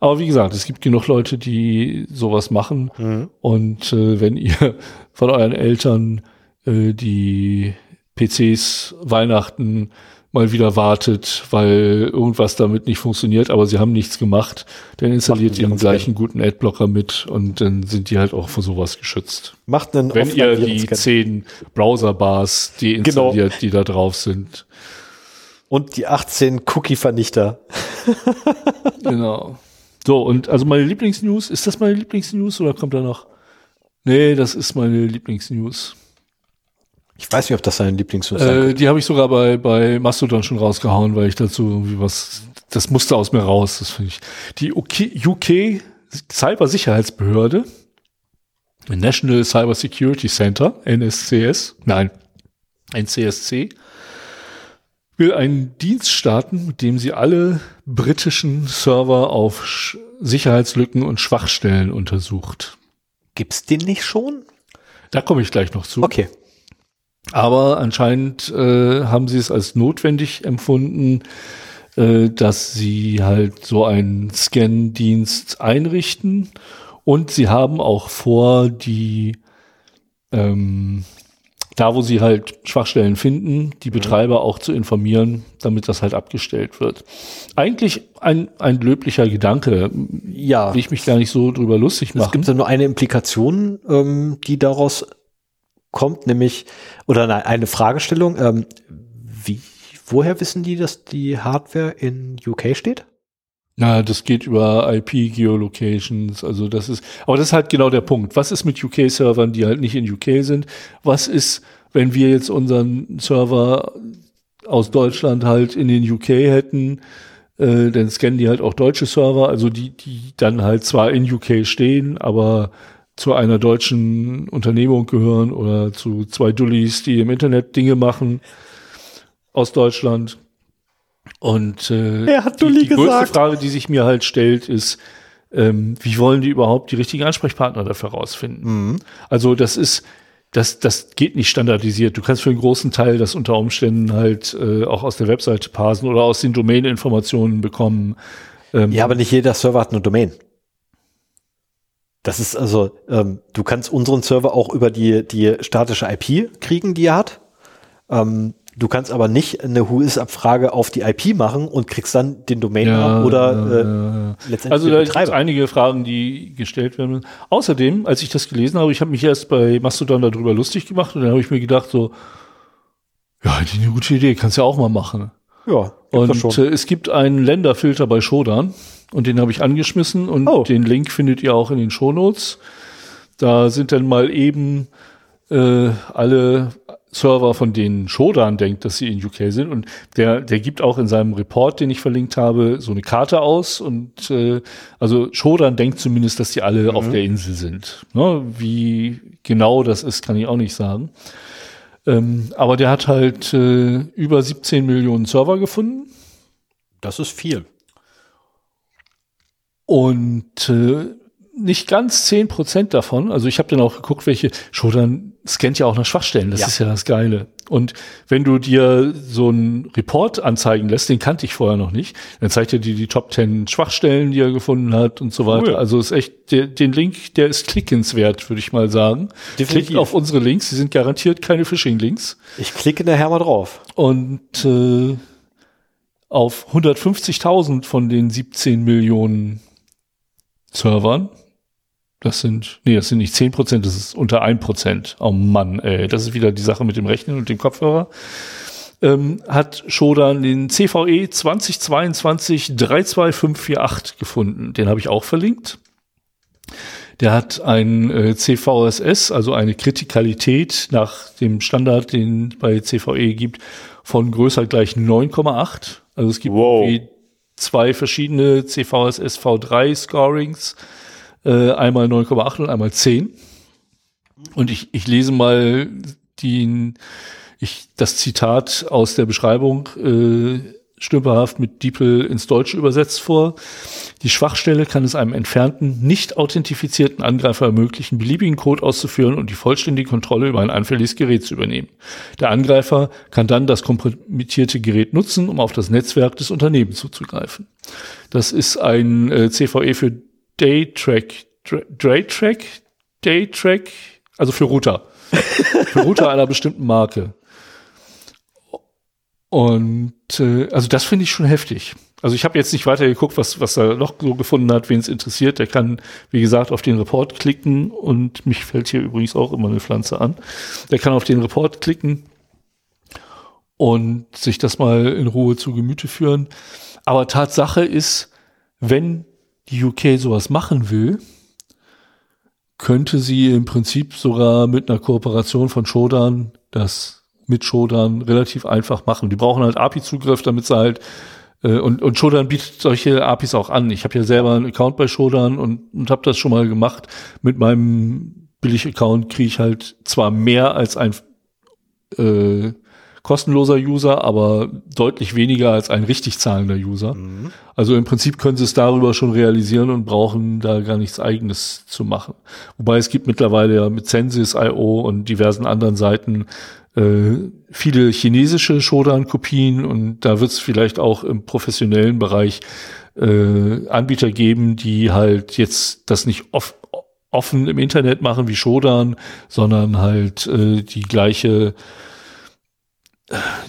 Aber wie gesagt, es gibt genug Leute, die sowas machen. Mhm. Und äh, wenn ihr von euren Eltern äh, die PCs Weihnachten mal wieder wartet, weil irgendwas damit nicht funktioniert, aber sie haben nichts gemacht, dann installiert ihr den gleichen guten Adblocker mit und dann sind die halt auch vor sowas geschützt. Macht einen Wenn ihr die zehn Browser-Bars deinstalliert, genau. die da drauf sind. Und die 18 Cookie-Vernichter. genau. So, und also meine Lieblingsnews, ist das meine Lieblingsnews oder kommt da noch? Nee, das ist meine Lieblingsnews. Ich weiß nicht, ob das sein Lieblingsnews äh, Die habe ich sogar bei, bei Mastodon schon rausgehauen, weil ich dazu irgendwie was, das musste aus mir raus, das finde ich. Die UK, UK Cybersicherheitsbehörde, National Cyber Security Center, NSCS, nein, NCSC, will einen Dienst starten, mit dem sie alle britischen Server auf Sch Sicherheitslücken und Schwachstellen untersucht. Gibt's den nicht schon? Da komme ich gleich noch zu. Okay. Aber anscheinend äh, haben sie es als notwendig empfunden, äh, dass sie halt so einen Scan-Dienst einrichten. Und sie haben auch vor, die ähm, da, wo sie halt Schwachstellen finden, die mhm. Betreiber auch zu informieren, damit das halt abgestellt wird. Eigentlich ein, ein löblicher Gedanke. Ja. Will ich mich gar nicht so drüber lustig machen. Es gibt ja nur eine Implikation, ähm, die daraus kommt, nämlich, oder eine Fragestellung, ähm, wie, woher wissen die, dass die Hardware in UK steht? Na, das geht über IP-Geolocations, also das ist, aber das ist halt genau der Punkt. Was ist mit UK-Servern, die halt nicht in UK sind? Was ist, wenn wir jetzt unseren Server aus Deutschland halt in den UK hätten, äh, dann scannen die halt auch deutsche Server, also die, die dann halt zwar in UK stehen, aber zu einer deutschen Unternehmung gehören oder zu zwei Dullis, die im Internet Dinge machen aus Deutschland. Und äh, er hat Dulli die, die größte Frage, die sich mir halt stellt, ist, ähm, wie wollen die überhaupt die richtigen Ansprechpartner dafür rausfinden? Mhm. Also das ist, das, das geht nicht standardisiert. Du kannst für einen großen Teil das unter Umständen halt äh, auch aus der Webseite parsen oder aus den Domain-Informationen bekommen. Ähm, ja, aber nicht jeder Server hat eine Domain. Das ist also, ähm, du kannst unseren Server auch über die, die statische IP kriegen, die er hat. Ähm, Du kannst aber nicht eine Who-is-Abfrage auf die IP machen und kriegst dann den Domain ja, oder äh, letztendlich Also da gibt es einige Fragen, die gestellt werden. Außerdem, als ich das gelesen habe, ich habe mich erst bei Mastodon darüber lustig gemacht und dann habe ich mir gedacht so, ja, die eine gute Idee, kannst ja auch mal machen. Ja, und äh, es gibt einen Länderfilter bei Shodan und den habe ich angeschmissen und oh. den Link findet ihr auch in den Shownotes. Da sind dann mal eben äh, alle Server, von denen Shodan denkt, dass sie in UK sind. Und der, der gibt auch in seinem Report, den ich verlinkt habe, so eine Karte aus. Und äh, also Shodan denkt zumindest, dass die alle mhm. auf der Insel sind. Ne? Wie genau das ist, kann ich auch nicht sagen. Ähm, aber der hat halt äh, über 17 Millionen Server gefunden. Das ist viel. Und äh, nicht ganz zehn Prozent davon, also ich habe dann auch geguckt, welche, Shodan scannt ja auch nach Schwachstellen, das ja. ist ja das Geile. Und wenn du dir so einen Report anzeigen lässt, den kannte ich vorher noch nicht, dann zeigt er dir die Top 10 Schwachstellen, die er gefunden hat und so weiter. Cool. Also ist echt, der, den Link, der ist klickenswert, würde ich mal sagen. Definitiv. Klickt auf unsere Links, sie sind garantiert keine Phishing-Links. Ich klicke nachher mal drauf. Und äh, auf 150.000 von den 17 Millionen Servern das sind, nee, das sind nicht zehn Prozent, das ist unter ein Prozent. Oh Mann, ey, das ist wieder die Sache mit dem Rechnen und dem Kopfhörer. Ähm, hat Shodan den CVE 2022 32548 gefunden. Den habe ich auch verlinkt. Der hat ein äh, CVSS, also eine Kritikalität nach dem Standard, den bei CVE gibt, von größer gleich 9,8. Also es gibt wow. Zwei verschiedene CVSS V3 Scorings äh, einmal 9,8 und einmal 10. Und ich, ich lese mal die, ich, das Zitat aus der Beschreibung äh, stümperhaft mit DeepL ins Deutsche übersetzt vor. Die Schwachstelle kann es einem entfernten, nicht authentifizierten Angreifer ermöglichen, beliebigen Code auszuführen und die vollständige Kontrolle über ein anfälliges Gerät zu übernehmen. Der Angreifer kann dann das kompromittierte Gerät nutzen, um auf das Netzwerk des Unternehmens zuzugreifen. Das ist ein äh, CVE für Daytrack, Daytrack, Daytrack, also für Router. für Router einer bestimmten Marke. Und äh, also das finde ich schon heftig. Also ich habe jetzt nicht weiter geguckt, was, was er noch so gefunden hat, wen es interessiert. Der kann, wie gesagt, auf den Report klicken und mich fällt hier übrigens auch immer eine Pflanze an. Der kann auf den Report klicken und sich das mal in Ruhe zu Gemüte führen. Aber Tatsache ist, wenn die UK sowas machen will, könnte sie im Prinzip sogar mit einer Kooperation von Shodan das mit Shodan relativ einfach machen. Die brauchen halt API-Zugriff, damit sie halt äh, und, und Shodan bietet solche APIs auch an. Ich habe ja selber einen Account bei Shodan und, und habe das schon mal gemacht. Mit meinem Billig-Account kriege ich halt zwar mehr als ein äh, kostenloser User, aber deutlich weniger als ein richtig zahlender User. Mhm. Also im Prinzip können sie es darüber schon realisieren und brauchen da gar nichts eigenes zu machen. Wobei es gibt mittlerweile ja mit Census.io und diversen anderen Seiten äh, viele chinesische Shodan-Kopien und da wird es vielleicht auch im professionellen Bereich äh, Anbieter geben, die halt jetzt das nicht oft offen im Internet machen wie Shodan, sondern halt äh, die gleiche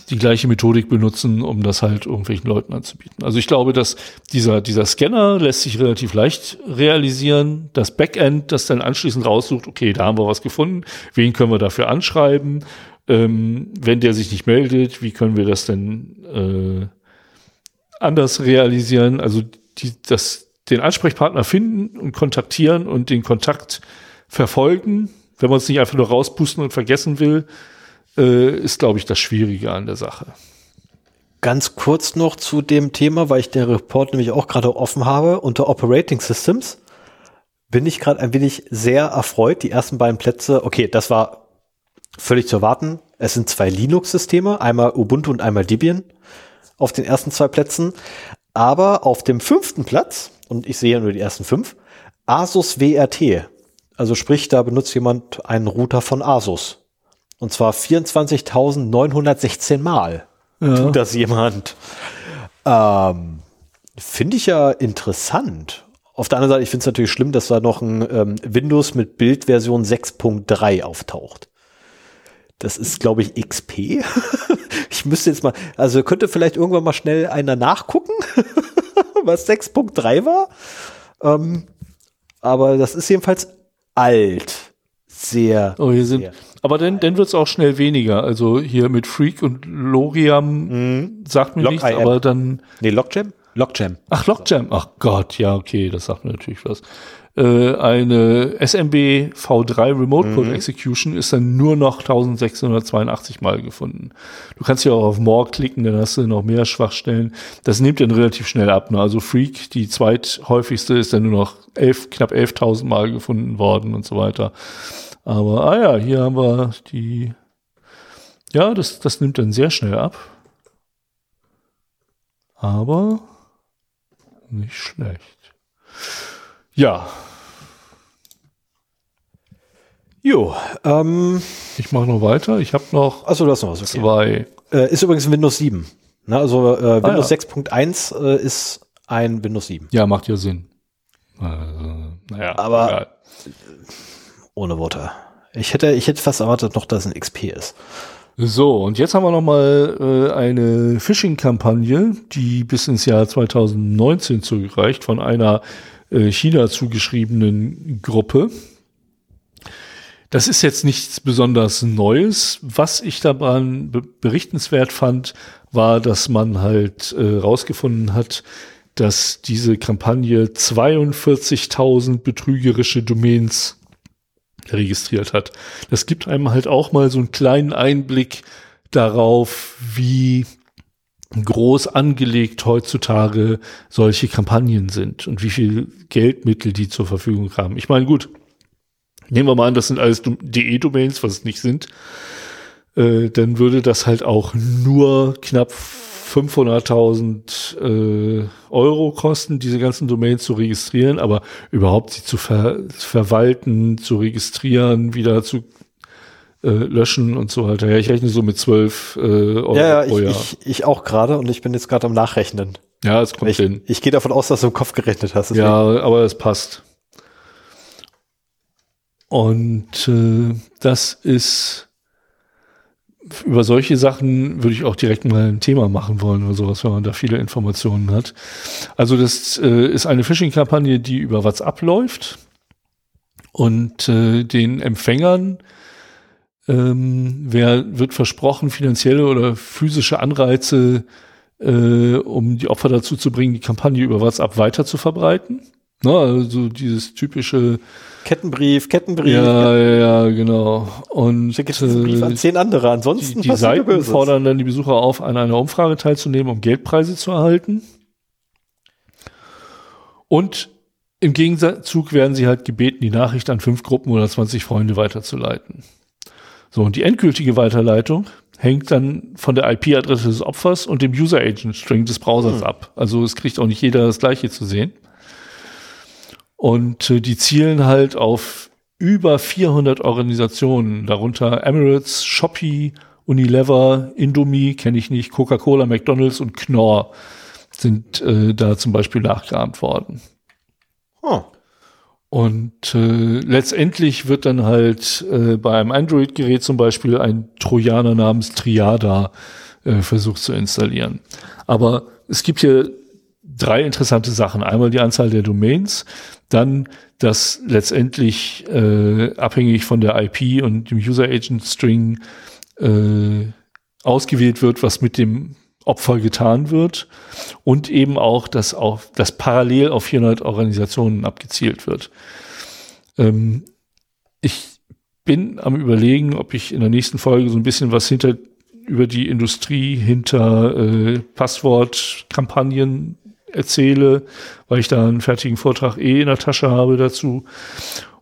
die gleiche Methodik benutzen, um das halt irgendwelchen Leuten anzubieten. Also ich glaube, dass dieser, dieser Scanner lässt sich relativ leicht realisieren. Das Backend, das dann anschließend raussucht, okay, da haben wir was gefunden, wen können wir dafür anschreiben? Ähm, wenn der sich nicht meldet, wie können wir das denn äh, anders realisieren? Also die, das, den Ansprechpartner finden und kontaktieren und den Kontakt verfolgen, wenn man es nicht einfach nur rauspusten und vergessen will, äh, ist, glaube ich, das Schwierige an der Sache. Ganz kurz noch zu dem Thema, weil ich den Report nämlich auch gerade offen habe. Unter Operating Systems bin ich gerade ein wenig sehr erfreut. Die ersten beiden Plätze, okay, das war völlig zu erwarten. Es sind zwei Linux-Systeme, einmal Ubuntu und einmal Debian auf den ersten zwei Plätzen. Aber auf dem fünften Platz, und ich sehe nur die ersten fünf, Asus WRT. Also sprich, da benutzt jemand einen Router von Asus. Und zwar 24.916 Mal ja. tut das jemand. Ähm, finde ich ja interessant. Auf der anderen Seite, ich finde es natürlich schlimm, dass da noch ein ähm, Windows mit Bildversion 6.3 auftaucht. Das ist, glaube ich, XP. ich müsste jetzt mal, also könnte vielleicht irgendwann mal schnell einer nachgucken, was 6.3 war. Ähm, aber das ist jedenfalls alt. Sehr. Oh, hier sind, aber dann, dann wird es auch schnell weniger. Also hier mit Freak und Loriam mhm. sagt mir nichts, aber dann. Nee, Lockjam? Lockjam. Ach, Lockjam. Ach Gott, ja, okay, das sagt mir natürlich was. Äh, eine SMB V3 Remote Code mhm. Execution ist dann nur noch 1682 Mal gefunden. Du kannst ja auch auf More klicken, dann hast du noch mehr Schwachstellen. Das nimmt dann relativ schnell ab. Ne? Also Freak, die zweithäufigste, ist dann nur noch elf, knapp 11.000 Mal gefunden worden und so weiter. Aber, ah ja, hier haben wir die, ja, das, das nimmt dann sehr schnell ab. Aber nicht schlecht. Ja. Jo, ähm, ich mache noch weiter. Ich habe noch, Achso, du hast noch was, okay. zwei. Äh, ist übrigens Windows 7. Na, ne, also äh, Windows ah, ja. 6.1 äh, ist ein Windows 7. Ja, macht ja Sinn. Also, naja, aber egal. ohne Worte. Ich hätte, ich hätte fast erwartet noch, dass es ein XP ist. So, und jetzt haben wir noch mal äh, eine Phishing-Kampagne, die bis ins Jahr 2019 zurückreicht, von einer äh, China zugeschriebenen Gruppe. Das ist jetzt nichts besonders Neues. Was ich daran be berichtenswert fand, war, dass man halt äh, rausgefunden hat, dass diese Kampagne 42.000 betrügerische Domains registriert hat. Das gibt einem halt auch mal so einen kleinen Einblick darauf, wie groß angelegt heutzutage solche Kampagnen sind und wie viel Geldmittel die zur Verfügung haben. Ich meine, gut, nehmen wir mal an, das sind alles DE-Domains, was es nicht sind, äh, dann würde das halt auch nur knapp 500.000 äh, Euro kosten, diese ganzen Domains zu registrieren, aber überhaupt sie zu ver verwalten, zu registrieren, wieder zu äh, löschen und so weiter. Ja, ich rechne so mit 12 äh, Euro ja, ja, pro Jahr. Ich, ich, ich auch gerade und ich bin jetzt gerade am Nachrechnen. Ja, es kommt ich, hin. Ich gehe davon aus, dass du im Kopf gerechnet hast. Deswegen. Ja, aber es passt. Und äh, das ist über solche Sachen würde ich auch direkt mal ein Thema machen wollen oder sowas, wenn man da viele Informationen hat. Also das äh, ist eine Phishing-Kampagne, die über WhatsApp läuft und äh, den Empfängern ähm, wer wird versprochen, finanzielle oder physische Anreize, äh, um die Opfer dazu zu bringen, die Kampagne über WhatsApp weiter zu verbreiten. Na, also dieses typische Kettenbrief, Kettenbrief. Ja, ja, ja, genau. Und schicke diesen Brief an zehn andere. Ansonsten die, die Seiten fordern dann die Besucher auf, an einer Umfrage teilzunehmen, um Geldpreise zu erhalten. Und im Gegenzug werden sie halt gebeten, die Nachricht an fünf Gruppen oder 20 Freunde weiterzuleiten. So, und die endgültige Weiterleitung hängt dann von der IP-Adresse des Opfers und dem User Agent String des Browsers hm. ab. Also es kriegt auch nicht jeder das gleiche zu sehen. Und äh, die zielen halt auf über 400 Organisationen, darunter Emirates, Shopee, Unilever, Indomie, kenne ich nicht, Coca-Cola, McDonald's und Knorr sind äh, da zum Beispiel nachgeahmt worden. Oh. Und äh, letztendlich wird dann halt äh, bei einem Android-Gerät zum Beispiel ein Trojaner namens Triada äh, versucht zu installieren. Aber es gibt hier drei interessante Sachen. Einmal die Anzahl der Domains, dann, dass letztendlich äh, abhängig von der IP und dem User Agent String äh, ausgewählt wird, was mit dem Opfer getan wird und eben auch, dass auch dass parallel auf 400 Organisationen abgezielt wird. Ähm, ich bin am überlegen, ob ich in der nächsten Folge so ein bisschen was hinter über die Industrie hinter äh, Passwortkampagnen erzähle, weil ich da einen fertigen Vortrag eh in der Tasche habe dazu.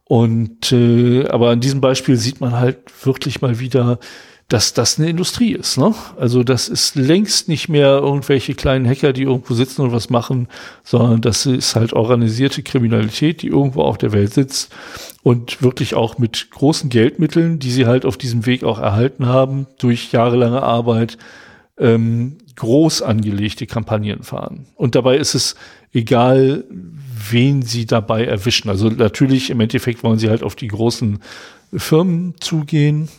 Und äh, aber an diesem Beispiel sieht man halt wirklich mal wieder, dass das eine Industrie ist. Ne? Also das ist längst nicht mehr irgendwelche kleinen Hacker, die irgendwo sitzen und was machen, sondern das ist halt organisierte Kriminalität, die irgendwo auf der Welt sitzt und wirklich auch mit großen Geldmitteln, die sie halt auf diesem Weg auch erhalten haben, durch jahrelange Arbeit, ähm, groß angelegte Kampagnen fahren. Und dabei ist es egal, wen sie dabei erwischen. Also natürlich im Endeffekt wollen sie halt auf die großen Firmen zugehen,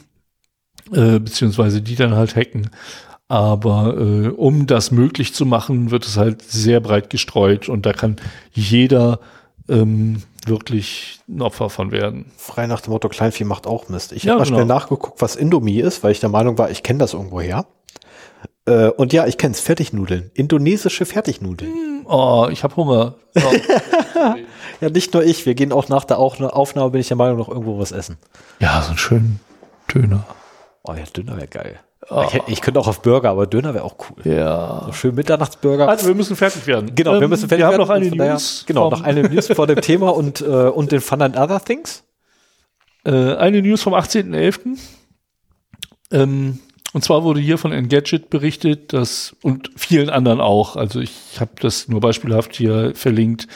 äh, beziehungsweise die dann halt hacken. Aber äh, um das möglich zu machen, wird es halt sehr breit gestreut und da kann jeder ähm, wirklich ein Opfer von werden. Frei nach dem Motto, Kleinvieh macht auch Mist. Ich ja, habe mal genau. schnell nachgeguckt, was Indomie ist, weil ich der Meinung war, ich kenne das irgendwo her. Äh, und ja, ich kenne es, Fertignudeln. Indonesische Fertignudeln. Mm, oh, ich habe Hunger. Oh. ja, nicht nur ich. Wir gehen auch nach der Aufnahme, bin ich der Meinung, noch irgendwo was essen. Ja, so einen schönen Döner. Oh ja, Döner wäre geil. Oh. Ich, ich, könnte auch auf Burger, aber Döner wäre auch cool. Ja. So schön Mitternachtsburger. Also wir müssen fertig werden. Genau, ähm, wir müssen fertig wir werden. Wir haben noch eine News. genau, noch eine News vor dem Thema und, äh, und den Fun and Other Things. Äh, eine News vom 18.11. Ähm, und zwar wurde hier von Engadget berichtet, dass und vielen anderen auch, also ich habe das nur beispielhaft hier verlinkt,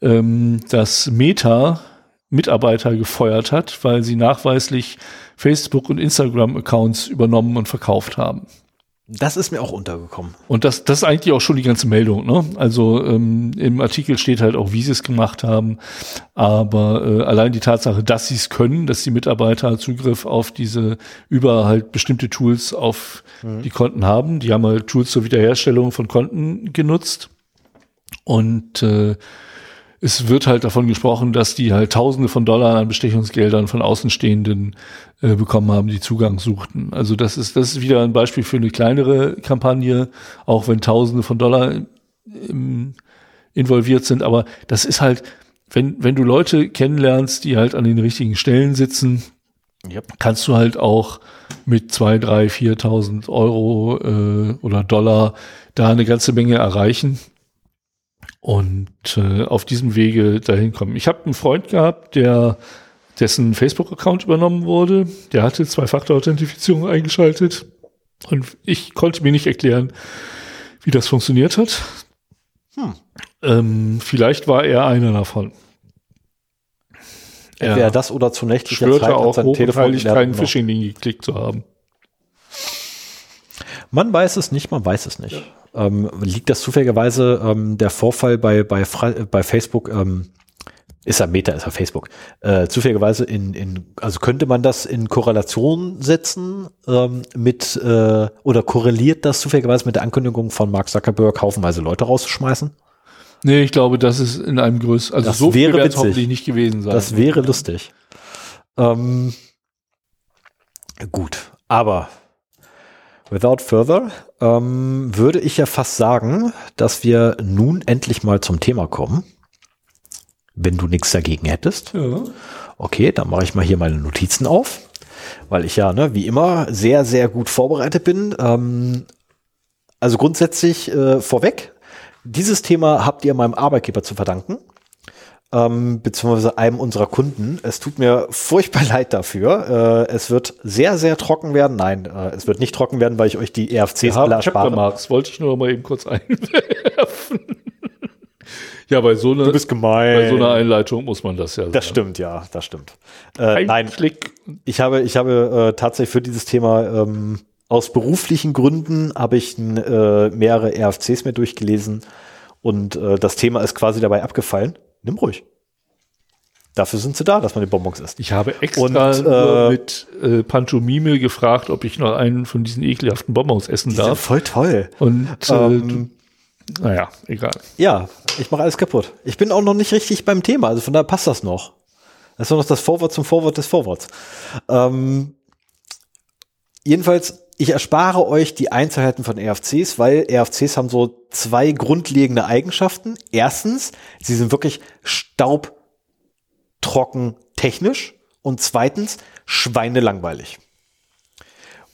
ähm, dass Meta Mitarbeiter gefeuert hat, weil sie nachweislich Facebook- und Instagram-Accounts übernommen und verkauft haben. Das ist mir auch untergekommen. Und das, das ist eigentlich auch schon die ganze Meldung. Ne? Also ähm, im Artikel steht halt auch, wie sie es gemacht haben. Aber äh, allein die Tatsache, dass sie es können, dass die Mitarbeiter Zugriff auf diese über halt bestimmte Tools auf mhm. die Konten haben. Die haben halt Tools zur Wiederherstellung von Konten genutzt. Und äh, es wird halt davon gesprochen, dass die halt Tausende von Dollar an Bestechungsgeldern von Außenstehenden äh, bekommen haben, die Zugang suchten. Also das ist, das ist wieder ein Beispiel für eine kleinere Kampagne, auch wenn Tausende von Dollar im, involviert sind. Aber das ist halt, wenn, wenn du Leute kennenlernst, die halt an den richtigen Stellen sitzen, yep. kannst du halt auch mit zwei, drei, viertausend Euro äh, oder Dollar da eine ganze Menge erreichen und äh, auf diesem Wege dahin kommen. Ich habe einen Freund gehabt, der dessen Facebook-Account übernommen wurde. Der hatte Zwei-Faktor-Authentifizierung eingeschaltet und ich konnte mir nicht erklären, wie das funktioniert hat. Hm. Ähm, vielleicht war er einer davon. Er Entweder das oder zu nächtlicher schwörte Zeit auch hoch Telefon keinen Phishing-Link geklickt zu haben. Man weiß es nicht, man weiß es nicht. Ja. Ähm, liegt das zufälligerweise ähm, der Vorfall bei, bei, bei Facebook, ähm, ist ja Meta, ist ja Facebook, äh, zufälligerweise in, in, also könnte man das in Korrelation setzen ähm, mit, äh, oder korreliert das zufälligerweise mit der Ankündigung von Mark Zuckerberg, haufenweise Leute rauszuschmeißen? Nee, ich glaube, das ist in einem größeren, also das so wäre viel hoffentlich nicht gewesen sein. Das wäre lustig. Ähm, gut, aber without further ähm, würde ich ja fast sagen, dass wir nun endlich mal zum Thema kommen. Wenn du nichts dagegen hättest. Ja. Okay, dann mache ich mal hier meine Notizen auf, weil ich ja, ne, wie immer, sehr, sehr gut vorbereitet bin. Ähm, also grundsätzlich äh, vorweg, dieses Thema habt ihr meinem Arbeitgeber zu verdanken ähm, beziehungsweise einem unserer Kunden. Es tut mir furchtbar leid dafür. Äh, es wird sehr, sehr trocken werden. Nein, äh, es wird nicht trocken werden, weil ich euch die EFCs ja, alle erspare. Marx, wollte ich nur mal eben kurz einwerfen. ja, bei so, gemein. bei so einer Einleitung muss man das ja sagen. Das stimmt, ja, das stimmt. Äh, nein, Klick. ich habe, ich habe äh, tatsächlich für dieses Thema ähm, aus beruflichen Gründen habe ich äh, mehrere RFCs mir durchgelesen und äh, das Thema ist quasi dabei abgefallen nimm ruhig. Dafür sind sie da, dass man die Bonbons isst. Ich habe extra und, äh, mit äh, Pantomime gefragt, ob ich noch einen von diesen ekelhaften Bonbons essen die darf. Sind voll toll. Und äh, ähm, naja, egal. Ja, ich mache alles kaputt. Ich bin auch noch nicht richtig beim Thema, also von daher passt das noch. Das ist noch das Vorwort zum Vorwort des Vorworts. Ähm, jedenfalls ich erspare euch die Einzelheiten von RFCs, weil RFCs haben so zwei grundlegende Eigenschaften. Erstens, sie sind wirklich staubtrocken technisch und zweitens schweinelangweilig.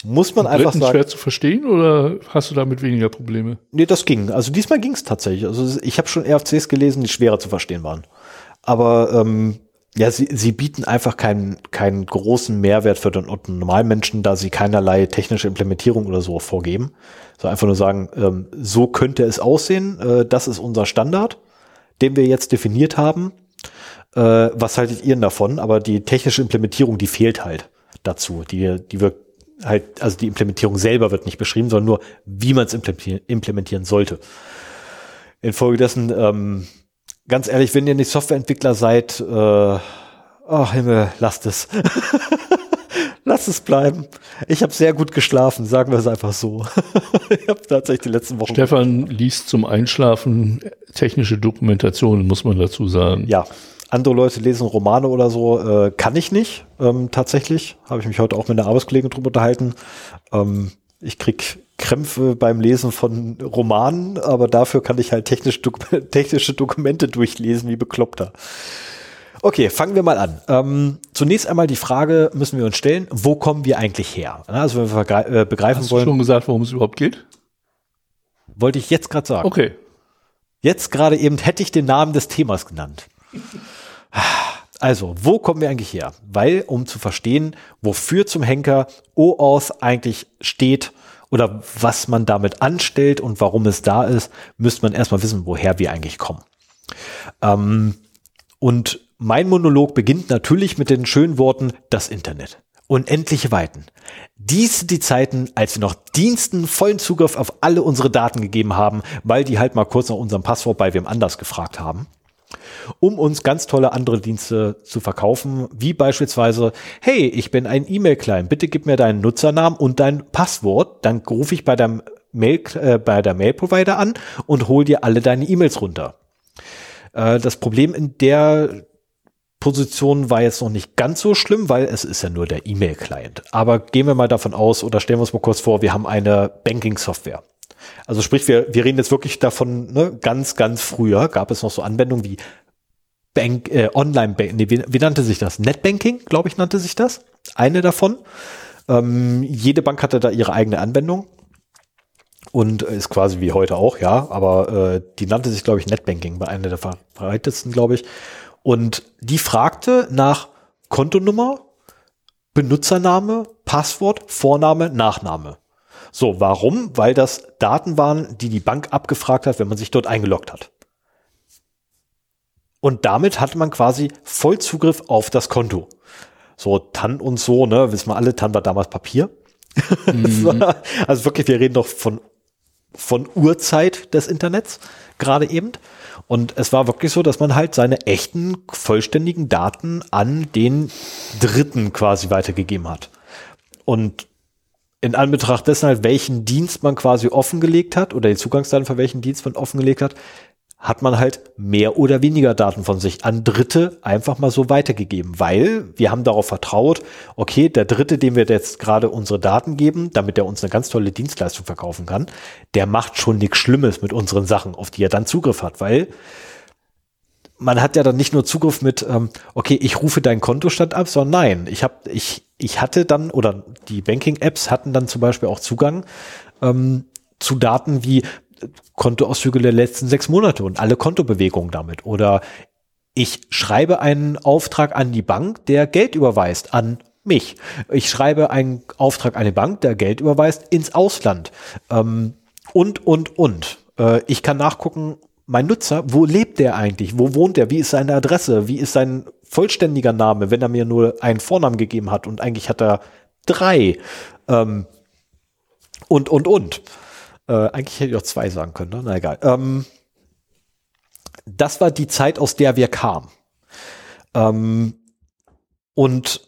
Muss man und einfach sagen. schwer zu verstehen oder hast du damit weniger Probleme? Nee, das ging. Also diesmal ging es tatsächlich. Also ich habe schon RFCs gelesen, die schwerer zu verstehen waren. Aber ähm, ja, sie, sie bieten einfach keinen, keinen großen Mehrwert für den Normalmenschen, da sie keinerlei technische Implementierung oder so vorgeben. So einfach nur sagen, ähm, so könnte es aussehen, äh, das ist unser Standard, den wir jetzt definiert haben. Äh, was haltet ihr denn davon? Aber die technische Implementierung, die fehlt halt dazu. Die, die wird halt, also die Implementierung selber wird nicht beschrieben, sondern nur, wie man es implementieren sollte. Infolgedessen ähm, ganz ehrlich, wenn ihr nicht Softwareentwickler seid, äh, oh Himmel, lasst es. Lass es bleiben. Ich habe sehr gut geschlafen, sagen wir es einfach so. ich habe tatsächlich die letzten Wochen. Stefan liest zum Einschlafen technische Dokumentationen, muss man dazu sagen. Ja, andere Leute lesen Romane oder so, äh, kann ich nicht. Ähm, tatsächlich habe ich mich heute auch mit einer Arbeitskollegin drüber unterhalten. Ähm, ich krieg Krämpfe beim Lesen von Romanen, aber dafür kann ich halt technisch Dok technische Dokumente durchlesen wie bekloppter. Okay, fangen wir mal an. Ähm, zunächst einmal die Frage müssen wir uns stellen, wo kommen wir eigentlich her? Also wenn wir äh, begreifen Hast wollen. Hast du schon gesagt, worum es überhaupt geht? Wollte ich jetzt gerade sagen. Okay. Jetzt gerade eben hätte ich den Namen des Themas genannt. Also, wo kommen wir eigentlich her? Weil, um zu verstehen, wofür zum Henker OAuth eigentlich steht oder was man damit anstellt und warum es da ist, müsste man erstmal wissen, woher wir eigentlich kommen. Ähm, und mein Monolog beginnt natürlich mit den schönen Worten das Internet. Unendliche Weiten. Dies sind die Zeiten, als wir noch Diensten vollen Zugriff auf alle unsere Daten gegeben haben, weil die halt mal kurz nach unserem Passwort bei wem anders gefragt haben um uns ganz tolle andere Dienste zu verkaufen, wie beispielsweise, hey, ich bin ein E-Mail-Client, bitte gib mir deinen Nutzernamen und dein Passwort, dann rufe ich bei deinem Mail, äh, bei der Mail-Provider an und hol dir alle deine E-Mails runter. Äh, das Problem in der Position war jetzt noch nicht ganz so schlimm, weil es ist ja nur der E-Mail-Client. Aber gehen wir mal davon aus oder stellen wir uns mal kurz vor, wir haben eine Banking-Software. Also sprich, wir, wir reden jetzt wirklich davon, ne, ganz, ganz früher gab es noch so Anwendungen wie Bank, äh, Online Bank, nee, wie, wie nannte sich das? Netbanking, glaube ich, nannte sich das. Eine davon. Ähm, jede Bank hatte da ihre eigene Anwendung und ist quasi wie heute auch, ja, aber äh, die nannte sich, glaube ich, Netbanking, war eine der verbreitetsten, glaube ich. Und die fragte nach Kontonummer, Benutzername, Passwort, Vorname, Nachname. So, warum? Weil das Daten waren, die die Bank abgefragt hat, wenn man sich dort eingeloggt hat. Und damit hatte man quasi Vollzugriff auf das Konto. So, TAN und so, ne, wissen wir alle, TAN war damals Papier. Mhm. also wirklich, wir reden doch von, von Urzeit des Internets, gerade eben. Und es war wirklich so, dass man halt seine echten, vollständigen Daten an den Dritten quasi weitergegeben hat. Und in Anbetracht dessen halt, welchen Dienst man quasi offengelegt hat oder die Zugangsdaten für welchen Dienst man offengelegt hat, hat man halt mehr oder weniger Daten von sich an Dritte einfach mal so weitergegeben, weil wir haben darauf vertraut, okay, der Dritte, dem wir jetzt gerade unsere Daten geben, damit er uns eine ganz tolle Dienstleistung verkaufen kann, der macht schon nichts Schlimmes mit unseren Sachen, auf die er dann Zugriff hat, weil man hat ja dann nicht nur Zugriff mit, ähm, okay, ich rufe deinen Kontostand ab, sondern nein, ich habe, ich, ich hatte dann oder die Banking-Apps hatten dann zum Beispiel auch Zugang ähm, zu Daten wie Kontoauszüge der letzten sechs Monate und alle Kontobewegungen damit. Oder ich schreibe einen Auftrag an die Bank, der Geld überweist an mich. Ich schreibe einen Auftrag an die Bank, der Geld überweist ins Ausland. Ähm, und, und, und. Äh, ich kann nachgucken, mein Nutzer, wo lebt der eigentlich? Wo wohnt er? Wie ist seine Adresse? Wie ist sein vollständiger Name, wenn er mir nur einen Vornamen gegeben hat und eigentlich hat er drei? Ähm, und, und, und. Äh, eigentlich hätte ich auch zwei sagen können, ne? Na egal. Ähm, das war die Zeit, aus der wir kamen. Ähm, und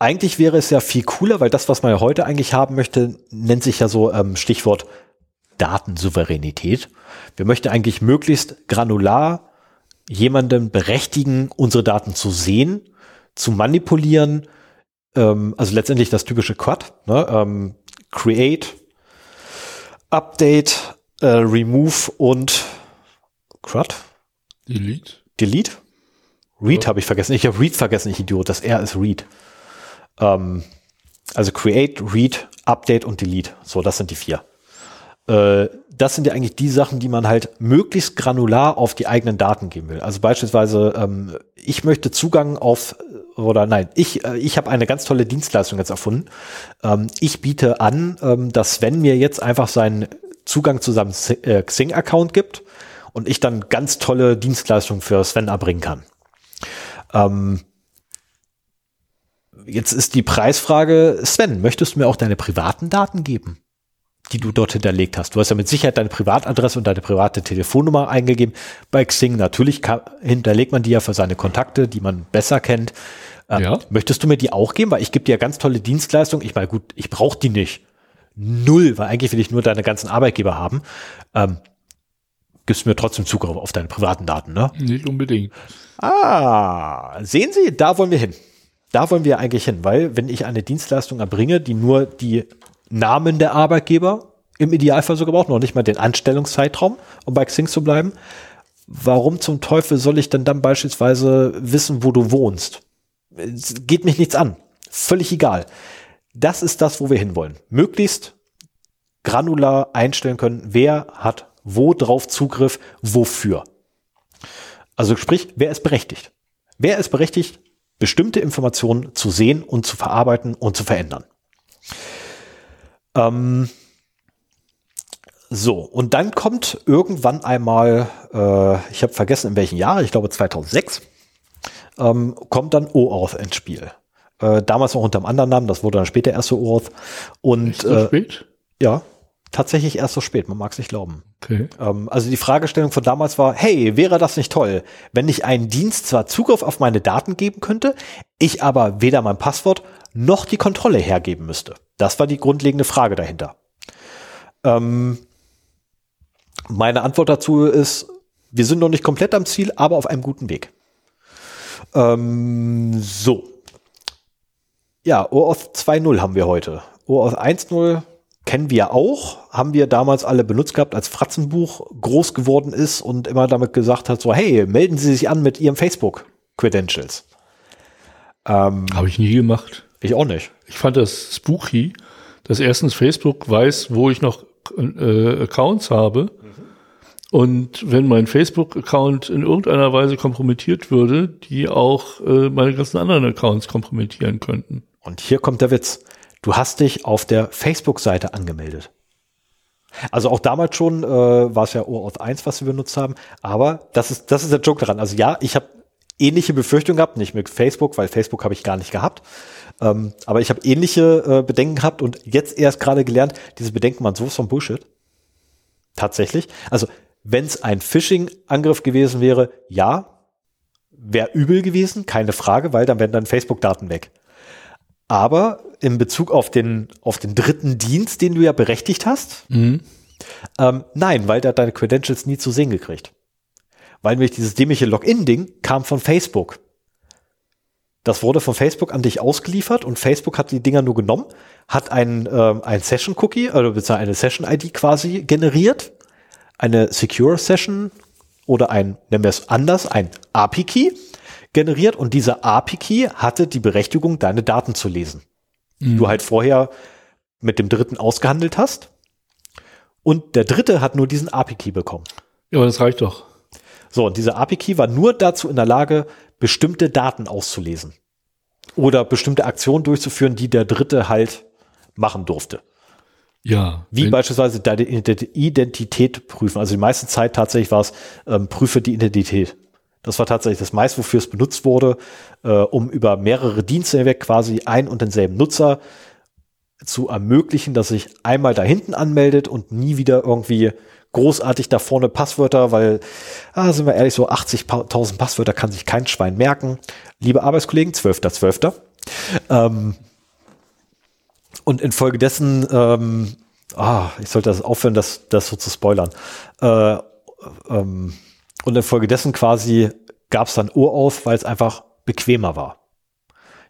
eigentlich wäre es ja viel cooler, weil das, was man ja heute eigentlich haben möchte, nennt sich ja so ähm, Stichwort Datensouveränität. Wir möchten eigentlich möglichst granular jemanden berechtigen, unsere Daten zu sehen, zu manipulieren, ähm, also letztendlich das typische Quad, ne? ähm, Create, Update, äh, Remove und CRUD? Delete. Delete? Read ja. habe ich vergessen. Ich habe Read vergessen, ich Idiot. Das R ist Read. Ähm, also Create, Read, Update und Delete. So, das sind die vier. Äh, das sind ja eigentlich die Sachen, die man halt möglichst granular auf die eigenen Daten geben will. Also beispielsweise, ähm, ich möchte Zugang auf oder nein, ich, äh, ich habe eine ganz tolle Dienstleistung jetzt erfunden. Ähm, ich biete an, ähm, dass Sven mir jetzt einfach seinen Zugang zu seinem äh, Xing-Account gibt und ich dann ganz tolle Dienstleistungen für Sven erbringen kann. Ähm, jetzt ist die Preisfrage, Sven, möchtest du mir auch deine privaten Daten geben? Die du dort hinterlegt hast. Du hast ja mit Sicherheit deine Privatadresse und deine private Telefonnummer eingegeben. Bei Xing natürlich kann, hinterlegt man die ja für seine Kontakte, die man besser kennt. Ähm, ja. Möchtest du mir die auch geben? Weil ich gebe dir ja ganz tolle Dienstleistungen. Ich meine, gut, ich brauche die nicht. Null, weil eigentlich will ich nur deine ganzen Arbeitgeber haben. Ähm, gibst mir trotzdem Zugriff auf deine privaten Daten, ne? Nicht unbedingt. Ah, sehen Sie, da wollen wir hin. Da wollen wir eigentlich hin, weil wenn ich eine Dienstleistung erbringe, die nur die Namen der Arbeitgeber im Idealfall sogar braucht, noch nicht mal den Anstellungszeitraum, um bei Xing zu bleiben, warum zum Teufel soll ich denn dann beispielsweise wissen, wo du wohnst? Es geht mich nichts an. Völlig egal. Das ist das, wo wir hinwollen. Möglichst granular einstellen können, wer hat wo drauf Zugriff, wofür. Also sprich, wer ist berechtigt? Wer ist berechtigt, bestimmte Informationen zu sehen und zu verarbeiten und zu verändern? Ähm, so, und dann kommt irgendwann einmal, äh, ich habe vergessen in welchem Jahr, ich glaube 2006, ähm, kommt dann OAuth ins Spiel. Äh, damals auch unter einem anderen Namen, das wurde dann später erst so OAuth. Und, Echt so äh, spät? Ja, tatsächlich erst so spät, man mag es nicht glauben. Okay. Ähm, also die Fragestellung von damals war, hey, wäre das nicht toll, wenn ich einen Dienst zwar Zugriff auf meine Daten geben könnte, ich aber weder mein Passwort noch die Kontrolle hergeben müsste. Das war die grundlegende Frage dahinter. Ähm, meine Antwort dazu ist, wir sind noch nicht komplett am Ziel, aber auf einem guten Weg. Ähm, so. Ja, OAuth 2.0 haben wir heute. OAuth 1.0 kennen wir auch, haben wir damals alle benutzt gehabt, als Fratzenbuch groß geworden ist und immer damit gesagt hat, so, hey, melden Sie sich an mit Ihrem Facebook-Credentials. Ähm, Habe ich nie gemacht. Ich auch nicht. Ich fand das spooky, dass erstens Facebook weiß, wo ich noch äh, Accounts habe. Mhm. Und wenn mein Facebook-Account in irgendeiner Weise kompromittiert würde, die auch äh, meine ganzen anderen Accounts kompromittieren könnten. Und hier kommt der Witz. Du hast dich auf der Facebook-Seite angemeldet. Also auch damals schon äh, war es ja OAuth 1, was wir benutzt haben. Aber das ist, das ist der Joke daran. Also ja, ich habe ähnliche Befürchtungen gehabt, nicht mit Facebook, weil Facebook habe ich gar nicht gehabt. Ähm, aber ich habe ähnliche äh, Bedenken gehabt und jetzt erst gerade gelernt, diese Bedenken waren sowas von Bullshit. Tatsächlich. Also wenn es ein Phishing-Angriff gewesen wäre, ja, wäre übel gewesen, keine Frage, weil dann wären dann Facebook-Daten weg. Aber in Bezug auf den, auf den dritten Dienst, den du ja berechtigt hast, mhm. ähm, nein, weil der hat deine Credentials nie zu sehen gekriegt. Weil nämlich dieses dämliche Login-Ding kam von Facebook. Das wurde von Facebook an dich ausgeliefert und Facebook hat die Dinger nur genommen, hat ein, ähm, ein Session-Cookie, oder also eine Session-ID quasi generiert, eine Secure Session oder ein, nennen wir es anders, ein API-Key generiert und dieser API-Key hatte die Berechtigung, deine Daten zu lesen. Mhm. Du halt vorher mit dem dritten ausgehandelt hast. Und der dritte hat nur diesen API-Key bekommen. Ja, aber das reicht doch. So, und dieser API-Key war nur dazu in der Lage, bestimmte Daten auszulesen. Oder bestimmte Aktionen durchzuführen, die der Dritte halt machen durfte. Ja. Wie beispielsweise deine Identität prüfen. Also die meiste Zeit tatsächlich war es, ähm, prüfe die Identität. Das war tatsächlich das meiste, wofür es benutzt wurde, äh, um über mehrere Dienste hinweg quasi ein und denselben Nutzer zu ermöglichen, dass sich einmal da hinten anmeldet und nie wieder irgendwie großartig da vorne Passwörter, weil, ah, sind wir ehrlich, so 80.000 Passwörter kann sich kein Schwein merken. Liebe Arbeitskollegen, 12.12. .12. Ähm, und infolgedessen, ähm, ah, ich sollte das aufhören, das, das so zu spoilern. Äh, ähm, und infolgedessen quasi gab es dann Uhr weil es einfach bequemer war.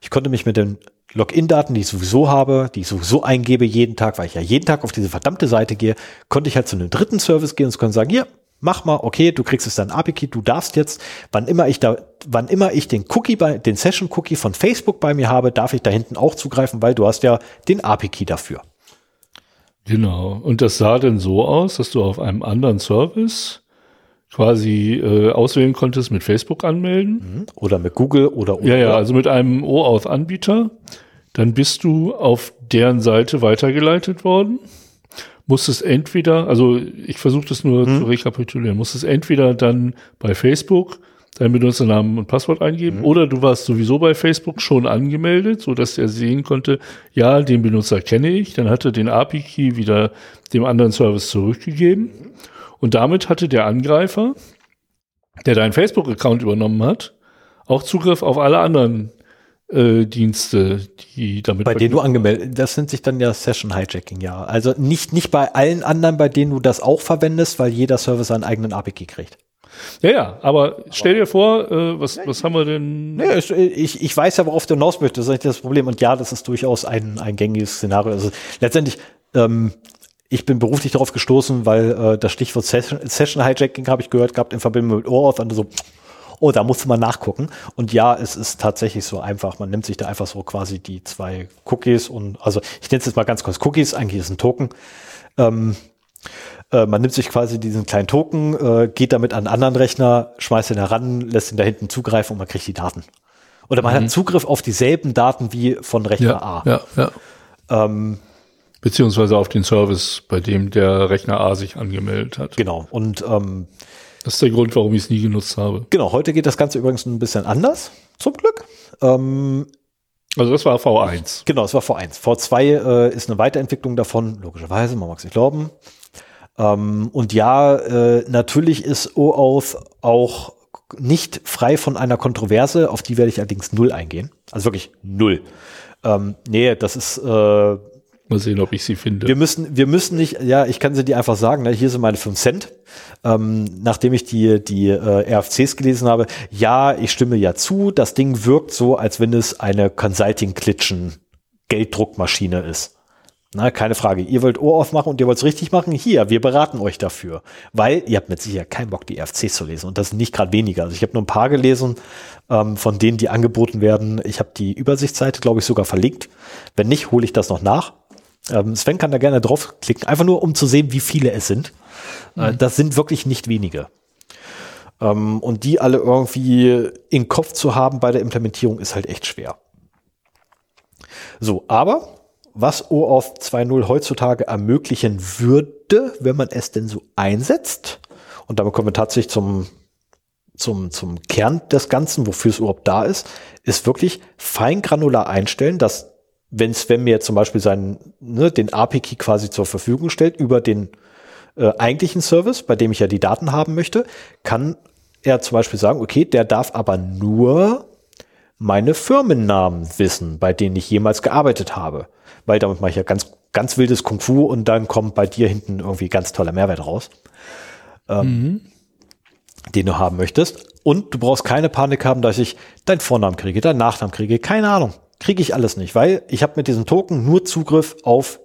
Ich konnte mich mit den Login-Daten, die ich sowieso habe, die ich sowieso eingebe jeden Tag, weil ich ja jeden Tag auf diese verdammte Seite gehe, konnte ich halt zu einem dritten Service gehen und sagen, hier, mach mal, okay, du kriegst jetzt dein API-Key, du darfst jetzt, wann immer ich da, wann immer ich den Cookie bei, den Session-Cookie von Facebook bei mir habe, darf ich da hinten auch zugreifen, weil du hast ja den API-Key dafür. Genau. Und das sah denn so aus, dass du auf einem anderen Service quasi äh, auswählen konntest mit Facebook anmelden. Mhm. Oder mit Google oder, oder Ja, ja, also mit einem OAuth-Anbieter. Dann bist du auf deren Seite weitergeleitet worden. Musstest entweder, also ich versuche das nur mhm. zu rekapitulieren, musstest entweder dann bei Facebook deinen Benutzernamen und Passwort eingeben. Mhm. Oder du warst sowieso bei Facebook schon angemeldet, so dass er sehen konnte, ja, den Benutzer kenne ich. Dann hat er den API-Key wieder dem anderen Service zurückgegeben. Und damit hatte der Angreifer, der deinen Facebook-Account übernommen hat, auch Zugriff auf alle anderen äh, Dienste, die damit. Bei denen du angemeldet, das nennt sich dann ja Session Hijacking, ja. Also nicht, nicht bei allen anderen, bei denen du das auch verwendest, weil jeder Service seinen eigenen API kriegt. Ja, ja, aber stell dir vor, äh, was, was haben wir denn? Nee, ich, ich weiß ja, worauf du hinaus möchtest, das ist nicht das Problem. Und ja, das ist durchaus ein, ein gängiges Szenario. Also letztendlich, ähm, ich bin beruflich darauf gestoßen, weil äh, das Stichwort Session, Session Hijacking habe ich gehört gehabt in Verbindung mit OAuth und so, oh, da musste man nachgucken. Und ja, es ist tatsächlich so einfach. Man nimmt sich da einfach so quasi die zwei Cookies und, also ich nenne es jetzt mal ganz kurz Cookies, eigentlich ist ein Token. Ähm, äh, man nimmt sich quasi diesen kleinen Token, äh, geht damit an einen anderen Rechner, schmeißt ihn heran, lässt ihn da hinten zugreifen und man kriegt die Daten. Oder man mhm. hat Zugriff auf dieselben Daten wie von Rechner ja, A. Ja, ja. Ähm, Beziehungsweise auf den Service, bei dem der Rechner A sich angemeldet hat. Genau. Und ähm, das ist der Grund, warum ich es nie genutzt habe. Genau, heute geht das Ganze übrigens ein bisschen anders, zum Glück. Ähm, also das war V1. Genau, das war V1. V2 äh, ist eine Weiterentwicklung davon, logischerweise, man mag es nicht glauben. Ähm, und ja, äh, natürlich ist OAuth auch nicht frei von einer Kontroverse, auf die werde ich allerdings null eingehen. Also wirklich null. Ähm, nee, das ist äh, Mal sehen, ob ich sie finde. Wir müssen, wir müssen nicht, ja, ich kann sie dir einfach sagen, ne, hier sind meine 5 Cent. Ähm, nachdem ich die, die äh, RFCs gelesen habe, ja, ich stimme ja zu, das Ding wirkt so, als wenn es eine Consulting-Klitschen Gelddruckmaschine ist. Na, keine Frage. Ihr wollt Ohr aufmachen und ihr wollt es richtig machen? Hier, wir beraten euch dafür. Weil ihr habt mit Sicherheit keinen Bock, die RFCs zu lesen. Und das sind nicht gerade weniger. Also ich habe nur ein paar gelesen, ähm, von denen, die angeboten werden. Ich habe die Übersichtsseite, glaube ich, sogar verlinkt. Wenn nicht, hole ich das noch nach. Ähm, Sven kann da gerne draufklicken, einfach nur um zu sehen, wie viele es sind. Äh, mhm. das sind wirklich nicht wenige. Ähm, und die alle irgendwie in Kopf zu haben bei der Implementierung ist halt echt schwer. So, aber was OAuth 2.0 heutzutage ermöglichen würde, wenn man es denn so einsetzt, und damit kommen wir tatsächlich zum, zum, zum Kern des Ganzen, wofür es überhaupt da ist, ist wirklich fein granular einstellen, dass wenn Sven mir zum Beispiel seinen, ne, den API-Key quasi zur Verfügung stellt über den äh, eigentlichen Service, bei dem ich ja die Daten haben möchte, kann er zum Beispiel sagen, okay, der darf aber nur meine Firmennamen wissen, bei denen ich jemals gearbeitet habe. Weil damit mache ich ja ganz, ganz wildes Kung Fu und dann kommt bei dir hinten irgendwie ganz toller Mehrwert raus, ähm, mhm. den du haben möchtest. Und du brauchst keine Panik haben, dass ich deinen Vornamen kriege, deinen Nachnamen kriege, keine Ahnung kriege ich alles nicht, weil ich habe mit diesem Token nur Zugriff auf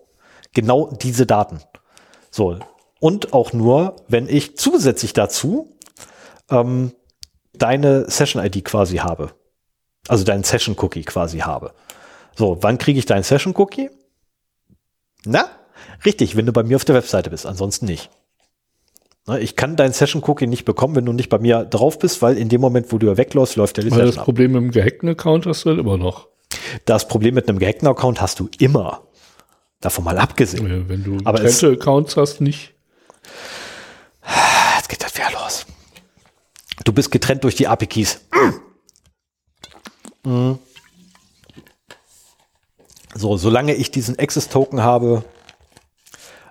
genau diese Daten. So. Und auch nur, wenn ich zusätzlich dazu ähm, deine Session-ID quasi habe. Also deinen Session-Cookie quasi habe. So, wann kriege ich deinen Session-Cookie? Na, richtig, wenn du bei mir auf der Webseite bist, ansonsten nicht. Ich kann deinen Session-Cookie nicht bekommen, wenn du nicht bei mir drauf bist, weil in dem Moment, wo du wegläufst, läuft der die Weil das Problem mit dem gehackten Account hast du halt immer noch. Das Problem mit einem gehackten Account hast du immer. Davon mal abgesehen. Ja, wenn du Aber getrennte Accounts hast, nicht. Jetzt geht das wieder los. Du bist getrennt durch die API-Keys. Mhm. So, solange ich diesen Access-Token habe,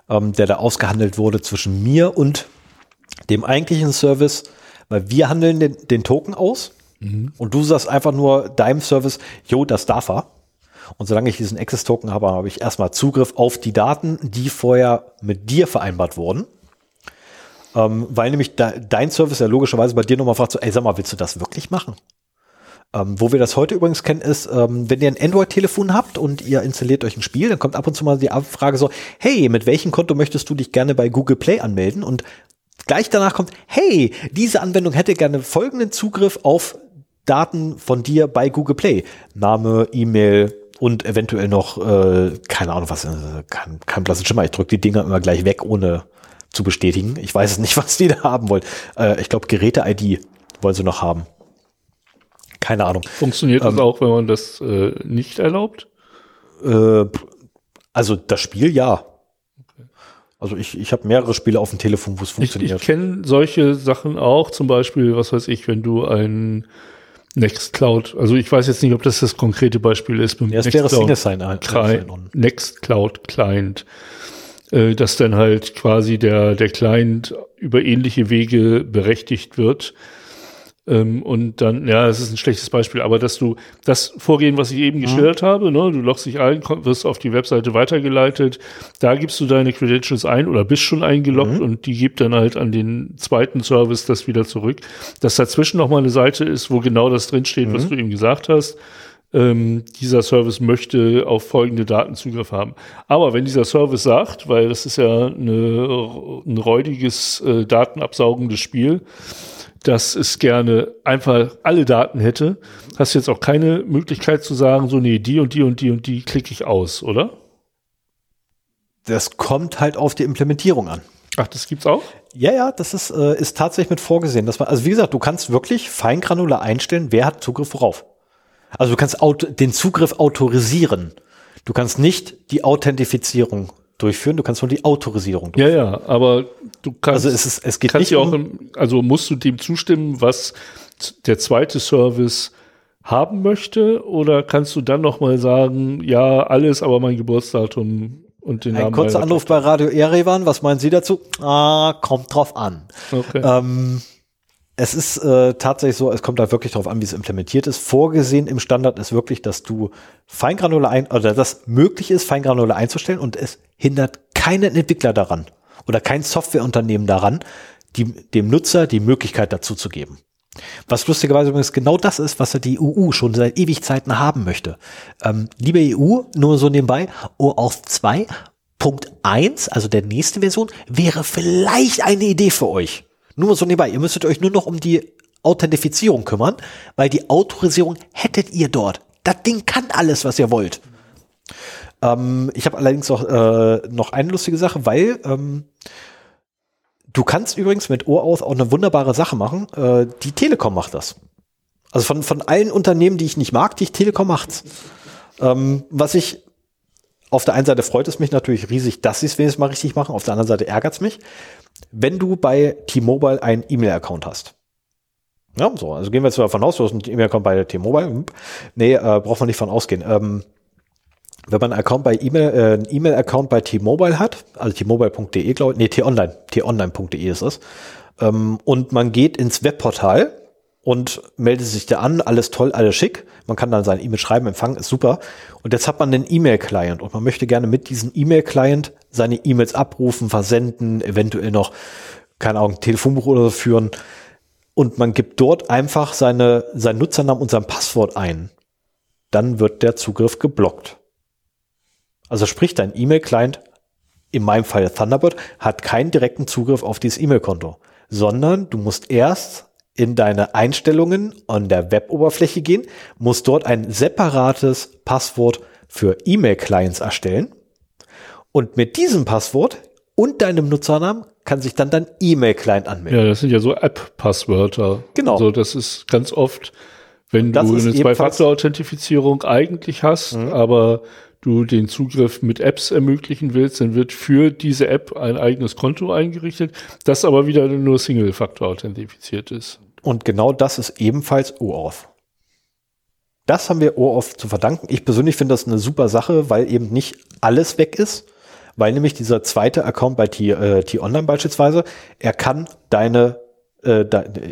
ähm, der da ausgehandelt wurde zwischen mir und dem eigentlichen Service, weil wir handeln den, den Token aus Mhm. Und du sagst einfach nur deinem Service, jo, das darf er. Und solange ich diesen Access-Token habe, habe ich erstmal Zugriff auf die Daten, die vorher mit dir vereinbart wurden. Ähm, weil nämlich de dein Service ja logischerweise bei dir nochmal fragt, so, ey, sag mal, willst du das wirklich machen? Ähm, wo wir das heute übrigens kennen, ist, ähm, wenn ihr ein Android-Telefon habt und ihr installiert euch ein Spiel, dann kommt ab und zu mal die Frage so, hey, mit welchem Konto möchtest du dich gerne bei Google Play anmelden? Und gleich danach kommt, hey, diese Anwendung hätte gerne folgenden Zugriff auf Daten von dir bei Google Play. Name, E-Mail und eventuell noch, äh, keine Ahnung was, äh, kein, kein blasses Schimmer. Ich drücke die Dinger immer gleich weg, ohne zu bestätigen. Ich weiß es nicht, was die da haben wollen. Äh, ich glaube, Geräte-ID wollen sie noch haben. Keine Ahnung. Funktioniert ähm, das auch, wenn man das äh, nicht erlaubt? Äh, also das Spiel ja. Also ich, ich habe mehrere Spiele auf dem Telefon, wo es funktioniert. Ich, ich kenne solche Sachen auch, zum Beispiel, was weiß ich, wenn du ein Nextcloud, also ich weiß jetzt nicht, ob das das konkrete Beispiel ist. Ja, es wäre Sign, Nextcloud Client, äh, dass dann halt quasi der, der Client über ähnliche Wege berechtigt wird ähm, und dann, ja, das ist ein schlechtes Beispiel, aber dass du das Vorgehen, was ich eben mhm. geschildert habe, ne, du loggst dich ein, wirst auf die Webseite weitergeleitet, da gibst du deine Credentials ein oder bist schon eingeloggt mhm. und die gibt dann halt an den zweiten Service das wieder zurück. Dass dazwischen nochmal eine Seite ist, wo genau das drinsteht, mhm. was du eben gesagt hast. Ähm, dieser Service möchte auf folgende Daten Zugriff haben. Aber wenn dieser Service sagt, weil das ist ja eine, ein räudiges, äh, datenabsaugendes Spiel, dass es gerne einfach alle Daten hätte, hast du jetzt auch keine Möglichkeit zu sagen, so nee, die und die und die und die klicke ich aus, oder? Das kommt halt auf die Implementierung an. Ach, das gibt's auch? Ja, ja, das ist, äh, ist tatsächlich mit vorgesehen. Dass man, also wie gesagt, du kannst wirklich feingranular einstellen, wer hat Zugriff worauf. Also du kannst den Zugriff autorisieren. Du kannst nicht die Authentifizierung durchführen, du kannst nur die Autorisierung durchführen. Ja, ja, aber du kannst, also es, ist, es geht nicht auch, im, also musst du dem zustimmen, was der zweite Service haben möchte, oder kannst du dann nochmal sagen, ja, alles, aber mein Geburtsdatum und den Ein Namen. Ein kurzer Anruf bei Radio Erevan, was meinen Sie dazu? Ah, kommt drauf an. Okay. Ähm, es ist äh, tatsächlich so, es kommt da wirklich darauf an, wie es implementiert ist. Vorgesehen im Standard ist wirklich, dass du Feingranular ein, oder dass möglich ist, Feingranular einzustellen und es hindert keinen Entwickler daran oder kein Softwareunternehmen daran, die, dem Nutzer die Möglichkeit dazu zu geben. Was lustigerweise übrigens genau das ist, was die EU schon seit ewig Zeiten haben möchte. Ähm, liebe EU, nur so nebenbei, OAuth 2 Punkt 1, also der nächste Version, wäre vielleicht eine Idee für euch. Nur so nebenbei, ihr müsstet euch nur noch um die Authentifizierung kümmern, weil die Autorisierung hättet ihr dort. Das Ding kann alles, was ihr wollt. Ähm, ich habe allerdings auch äh, noch eine lustige Sache, weil ähm, du kannst übrigens mit OAuth auch eine wunderbare Sache machen. Äh, die Telekom macht das. Also von, von allen Unternehmen, die ich nicht mag, die Telekom macht's. Ähm, was ich auf der einen Seite freut es mich natürlich riesig, dass sie es wenigstens mal richtig machen. Auf der anderen Seite ärgert es mich wenn du bei T-Mobile einen E-Mail-Account hast. Ja, so, also gehen wir jetzt mal davon aus, du hast einen E-Mail-Account bei T-Mobile. Hm. Nee, äh, braucht man nicht von ausgehen. Ähm, wenn man einen Account bei E-Mail, äh, einen E-Mail-Account bei T-Mobile hat, also t-mobile.de, glaube ich, nee, t-online, t-online.de ist es, ähm, und man geht ins Webportal und meldet sich da an, alles toll, alles schick. Man kann dann sein E-Mail schreiben, empfangen, ist super. Und jetzt hat man einen E-Mail-Client und man möchte gerne mit diesem E-Mail-Client seine E-Mails abrufen, versenden, eventuell noch, keine Ahnung, Telefonbuch oder so führen. Und man gibt dort einfach seine, seinen Nutzernamen und sein Passwort ein. Dann wird der Zugriff geblockt. Also sprich, dein E-Mail-Client, in meinem Fall Thunderbird, hat keinen direkten Zugriff auf dieses E-Mail-Konto, sondern du musst erst in deine Einstellungen an der Web-Oberfläche gehen, musst dort ein separates Passwort für E-Mail-Clients erstellen. Und mit diesem Passwort und deinem Nutzernamen kann sich dann dein E-Mail-Client anmelden. Ja, das sind ja so App-Passwörter. Genau. Also das ist ganz oft, wenn du eine Zwei-Faktor-Authentifizierung eigentlich hast, mhm. aber du den Zugriff mit Apps ermöglichen willst, dann wird für diese App ein eigenes Konto eingerichtet, das aber wieder nur Single-Faktor authentifiziert ist. Und genau das ist ebenfalls OAuth. Das haben wir OAuth zu verdanken. Ich persönlich finde das eine super Sache, weil eben nicht alles weg ist, weil nämlich dieser zweite Account bei T-Online äh, beispielsweise, er kann deine äh,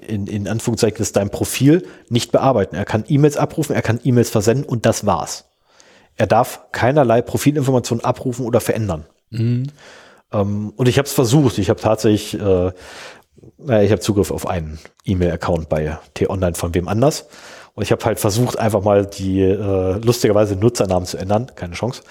in, in Anführungszeichen ist dein Profil nicht bearbeiten. Er kann E-Mails abrufen, er kann E-Mails versenden und das war's. Er darf keinerlei Profilinformationen abrufen oder verändern. Mhm. Ähm, und ich habe es versucht. Ich habe tatsächlich, äh, naja, ich habe Zugriff auf einen E-Mail-Account bei T-Online von wem anders. Und ich habe halt versucht, einfach mal die äh, lustigerweise Nutzernamen zu ändern. Keine Chance.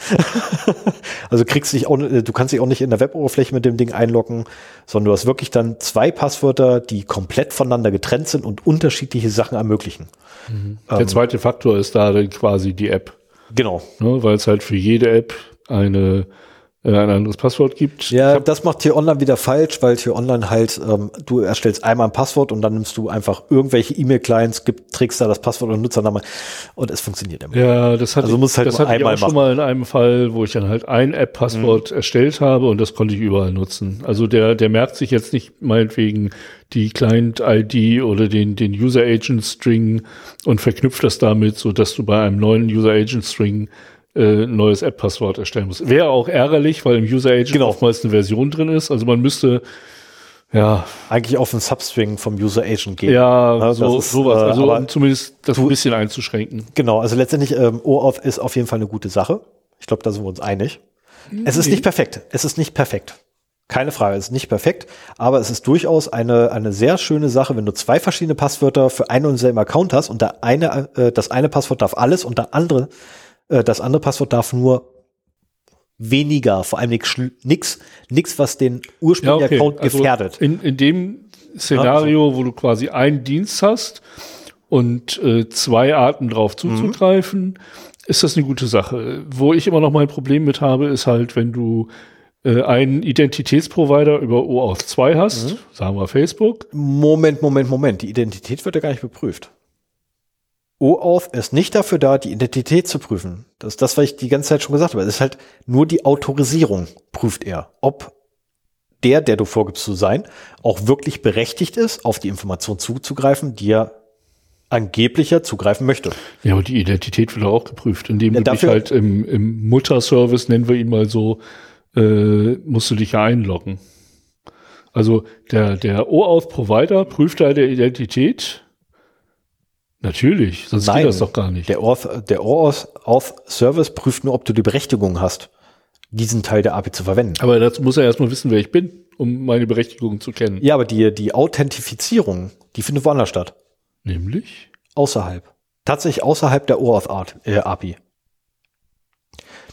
also kriegst dich auch, du kannst dich auch nicht in der Weboberfläche mit dem Ding einloggen, sondern du hast wirklich dann zwei Passwörter, die komplett voneinander getrennt sind und unterschiedliche Sachen ermöglichen. Mhm. Der ähm, zweite Faktor ist da quasi die App. Genau. Ne, Weil es halt für jede App eine ein anderes Passwort gibt. Ja, das macht hier online wieder falsch, weil hier online halt, ähm, du erstellst einmal ein Passwort und dann nimmst du einfach irgendwelche E-Mail-Clients, trägst da das Passwort und Nutzername und es funktioniert immer. Ja, das hatte, also halt das hatte ich auch machen. schon mal in einem Fall, wo ich dann halt ein App-Passwort mhm. erstellt habe und das konnte ich überall nutzen. Also der, der merkt sich jetzt nicht meinetwegen die Client-ID oder den, den User-Agent-String und verknüpft das damit, so dass du bei einem neuen User-Agent-String äh, neues App-Passwort erstellen muss. Wäre auch ärgerlich, weil im User Agent genau. oftmals eine Version drin ist. Also man müsste ja eigentlich auf den Substring vom User Agent gehen. Ja, ja so, ist, sowas. Äh, also um zumindest das ein bisschen einzuschränken. Genau, also letztendlich ähm, OAuth ist auf jeden Fall eine gute Sache. Ich glaube, da sind wir uns einig. Nee. Es ist nicht perfekt. Es ist nicht perfekt. Keine Frage, es ist nicht perfekt, aber es ist durchaus eine, eine sehr schöne Sache, wenn du zwei verschiedene Passwörter für einen und denselben Account hast und der eine, äh, das eine Passwort darf alles und der andere das andere Passwort darf nur weniger, vor allem nichts, nix, was den ursprünglichen ja, okay. Account also gefährdet. Also in, in dem Szenario, also. wo du quasi einen Dienst hast und äh, zwei Arten drauf mhm. zuzugreifen, mhm. ist das eine gute Sache. Wo ich immer noch mal ein Problem mit habe, ist halt, wenn du äh, einen Identitätsprovider über OAuth 2 hast, mhm. sagen wir Facebook. Moment, Moment, Moment. Die Identität wird ja gar nicht beprüft. OAuth ist nicht dafür da, die Identität zu prüfen. Das ist das, was ich die ganze Zeit schon gesagt habe. Es ist halt nur die Autorisierung prüft er, ob der, der du vorgibst zu sein, auch wirklich berechtigt ist, auf die Information zuzugreifen, die er angeblicher zugreifen möchte. Ja, aber die Identität wird auch geprüft, indem ja, du dich halt im, im Mutterservice, nennen wir ihn mal so, äh, musst du dich ja einloggen. Also der, der OAuth-Provider prüft deine Identität Natürlich, sonst Nein, geht das doch gar nicht. Der OAuth, der OAuth Service prüft nur, ob du die Berechtigung hast, diesen Teil der API zu verwenden. Aber dazu muss er erstmal wissen, wer ich bin, um meine Berechtigung zu kennen. Ja, aber die, die Authentifizierung, die findet woanders statt. Nämlich? Außerhalb. Tatsächlich außerhalb der OAuth äh, API.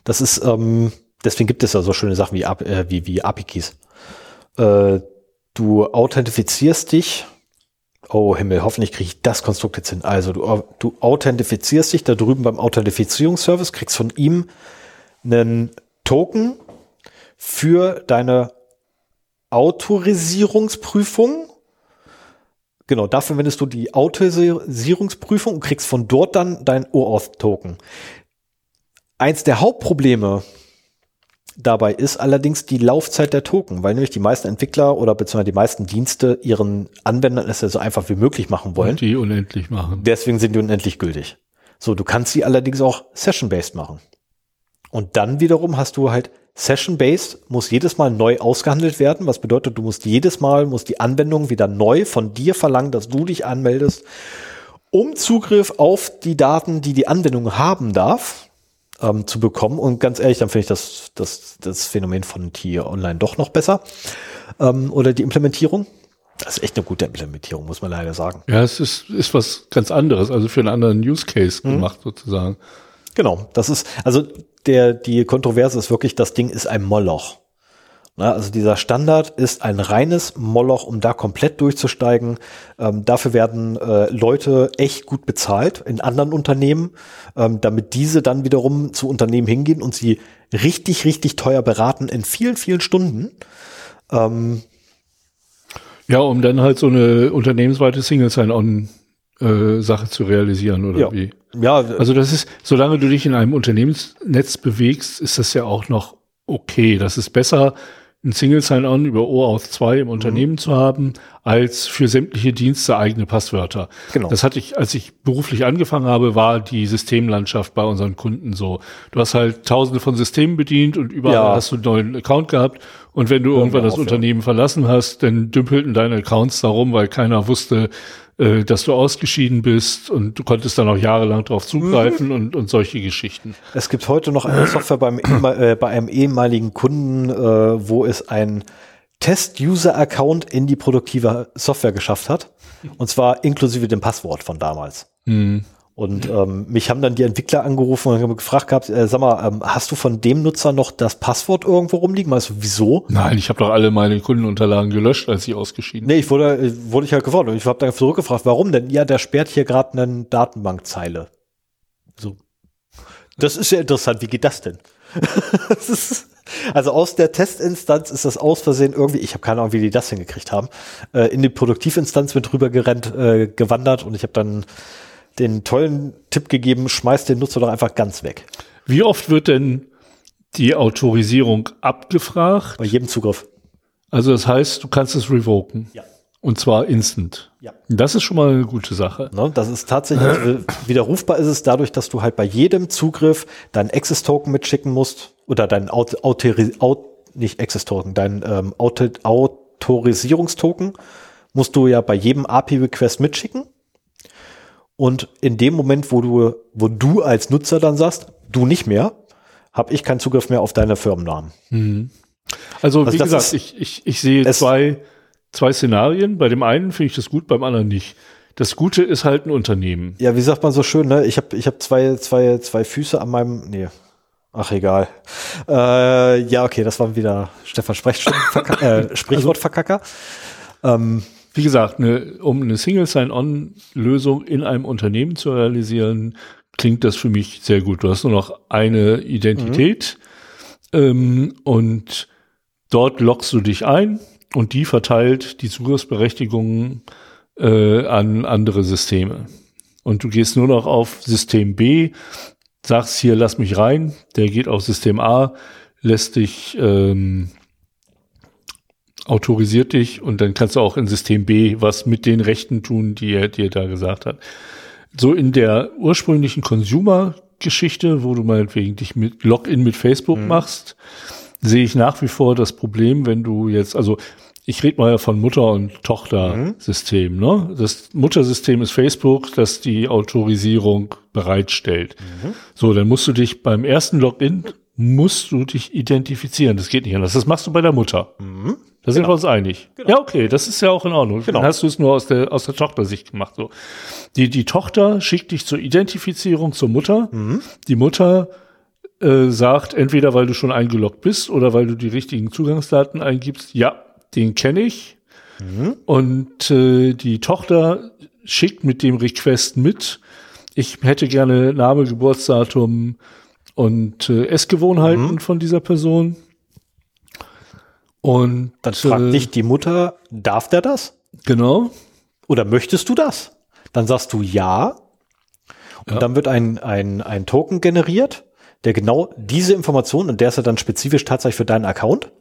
Das ist, ähm, deswegen gibt es ja so schöne Sachen wie, äh, wie, wie API-Keys. Äh, du authentifizierst dich Oh Himmel, hoffentlich kriege ich das Konstrukt jetzt hin. Also du, du authentifizierst dich da drüben beim Authentifizierungsservice, kriegst von ihm einen Token für deine Autorisierungsprüfung. Genau, dafür wendest du die Autorisierungsprüfung und kriegst von dort dann dein OAuth-Token. Eins der Hauptprobleme dabei ist allerdings die Laufzeit der Token, weil nämlich die meisten Entwickler oder beziehungsweise die meisten Dienste ihren Anwendern es ja so einfach wie möglich machen wollen. Und die unendlich machen. Deswegen sind die unendlich gültig. So, du kannst sie allerdings auch session-based machen. Und dann wiederum hast du halt Session-based, muss jedes Mal neu ausgehandelt werden, was bedeutet, du musst jedes Mal, muss die Anwendung wieder neu von dir verlangen, dass du dich anmeldest, um Zugriff auf die Daten, die die Anwendung haben darf, ähm, zu bekommen. Und ganz ehrlich, dann finde ich das, das, das Phänomen von Tier Online doch noch besser. Ähm, oder die Implementierung. Das ist echt eine gute Implementierung, muss man leider sagen. Ja, es ist, ist was ganz anderes, also für einen anderen Use Case mhm. gemacht sozusagen. Genau, das ist, also der, die Kontroverse ist wirklich, das Ding ist ein Moloch. Na, also dieser Standard ist ein reines Moloch, um da komplett durchzusteigen. Ähm, dafür werden äh, Leute echt gut bezahlt in anderen Unternehmen, ähm, damit diese dann wiederum zu Unternehmen hingehen und sie richtig, richtig teuer beraten in vielen, vielen Stunden. Ähm, ja, um dann halt so eine unternehmensweite Single Sign-On äh, Sache zu realisieren oder ja. wie? Ja. Also das ist, solange du dich in einem Unternehmensnetz bewegst, ist das ja auch noch okay. Das ist besser, ein Single Sign-On über OAuth 2 im Unternehmen mhm. zu haben, als für sämtliche Dienste eigene Passwörter. Genau. Das hatte ich, als ich beruflich angefangen habe, war die Systemlandschaft bei unseren Kunden so. Du hast halt tausende von Systemen bedient und überall ja. hast du einen neuen Account gehabt. Und wenn du irgendwann das Unternehmen verlassen hast, dann dümpelten deine Accounts darum, weil keiner wusste, äh, dass du ausgeschieden bist und du konntest dann auch jahrelang darauf zugreifen mhm. und, und solche Geschichten. Es gibt heute noch eine Software beim, äh, bei einem ehemaligen Kunden, äh, wo es ein Test-User-Account in die produktive Software geschafft hat. Und zwar inklusive dem Passwort von damals. Mhm. Und ähm, mich haben dann die Entwickler angerufen und haben gefragt gehabt, äh, sag mal, ähm, hast du von dem Nutzer noch das Passwort irgendwo rumliegen? Weißt du, wieso? Nein, ich habe doch alle meine Kundenunterlagen gelöscht, als ich ausgeschieden Nee, ich wurde, äh, wurde ich halt gefordert. Und ich habe dann zurückgefragt, warum denn? Ja, der sperrt hier gerade eine Datenbankzeile. So. Das ist ja interessant, wie geht das denn? das ist, Also aus der Testinstanz ist das aus Versehen irgendwie, ich habe keine Ahnung, wie die das hingekriegt haben, äh, in die Produktivinstanz mit rüber gerannt, äh, gewandert und ich habe dann den tollen Tipp gegeben, schmeiß den Nutzer doch einfach ganz weg. Wie oft wird denn die Autorisierung abgefragt? Bei jedem Zugriff. Also das heißt, du kannst es revoken. Ja. Und zwar instant. Ja. Das ist schon mal eine gute Sache. Ne, das ist tatsächlich, also widerrufbar ist es dadurch, dass du halt bei jedem Zugriff deinen Access-Token mitschicken musst oder deinen Aut Autori Aut nicht Access-Token, deinen ähm, Auto Autorisierungstoken musst du ja bei jedem API-Request mitschicken. Und in dem Moment, wo du, wo du als Nutzer dann sagst, du nicht mehr, habe ich keinen Zugriff mehr auf deine Firmennamen. Mhm. Also, Also wie gesagt, ist- ich, ich, ich sehe zwei, zwei Szenarien. Bei dem einen finde ich das gut, beim anderen nicht. Das Gute ist halt ein Unternehmen. Ja, wie sagt man so schön, ne? Ich habe ich hab zwei, zwei, zwei Füße an meinem. Nee. Ach egal. Äh, ja, okay, das war wieder Stefan Sprechstundenverka- äh, Sprichwortverkacker. Ähm, Wie gesagt, eine, um eine Single Sign-On-Lösung in einem Unternehmen zu realisieren, klingt das für mich sehr gut. Du hast nur noch eine Identität ähm, und dort loggst du dich ein und die verteilt die Zugriffsberechtigungen äh, an andere Systeme. Und du gehst nur noch auf System B, sagst hier, lass mich rein, der geht auf System A, lässt dich ähm, autorisiert dich und dann kannst du auch in System B was mit den Rechten tun, die er dir da gesagt hat. So in der ursprünglichen Consumer-Geschichte, wo du meinetwegen dich mit Login mit Facebook machst, sehe ich nach wie vor das Problem, wenn du jetzt, also ich rede mal ja von Mutter- und Tochter-System. Ne? Das Muttersystem ist Facebook, das die Autorisierung bereitstellt. So, dann musst du dich beim ersten Login, musst du dich identifizieren. Das geht nicht anders. Das machst du bei der Mutter. Da sind wir uns einig. Ja, okay, das ist ja auch in Ordnung. Genau. Dann hast du es nur aus der, aus der Tochtersicht gemacht. So. Die, die Tochter schickt dich zur Identifizierung zur Mutter. Die Mutter äh, sagt, entweder weil du schon eingeloggt bist oder weil du die richtigen Zugangsdaten eingibst, ja, den kenne ich. Und äh, die Tochter schickt mit dem Request mit, ich hätte gerne Name, Geburtsdatum und äh, Essgewohnheiten von dieser Person. Und dann fragt äh, dich die Mutter, darf der das? Genau. Oder möchtest du das? Dann sagst du ja. Und Ja. dann wird ein, ein, ein Token generiert, der genau diese Information, und der ist ja dann spezifisch tatsächlich für deinen Account,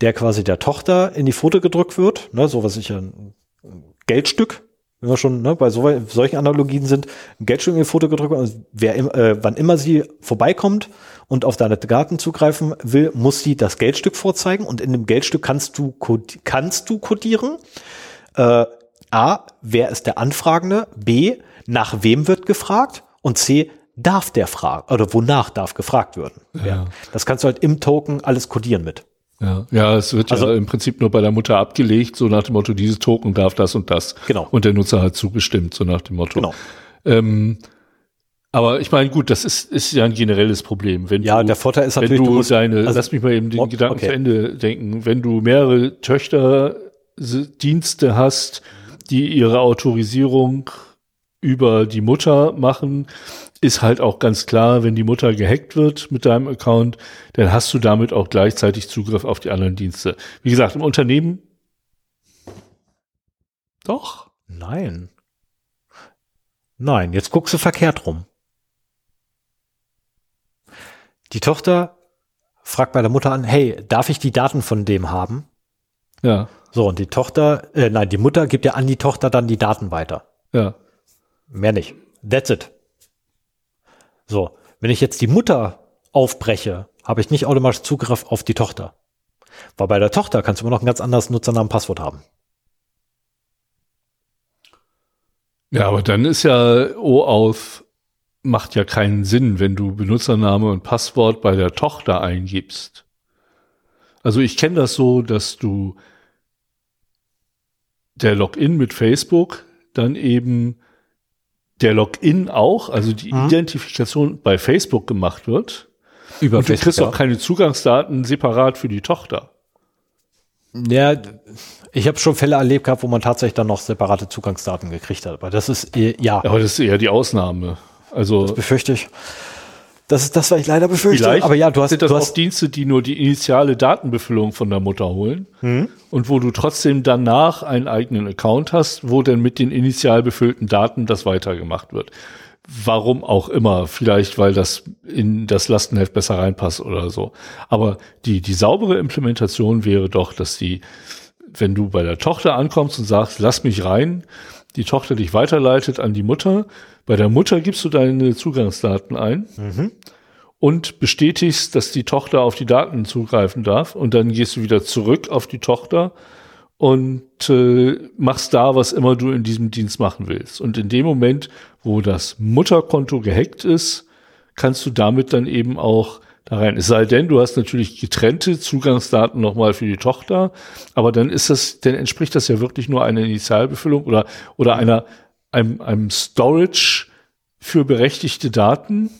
der quasi der Tochter in die Foto gedrückt wird, ne, so was ich ein Geldstück, wenn wir schon ne, bei so, solchen Analogien sind, ein Geldstück in die Foto gedrückt also wer äh, wann immer sie vorbeikommt und auf deine Daten zugreifen will, muss sie das Geldstück vorzeigen und in dem Geldstück kannst du, kannst du codieren, äh, A, wer ist der Anfragende? B, nach wem wird gefragt? Und C, darf der fragen oder wonach darf gefragt werden? Ja. Das kannst du halt im Token alles codieren mit. Ja, ja, es wird Also- ja im Prinzip nur bei der Mutter abgelegt, so nach dem Motto, dieses Token darf das und das. Genau. Und der Nutzer hat zugestimmt, so nach dem Motto. Genau. Ähm, aber ich meine, gut, das ist, ist ja ein generelles Problem. Wenn Ja, du, der Vorteil ist wenn natürlich, du, du musst- deine, also- lass mich mal eben den Oh, Gedanken okay. zu Ende denken, wenn du mehrere Töchterdienste hast, die ihre Autorisierung über die Mutter machen, ist halt auch ganz klar, wenn die Mutter gehackt wird mit deinem Account, dann hast du damit auch gleichzeitig Zugriff auf die anderen Dienste. Wie gesagt, im Unternehmen doch. Nein. Nein, jetzt guckst du verkehrt rum. Die Tochter fragt bei der Mutter an, hey, darf ich die Daten von dem haben? Ja, So, und die Tochter, äh, nein, die Mutter gibt ja an die Tochter dann die Daten weiter. ja. Mehr nicht. That's it. So, wenn ich jetzt die Mutter aufbreche, habe ich nicht automatisch Zugriff auf die Tochter. Weil bei der Tochter kannst du immer noch ein ganz anderes Nutzernamen Passwort haben. Ja, aber dann ist ja OAuth macht ja keinen Sinn, wenn du Benutzername und Passwort bei der Tochter eingibst. Also ich kenne das so, dass du der Login mit Facebook dann eben der Login auch, also die Mhm. Identifikation bei Facebook gemacht wird. Über Und du kriegst auch keine Zugangsdaten separat für die Tochter. Ja, ich habe schon Fälle erlebt gehabt, wo man tatsächlich dann noch separate Zugangsdaten gekriegt hat. Aber das ist, eh- ja, Aber das ist eher die Ausnahme. Also befürchte ich. Das ist das, was ich leider befürchte. Vielleicht aber ja, du hast, sind das du auch hast, Dienste, die nur die initiale Datenbefüllung von der Mutter holen Hm? und wo du trotzdem danach einen eigenen Account hast, wo dann mit den initial befüllten Daten das weitergemacht wird. Warum auch immer, vielleicht weil das in das Lastenheft besser reinpasst oder so. Aber die, die saubere Implementation wäre doch, dass die, wenn du bei der Tochter ankommst und sagst, lass mich rein, die Tochter dich weiterleitet an die Mutter. Bei der Mutter gibst du deine Zugangsdaten ein und bestätigst, dass die Tochter auf die Daten zugreifen darf. Und dann gehst du wieder zurück auf die Tochter und äh, machst da, was immer du in diesem Dienst machen willst. Und in dem Moment, wo das Mutterkonto gehackt ist, kannst du damit dann eben auch da rein. Es sei denn, du hast natürlich getrennte Zugangsdaten nochmal für die Tochter, aber dann ist das, dann entspricht das ja wirklich nur einer Initialbefüllung oder, oder einer, einem, einem Storage für berechtigte Daten.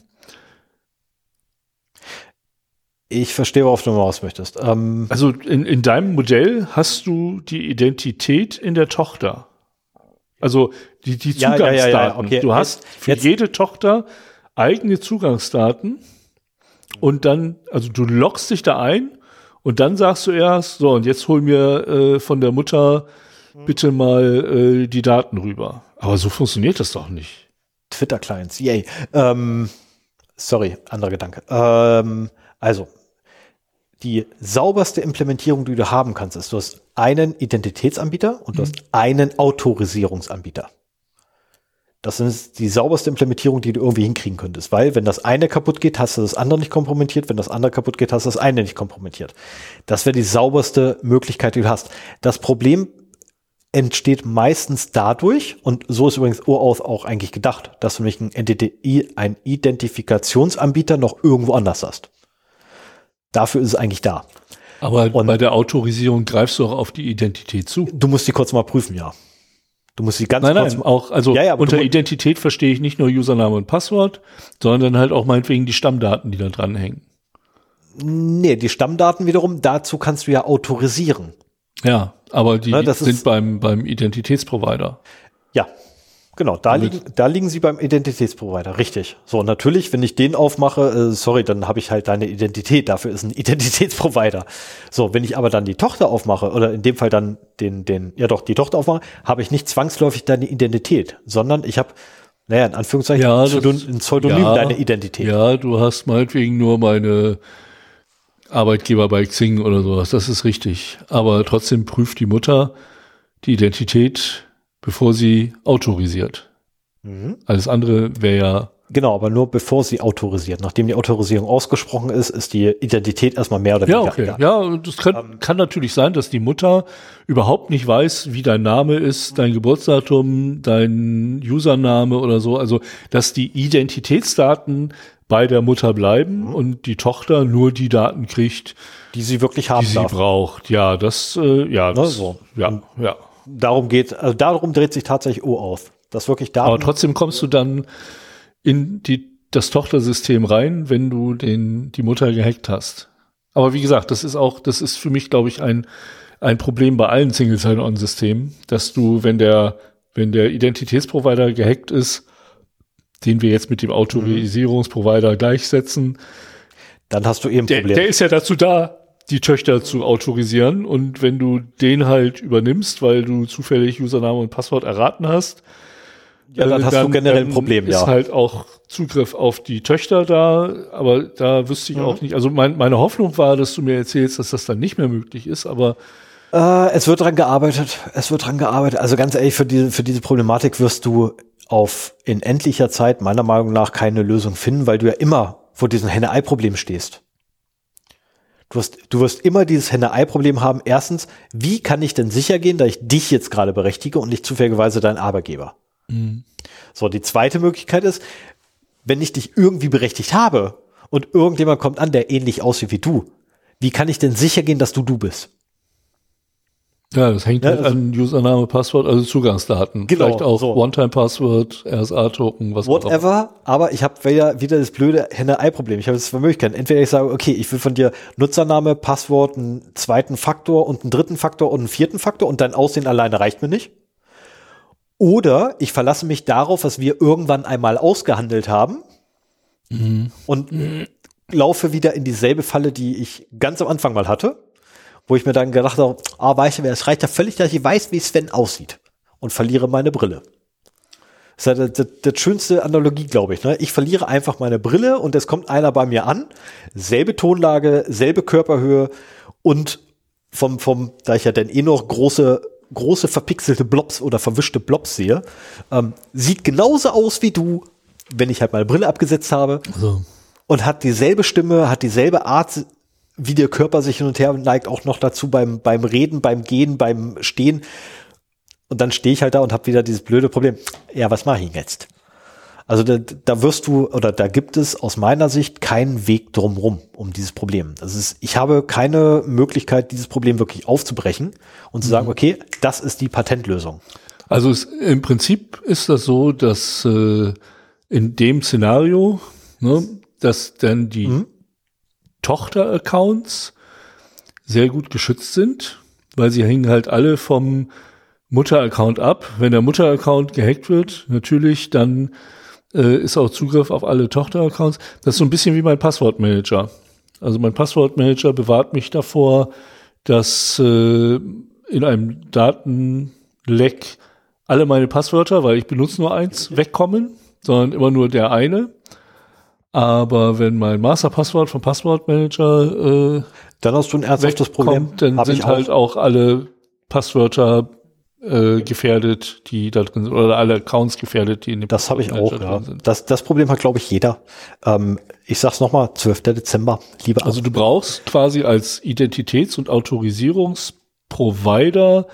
ich verstehe, worauf du raus möchtest. Ähm, Also in, in deinem Modell hast du die Identität in der Tochter. Also die, die Zugangsdaten. ja, ja, ja, okay. Du hast für jetzt- jede Tochter eigene Zugangsdaten und dann, also du loggst dich da ein und dann sagst du erst, so und jetzt hol mir äh, von der Mutter bitte mal äh, die Daten rüber. Aber so funktioniert das doch nicht. Twitter-Clients, yay. Ähm, sorry, anderer Gedanke. Ähm, also, die sauberste Implementierung, die du haben kannst, ist, du hast einen Identitätsanbieter und du hast einen Autorisierungsanbieter. Das ist die sauberste Implementierung, die du irgendwie hinkriegen könntest, weil wenn das eine kaputt geht, hast du das andere nicht kompromittiert, wenn das andere kaputt geht, hast du das eine nicht kompromittiert. Das wäre die sauberste Möglichkeit, die du hast. Das Problem entsteht meistens dadurch, und so ist übrigens OAuth auch eigentlich gedacht, dass du nämlich NDDI, einen Identifikationsanbieter noch irgendwo anders hast. Dafür ist es eigentlich da. Aber Und- bei der Autorisierung greifst du auch auf die Identität zu. Du musst die kurz mal prüfen, ja. Du musst die ganz Nein, kurz nein, auch, also Ja, ja, unter Identität verstehe ich nicht nur Username und Passwort, sondern halt auch meinetwegen die Stammdaten, die da dranhängen. nee, die Stammdaten wiederum, dazu kannst du ja autorisieren. Ja, aber die Ja, das sind beim, beim Identitätsprovider. Ja, genau, da liegen, da liegen sie beim Identitätsprovider, richtig. So, natürlich, wenn ich den aufmache, äh, sorry, dann habe ich halt deine Identität, dafür ist ein Identitätsprovider. So, wenn ich aber dann die Tochter aufmache, oder in dem Fall dann den, den, ja doch, die Tochter aufmache, habe ich nicht zwangsläufig deine Identität, sondern ich habe, naja, in Anführungszeichen, Ja, ein das- ein Pseudonym ja, deine Identität. Ja, du hast meinetwegen nur meine Arbeitgeber bei Xing oder sowas, das ist richtig. Aber trotzdem prüft die Mutter die Identität, bevor sie autorisiert. Mhm. Alles andere wäre ja Genau, aber nur bevor sie autorisiert. Nachdem die Autorisierung ausgesprochen ist, ist die Identität erstmal mehr oder Ja, weniger okay. egal. Ja, das kann, kann natürlich sein, dass die Mutter überhaupt nicht weiß, wie dein Name ist, dein Geburtsdatum, dein Username oder so. Also, dass die Identitätsdaten bei der Mutter bleiben und die Tochter nur die Daten kriegt, Die sie wirklich haben die sie darf. braucht. Ja, das, äh, ja, das, so. ja, ja. Darum geht, also darum dreht sich tatsächlich O auf. Das wirklich Daten. Aber trotzdem kommst du dann in die, das Tochtersystem rein, wenn du den, die Mutter gehackt hast. Aber wie gesagt, das ist auch, das ist für mich, glaube ich, ein, ein Problem bei allen Single Sign-On-Systemen, dass du, wenn der, wenn der Identitätsprovider gehackt ist, den wir jetzt mit dem Autorisierungsprovider gleichsetzen, dann hast du eben ein der, Problem. der ist ja dazu da, die Töchter zu autorisieren. Und wenn du den halt übernimmst, weil du zufällig Username und Passwort erraten hast, ja, dann äh, hast du generell ein Problem, ist ja. halt auch Zugriff auf die Töchter da, aber da wüsste Mhm. ich auch nicht. Also mein, meine Hoffnung war, dass du mir erzählst, dass das dann nicht mehr möglich ist, aber Äh, es wird dran gearbeitet. Es wird dran gearbeitet. Also ganz ehrlich, für diese, für diese Problematik wirst du auf in endlicher Zeit meiner Meinung nach keine Lösung finden, weil du ja immer vor diesem Henne-Ei-Problem stehst. Du wirst, du wirst immer dieses Henne-Ei-Problem haben. Erstens, wie kann ich denn sicher gehen, dass ich dich jetzt gerade berechtige und nicht zufälligerweise dein Arbeitgeber? So, die zweite Möglichkeit ist, wenn ich dich irgendwie berechtigt habe und irgendjemand kommt an, der ähnlich aussieht wie du, wie kann ich denn sicher gehen, dass du du bist? Ja, das hängt Ja, also- an Username, Passwort, also Zugangsdaten. Genau, Vielleicht auch so. One-Time-Passwort, RSA-Token, was auch immer. Whatever, aber ich habe wieder, wieder das blöde Henne-Ei-Problem. Ich habe jetzt zwei Möglichkeiten. Entweder ich sage, okay, ich will von dir Nutzername, Passwort, einen zweiten Faktor und einen dritten Faktor und einen vierten Faktor und dein Aussehen alleine reicht mir nicht. Oder ich verlasse mich darauf, was wir irgendwann einmal ausgehandelt haben. mhm. und laufe wieder in dieselbe Falle, die ich ganz am Anfang mal hatte, wo ich mir dann gedacht habe, ah, weißt du, es reicht ja völlig, dass ich weiß, wie Sven aussieht und verliere meine Brille. Das ist ja das, das, schönste Analogie, glaube ich. Ne? Ich verliere einfach meine Brille und es kommt einer bei mir an, selbe Tonlage, selbe Körperhöhe und vom, vom, da ich ja dann eh noch große, große verpixelte Blobs oder verwischte Blobs sehe, ähm, sieht genauso aus wie du, wenn ich halt meine Brille abgesetzt habe. Also. Und hat dieselbe Stimme, hat dieselbe Art, wie der Körper sich hin und her neigt, auch noch dazu beim, beim Reden, beim Gehen, beim Stehen. Und dann stehe ich halt da und habe wieder dieses blöde Problem. Ja, was mache ich jetzt? Also da, da wirst du oder da gibt es aus meiner Sicht keinen Weg drumrum um dieses Problem. Das ist, ich habe keine Möglichkeit, dieses Problem wirklich aufzubrechen und zu sagen, mhm. okay, das ist die Patentlösung. Also es, im Prinzip ist das so, dass äh, in dem Szenario, ne, dass dann die mhm. Tochter-Accounts sehr gut geschützt sind, weil sie hängen halt alle vom Mutter-Account ab. Wenn der Mutter-Account gehackt wird, natürlich, dann äh, ist auch Zugriff auf alle Tochter-Accounts. Das ist so ein bisschen wie mein Passwortmanager. Also mein Passwortmanager bewahrt mich davor, dass äh, in einem Datenleck alle meine Passwörter, weil ich benutze nur eins, wegkommen, sondern immer nur der eine. Aber wenn mein Masterpasswort vom Passwortmanager äh, dann hast du ein ernsthaftes Problem. Dann Hab sind halt auch alle Passwörter äh, gefährdet, die da drin sind, oder alle Accounts gefährdet, die in dem Das habe ich auch, ja. Sind. Das, das Problem hat, glaube ich, jeder. Ähm, ich sag's nochmal, 12. Dezember, liebe Also du brauchst quasi als Identitäts- und Autorisierungsprovider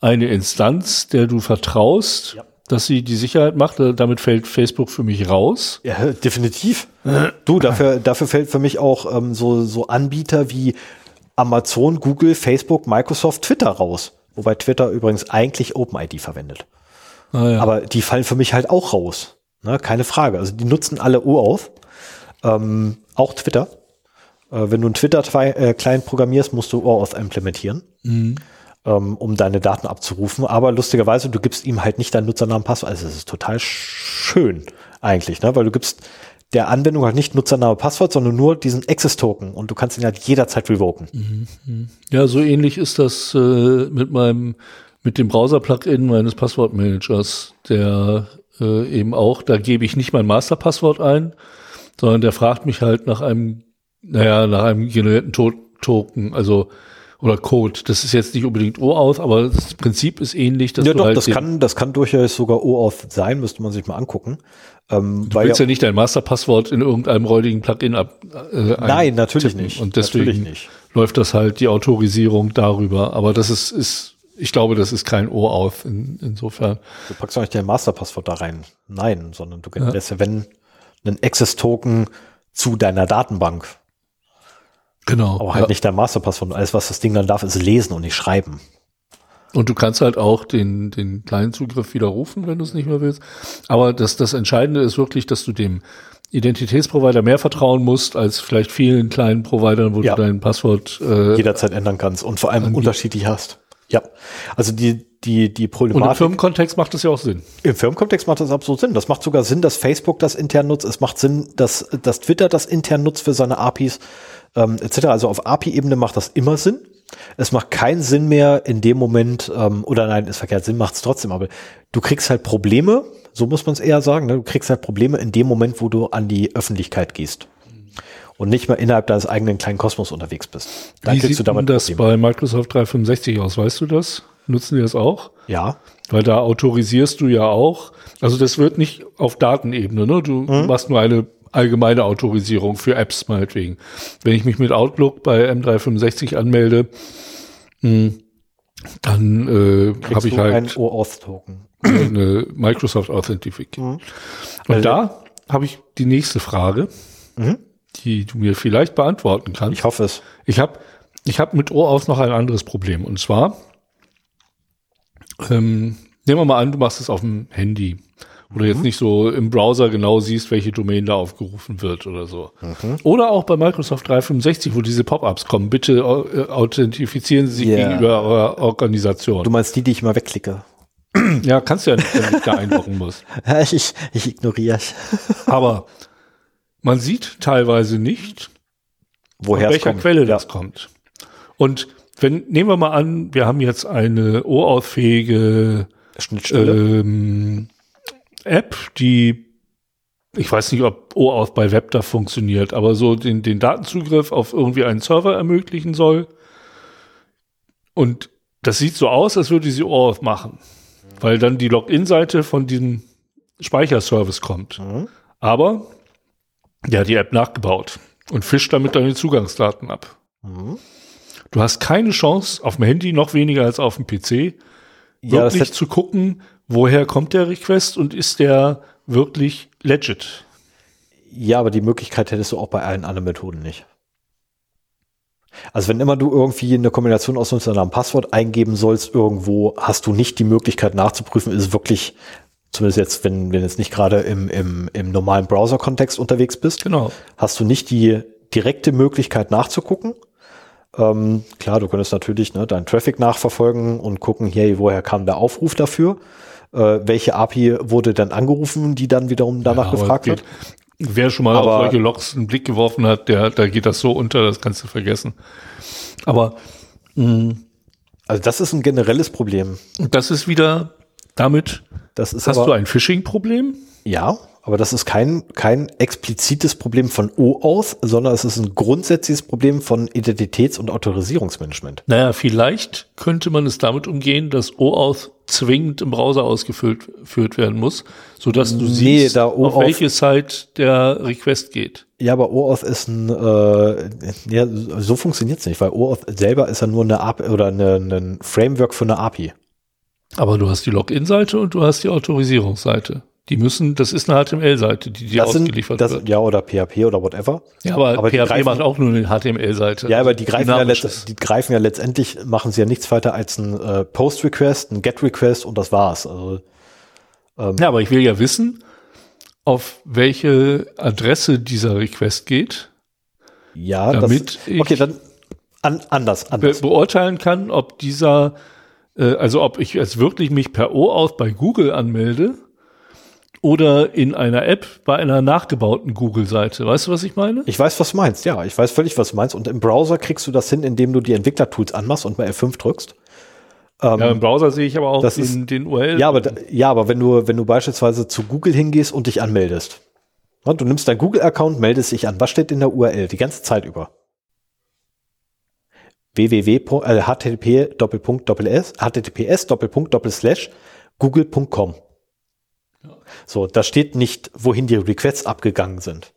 eine Instanz, der du vertraust, ja. Dass sie die Sicherheit macht. Damit fällt Facebook für mich raus. Ja, definitiv. du, dafür, dafür fällt für mich auch ähm, so, so Anbieter wie Amazon, Google, Facebook, Microsoft, Twitter raus. Wobei Twitter übrigens eigentlich OpenID verwendet. Ah, ja. Aber die fallen für mich halt auch raus. Ne, keine Frage. Also die nutzen alle OAuth. Ähm, auch Twitter. Äh, wenn du einen Twitter-Client äh, programmierst, musst du OAuth implementieren, mhm. Ähm, um deine Daten abzurufen. Aber lustigerweise, du gibst ihm halt nicht deinen Nutzernamen Passwort. Also es ist total schön eigentlich, ne? weil du gibst der Anwendung halt nicht Nutzername, Passwort, sondern nur diesen Access-Token und du kannst ihn halt jederzeit revoken. Mhm, mhm. Ja, so ähnlich ist das äh, mit meinem, mit dem Browser-Plugin meines Passwortmanagers, der äh, eben auch, da gebe ich nicht mein Masterpasswort ein, sondern der fragt mich halt nach einem, naja, nach einem generierten to Token, also oder Code. Das ist jetzt nicht unbedingt OAuth, aber das Prinzip ist ähnlich. Dass ja, doch, halt das kann, das kann durchaus sogar OAuth sein, müsste man sich mal angucken. Ähm, du willst ja, ja, nicht dein Masterpasswort in irgendeinem räudigen Plugin ab. Äh, Nein, natürlich nicht. Und deswegen nicht. läuft das halt die Autorisierung darüber. Aber das ist, ist ich glaube, das ist kein OAuth in, insofern. Du packst doch nicht dein Masterpasswort da rein. Nein, sondern du generierst ja, wenn, einen Access-Token zu deiner Datenbank. Genau. Aber halt ja. nicht dein Masterpasswort. Alles, was das Ding dann darf, ist lesen und nicht schreiben. Und du kannst halt auch den, den kleinen Zugriff widerrufen, wenn du es nicht mehr willst. Aber das, das Entscheidende ist wirklich, dass du dem Identitätsprovider mehr vertrauen musst, als vielleicht vielen kleinen Providern, wo ja. du dein Passwort äh, jederzeit ändern kannst und vor allem unterschiedlich hast. Ja, also die, die, die Problematik. Und im Firmenkontext macht das ja auch Sinn. Im Firmenkontext macht das absolut Sinn. Das macht sogar Sinn, dass Facebook das intern nutzt. Es macht Sinn, dass, dass Twitter das intern nutzt für seine APIs ähm, etc. Also auf API-Ebene macht das immer Sinn. Es macht keinen Sinn mehr in dem Moment, ähm, oder nein, ist verkehrt, Sinn macht es trotzdem, aber du kriegst halt Probleme, so muss man es eher sagen, ne? du kriegst halt Probleme in dem Moment, wo du an die Öffentlichkeit gehst und nicht mehr innerhalb deines eigenen kleinen Kosmos unterwegs bist. Dann Wie sieht du damit das Probleme. bei Microsoft 365 aus? Weißt du das? Nutzen die das auch? Ja. Weil da autorisierst du ja auch. Also das wird nicht auf Datenebene, ne? Du mhm. machst nur eine allgemeine Autorisierung für Apps meinetwegen. Wenn ich mich mit Outlook bei M365 anmelde, mh, hm, dann äh, habe ich halt ein OAuth-Token. Eine Microsoft Authentification. Mhm. Und also, da habe ich die nächste Frage, mhm. die du mir vielleicht beantworten kannst. Ich hoffe es. Ich habe ich hab mit OAuth noch ein anderes Problem. Und zwar, ähm, nehmen wir mal an, du machst es auf dem Handy wo du jetzt mhm. nicht so im Browser genau siehst, welche Domain da aufgerufen wird oder so. Mhm. Oder auch bei Microsoft 365, wo diese Pop-ups kommen. Bitte äh, authentifizieren Sie sich yeah. gegenüber eurer Organisation. Du meinst die, die ich mal wegklicke? Ja, kannst du ja nicht, wenn ich da einloggen muss. ich, ich ignoriere. Aber man sieht teilweise nicht, woher von welcher Quelle das kommt. Und wenn, nehmen wir mal an, wir haben jetzt eine OAuth-fähige ähm, App, die ich weiß nicht, ob OAuth bei Web da funktioniert, aber so den, den Datenzugriff auf irgendwie einen Server ermöglichen soll. Und das sieht so aus, als würde sie OAuth machen, weil dann die Login-Seite von diesem Speicherservice kommt. Mhm. Aber der hat die App nachgebaut und fischt damit deine Zugangsdaten ab. Mhm. Du hast keine Chance, auf dem Handy noch weniger als auf dem PC, ja, wirklich zu gucken, woher kommt der Request und ist der wirklich legit. Ja, aber die Möglichkeit hättest du auch bei allen anderen Methoden nicht. Also wenn immer du irgendwie eine Kombination aus Nutzernamen Passwort eingeben sollst irgendwo, hast du nicht die Möglichkeit nachzuprüfen, ist wirklich, zumindest jetzt, wenn, wenn jetzt nicht gerade im, im, im normalen Browser-Kontext unterwegs bist, genau. hast du nicht die direkte Möglichkeit nachzugucken. Ähm, klar, du könntest natürlich ne, deinen Traffic nachverfolgen und gucken, hey, woher kam der Aufruf dafür? Äh, welche API wurde dann angerufen, die dann wiederum danach ja, gefragt wird. Wer schon mal aber, auf solche Logs einen Blick geworfen hat, der, da geht das so unter, das kannst du vergessen. Aber mh, also das ist ein generelles Problem. Das ist wieder damit. Das ist hast aber, du ein Phishing-Problem? Ja, aber das ist kein, kein explizites Problem von OAuth, sondern es ist ein grundsätzliches Problem von Identitäts- und Autorisierungsmanagement. Naja, vielleicht könnte man es damit umgehen, dass OAuth zwingend im Browser ausgeführt werden muss, sodass du nee, siehst, auf welche Site der Request geht. Ja, aber OAuth ist ein, äh, ja, so funktioniert's nicht, weil OAuth selber ist ja nur eine API oder eine, ein Framework für eine API. Aber du hast die Login-Seite und du hast die Autorisierungsseite. Die müssen, das ist eine HTML-Seite, die dir ausgeliefert das, wird. Ja, oder PHP oder whatever. Ja, aber, aber PHP greifen, macht auch nur eine HTML-Seite. Ja, aber die greifen ja, die greifen ja letztendlich, machen sie ja nichts weiter als ein äh, Post-Request, ein Get-Request und das war's. Also, ähm, ja, aber ich will ja wissen, auf welche Adresse dieser Request geht. Ja, damit das, okay, dann an, anders, anders. Be beurteilen kann, ob dieser, äh, also ob ich jetzt wirklich mich per OAuth bei Google anmelde oder in einer App bei einer nachgebauten Google-Seite. Weißt du, was ich meine? Ich weiß, was du meinst. Ja, ich weiß völlig, was du meinst. Und im Browser kriegst du das hin, indem du die Entwicklertools anmachst und mal F5 drückst. Ähm, ja, im Browser sehe ich aber auch den, ist, den URL. Ja, aber, ja, aber wenn du, wenn du beispielsweise zu Google hingehst und dich anmeldest, und du nimmst deinen Google-Account, meldest dich an. Was steht in der URL die ganze Zeit über? www. So, da steht nicht, wohin die Requests abgegangen sind.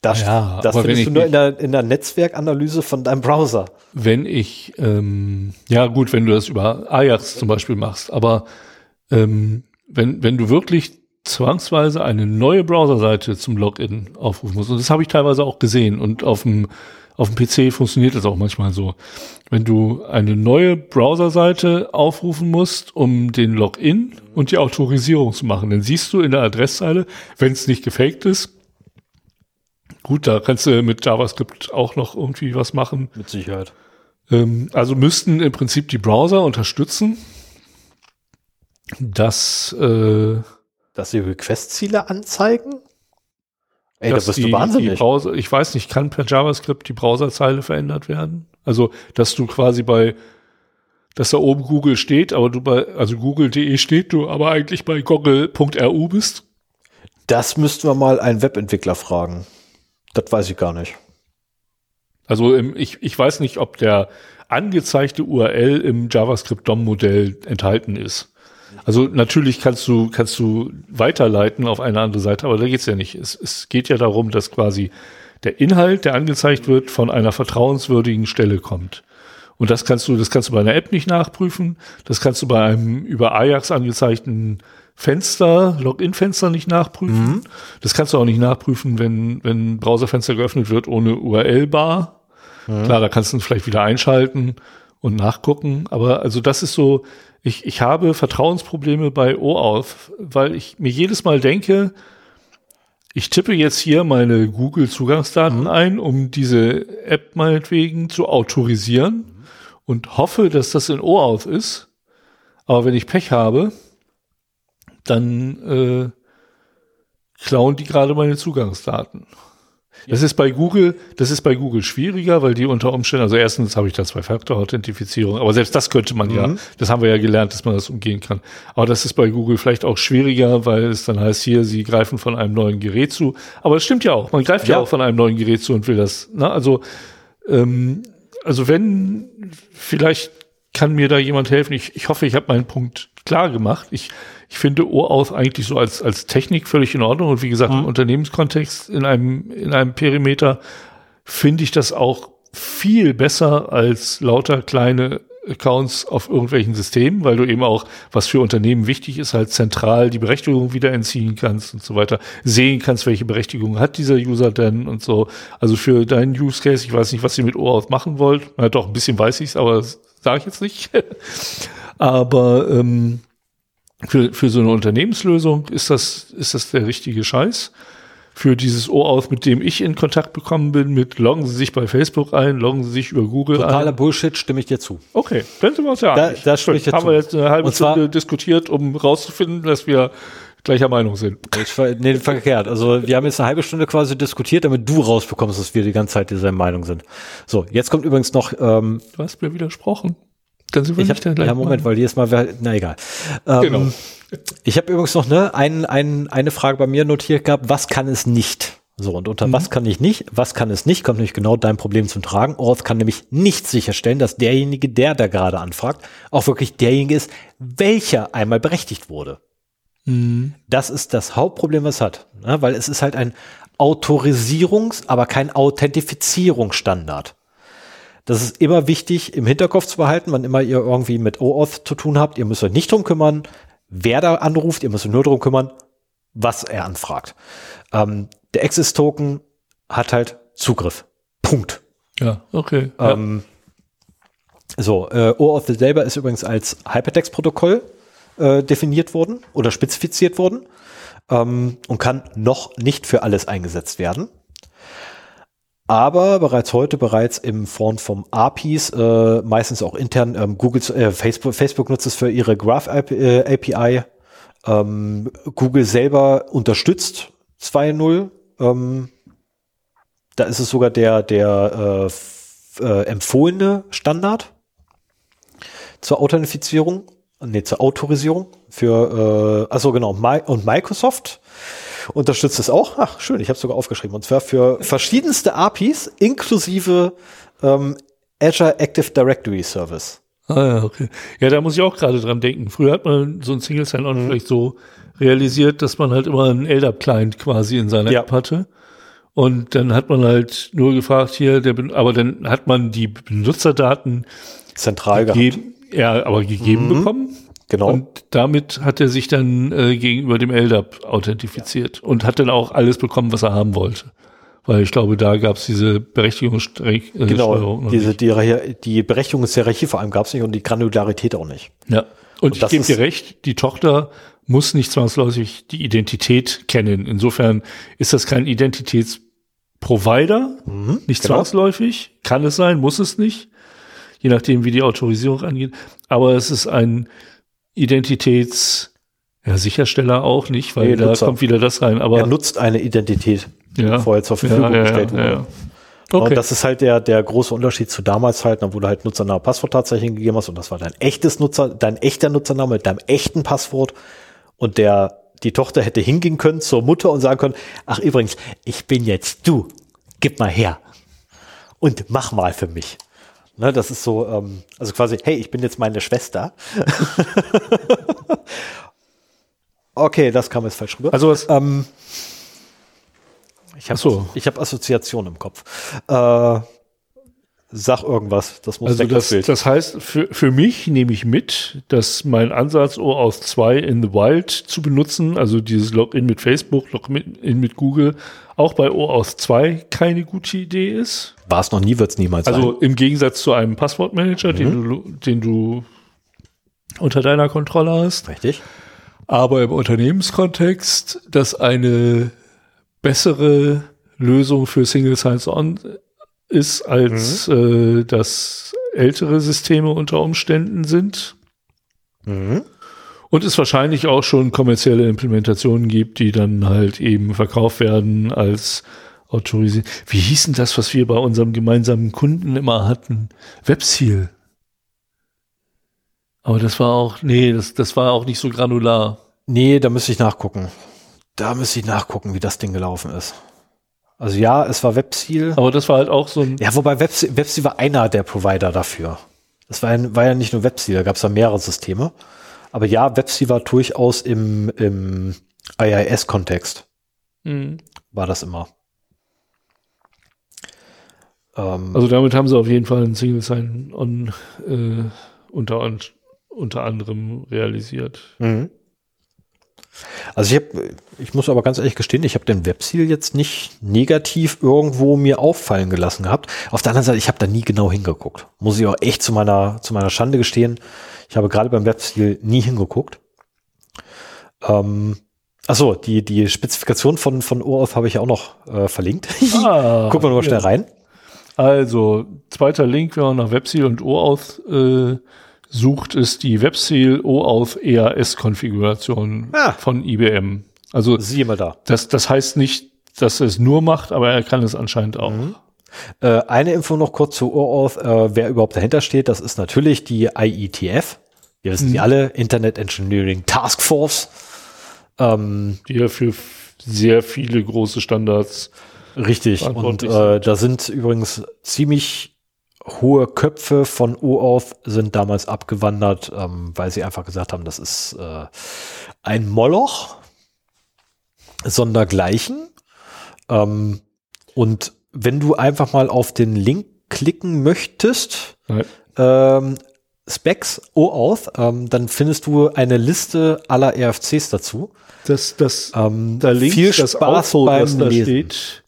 Das, ja, das findest du nur in der, in der Netzwerkanalyse von deinem Browser. Wenn ich, ähm, ja gut, wenn du das über Ajax zum Beispiel machst, aber ähm, wenn, wenn du wirklich zwangsweise eine neue Browserseite zum Login aufrufen musst, und das habe ich teilweise auch gesehen und auf dem auf dem PC funktioniert das auch manchmal so. Wenn du eine neue Browserseite aufrufen musst, um den Login und die Autorisierung zu machen, dann siehst du in der Adresszeile, wenn es nicht gefaked ist, gut, da kannst du mit JavaScript auch noch irgendwie was machen. Mit Sicherheit. Ähm, also müssten im Prinzip die Browser unterstützen, dass, äh, dass sie Request-Ziele anzeigen? Ey, da bist die, du wahnsinnig. Die Browser, ich weiß nicht, kann per JavaScript die Browserzeile verändert werden? Also, dass du quasi bei, dass da oben Google steht, aber du bei, also google.de steht, du aber eigentlich bei google.ru bist? Das müssten wir mal einen Webentwickler fragen. Das weiß ich gar nicht. Also im, ich, ich weiß nicht, ob der angezeigte URL im JavaScript DOM-Modell enthalten ist. Also natürlich kannst du, kannst du weiterleiten auf eine andere Seite, aber da geht's ja nicht. Es, es geht ja darum, dass quasi der Inhalt, der angezeigt wird, von einer vertrauenswürdigen Stelle kommt. Und das kannst du, das kannst du bei einer App nicht nachprüfen. Das kannst du bei einem über Ajax angezeigten Fenster, Login-Fenster nicht nachprüfen. Mhm. Das kannst du auch nicht nachprüfen, wenn, wenn ein Browserfenster geöffnet wird ohne URL-Bar. Mhm. Klar, da kannst du vielleicht wieder einschalten und nachgucken. Aber also das ist so, ich, ich habe Vertrauensprobleme bei OAuth, weil ich mir jedes Mal denke, ich tippe jetzt hier meine Google-Zugangsdaten mhm. ein, um diese App meinetwegen zu autorisieren mhm. und hoffe, dass das in OAuth ist. Aber wenn ich Pech habe, dann äh, klauen die gerade meine Zugangsdaten. Das ist bei Google, das ist bei Google schwieriger, weil die unter Umständen, also erstens habe ich da Zwei-Faktor-Authentifizierung, aber selbst das könnte man mhm. ja, das haben wir ja gelernt, dass man das umgehen kann. Aber das ist bei Google vielleicht auch schwieriger, weil es dann heißt hier, sie greifen von einem neuen Gerät zu. Aber es stimmt ja auch, man greift ja, ja auch von einem neuen Gerät zu und will das. Ne? Also, ähm, also wenn, vielleicht kann mir da jemand helfen. Ich, ich hoffe, ich habe meinen Punkt klar gemacht. Ich ich finde OAuth eigentlich so als, als Technik völlig in Ordnung. Und wie gesagt, mhm. im Unternehmenskontext, in einem, in einem Perimeter, finde ich das auch viel besser als lauter kleine Accounts auf irgendwelchen Systemen, weil du eben auch, was für Unternehmen wichtig ist, halt zentral die Berechtigung wieder entziehen kannst und so weiter, sehen kannst, welche Berechtigung hat dieser User denn und so. Also für deinen Use Case, ich weiß nicht, was ihr mit OAuth machen wollt. Ja, doch, ein bisschen weiß ich es, aber sage ich jetzt nicht. aber ähm, für, für so eine Unternehmenslösung ist das, ist das der richtige Scheiß. Für dieses OAuth, mit dem ich in Kontakt bekommen bin, mit loggen Sie sich bei Facebook ein, loggen Sie sich über Google Totaler ein. Totaler Bullshit, stimme ich dir zu. Okay, dann sind wir uns ja da, einig. Da stimme ich dir Haben zu. wir jetzt eine halbe Stunde diskutiert, um rauszufinden, dass wir gleicher Meinung sind. Ich, nee, verkehrt. Also wir haben jetzt eine halbe Stunde quasi diskutiert, damit du rausbekommst, dass wir die ganze Zeit dieser Meinung sind. So, jetzt kommt übrigens noch. Ähm, du hast mir widersprochen. Dann sind wir ich nicht hab, Ja, Moment, weil jedes Mal, na egal. Ähm, genau. Ich habe übrigens noch ne, ein, ein, eine Frage bei mir notiert gehabt, was kann es nicht? So, und unter mhm. was kann ich nicht, was kann es nicht, kommt nämlich genau dein Problem zum Tragen. Orth kann nämlich nicht sicherstellen, dass derjenige, der da gerade anfragt, auch wirklich derjenige ist, welcher einmal berechtigt wurde. Mhm. Das ist das Hauptproblem, was es hat. Ja, weil es ist halt ein Autorisierungs-, aber kein Authentifizierungsstandard. Das ist immer wichtig im Hinterkopf zu behalten, wann immer ihr irgendwie mit OAuth zu tun habt. Ihr müsst euch nicht drum kümmern, wer da anruft. Ihr müsst euch nur drum kümmern, was er anfragt. Ähm, der Access-Token hat halt Zugriff. Punkt. Ja, okay. Ähm, ja. So, äh, OAuth selber ist übrigens als Hypertext-Protokoll äh, definiert worden oder spezifiziert worden ähm, und kann noch nicht für alles eingesetzt werden aber bereits heute bereits im Form von APIs, äh, meistens auch intern, ähm, Google, äh, Facebook, Facebook nutzt es für ihre Graph API. Äh, ähm, Google selber unterstützt 2.0. Ähm, da ist es sogar der, der äh, äh, empfohlene Standard zur Authentifizierung, nee, zur Autorisierung für, äh, also genau, My und Microsoft unterstützt es auch. Ach, schön, ich habe sogar aufgeschrieben. Und zwar für verschiedenste APIs inklusive ähm, Azure Active Directory Service. Ah ja, okay. Ja, da muss ich auch gerade dran denken. Früher hat man so ein Single Sign-On mhm. vielleicht so realisiert, dass man halt immer einen LDAP-Client quasi in seiner ja. App hatte. Und dann hat man halt nur gefragt hier, der, aber dann hat man die Benutzerdaten zentral gegeben, gehabt. Ja, aber gegeben mhm. bekommen. Genau. Und damit hat er sich dann äh, gegenüber dem LDAP authentifiziert ja. und hat dann auch alles bekommen, was er haben wollte. Weil ich glaube, da gab es diese Berechtigungssteuerung. Äh, genau, diese, die, die Berechtigungshierarchie vor allem gab es nicht und die Granularität auch nicht. Ja. Und, und ich gebe dir recht, die Tochter muss nicht zwangsläufig die Identität kennen. Insofern ist das kein Identitätsprovider, mhm, nicht genau. zwangsläufig. Kann es sein, muss es nicht. Je nachdem, wie die Autorisierung angeht. Aber es ist ein Identitäts, ja, Sichersteller auch nicht, weil nee, da Nutzer. kommt wieder das rein. Aber er nutzt eine Identität, die ja. vorher zur Verfügung ja, ja, gestellt wurde. Okay. Und das ist halt der, der große Unterschied zu damals halt, wo du halt Nutzername, Passwort tatsächlich gegeben hast und das war dein echtes Nutzer, dein echter Nutzername mit deinem echten Passwort und der, die Tochter hätte hingehen können zur Mutter und sagen können, ach übrigens, ich bin jetzt du, gib mal her und mach mal für mich. Ne, das ist so, ähm, also quasi, hey, ich bin jetzt meine Schwester. okay, das kam jetzt falsch rüber. Also was, ähm, ich habe so. ich hab Assoziationen im Kopf. Äh, sag irgendwas, das muss also weg, das, das, das heißt, für, für mich nehme ich mit, dass mein Ansatz OAuth 2 in the Wild zu benutzen, also dieses Login mit Facebook, Login mit Google, auch bei OAuth 2 keine gute Idee ist. War es noch nie, wird es niemals also sein. Also im Gegensatz zu einem Passwortmanager, mhm. den, du, den du unter deiner Kontrolle hast. Richtig. Aber im Unternehmenskontext, dass eine bessere Lösung für Single Sign-On ist, als mhm. äh, das ältere Systeme unter Umständen sind. Mhm. Und es wahrscheinlich auch schon kommerzielle Implementationen gibt, die dann halt eben verkauft werden als autorisieren. Wie hieß denn das, was wir bei unserem gemeinsamen Kunden immer hatten? Webseal. Aber das war auch, nee, das, das war auch nicht so granular. Nee, da müsste ich nachgucken. Da müsste ich nachgucken, wie das Ding gelaufen ist. Also ja, es war Webseal. Aber das war halt auch so ein. Ja, wobei Webseal, Webseal war einer der Provider dafür. Das war ja, war ja nicht nur Webseal, da gab es ja mehrere Systeme. Aber ja, Webseal war durchaus im, im IIS-Kontext. Mhm. War das immer. Ähm, also damit haben sie auf jeden Fall ein Single Sign-On äh, unter, unter anderem realisiert. Mhm. Also ich habe, ich muss aber ganz ehrlich gestehen, ich habe den Webseal jetzt nicht negativ irgendwo mir auffallen gelassen gehabt. Auf der anderen Seite, ich habe da nie genau hingeguckt. Muss ich auch echt zu meiner, zu meiner Schande gestehen. Ich habe gerade beim Webseal nie hingeguckt. Ähm, achso, die, die Spezifikation von, von OAuth habe ich auch noch äh, verlinkt. Ah, Gucken wir mal schnell rein. Also, zweiter Link, wenn man nach Webseal und OAuth äh, sucht, ist die Webseal OAuth EAS-Konfiguration ah. von IBM. Also, Siehe mal da. Das, das heißt nicht, dass er es nur macht, aber er kann es anscheinend auch. Mhm. Äh, eine Info noch kurz zu OAuth, äh, wer überhaupt dahinter steht, das ist natürlich die IETF. Wir wissen mhm. sie alle, Internet Engineering Task Force. Ähm, die ja für sehr viele große Standards Richtig. Und äh, da sind übrigens ziemlich hohe Köpfe von OAuth sind damals abgewandert, ähm, weil sie einfach gesagt haben, das ist äh, ein Moloch sondergleichen. Ähm, und wenn du einfach mal auf den Link klicken möchtest, ähm, Specs OAuth, ähm, dann findest du eine Liste aller RFCs dazu. Das, das, ähm, da links, viel Spaß das Auto, beim da Lesen. steht,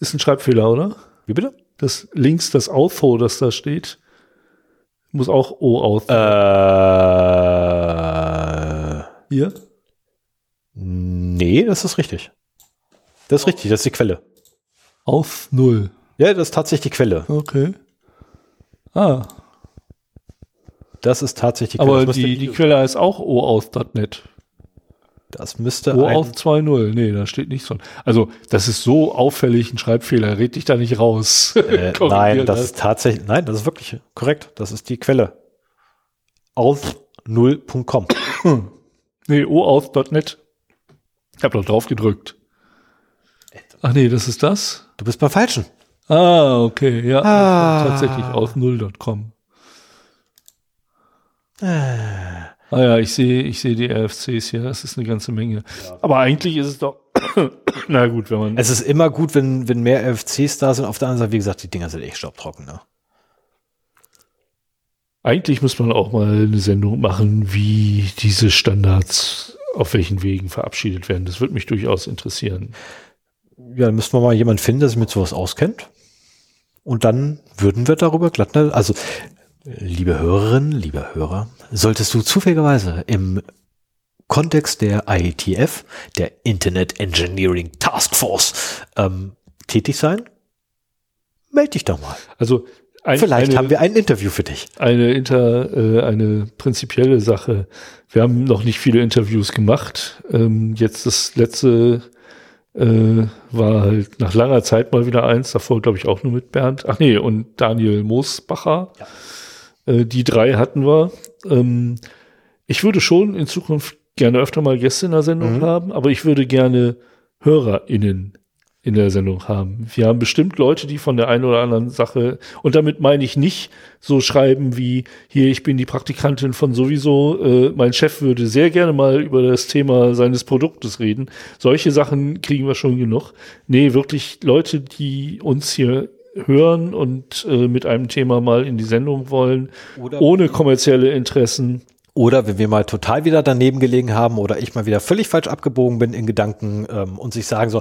ist ein Schreibfehler, oder? Wie bitte? Das links, das Auto, das da steht, muss auch O aus. Äh, Hier? Nee, das ist richtig. Das ist richtig, das ist die Quelle. Auf Null. Ja, das ist tatsächlich die Quelle. Okay. Ah. Das ist tatsächlich die Quelle. Aber die, die Quelle heißt auch oauth.net. Das müsste Wo auf 2.0? Nee, da steht nichts von. Also, das ist so auffällig ein Schreibfehler. Red dich da nicht raus. Äh, nein, das ist tatsächlich, nein, das ist wirklich korrekt. Das ist die Quelle. Auth0.com. nee, oauth.net. Ich habe doch drauf gedrückt. Ach nee, das ist das? Du bist beim Falschen. Ah, okay, ja. Ah. Tatsächlich auth0.com. Ah. Ah ja, ich sehe, ich sehe die RFCs hier. Das ist eine ganze Menge. Ja. Aber eigentlich ist es doch, na gut, wenn man. Es ist immer gut, wenn, wenn mehr RFCs da sind. Auf der anderen Seite, wie gesagt, die Dinger sind echt staubtrocken, ne? Eigentlich muss man auch mal eine Sendung machen, wie diese Standards auf welchen Wegen verabschiedet werden. Das würde mich durchaus interessieren. Ja, dann müssten wir mal jemanden finden, der sich mit sowas auskennt. Und dann würden wir darüber glatt, ne? also Liebe Hörerinnen, liebe Hörer, solltest du zufälligerweise im Kontext der IETF, der Internet Engineering Task Force, ähm, tätig sein, melde dich doch mal. Also ein, vielleicht eine, haben wir ein Interview für dich. Eine inter, äh, eine prinzipielle Sache. Wir haben noch nicht viele Interviews gemacht. Ähm, jetzt das letzte äh, war halt nach langer Zeit mal wieder eins. Davor glaube ich auch nur mit Bernd. Ach nee und Daniel Moosbacher. Ja äh, die drei hatten wir. Ähm, ich würde schon in Zukunft gerne öfter mal Gäste in der Sendung mhm. haben, aber ich würde gerne HörerInnen in der Sendung haben. Wir haben bestimmt Leute, die von der einen oder anderen Sache, und damit meine ich nicht so schreiben wie, hier, ich bin die Praktikantin von sowieso, äh, mein Chef würde sehr gerne mal über das Thema seines Produktes reden. Solche Sachen kriegen wir schon genug. Nee, wirklich Leute, die uns hier hören und äh, mit einem Thema mal in die Sendung wollen, oder ohne kommerzielle Interessen. Oder wenn wir mal total wieder daneben gelegen haben oder ich mal wieder völlig falsch abgebogen bin in Gedanken ähm, und sich sagen so,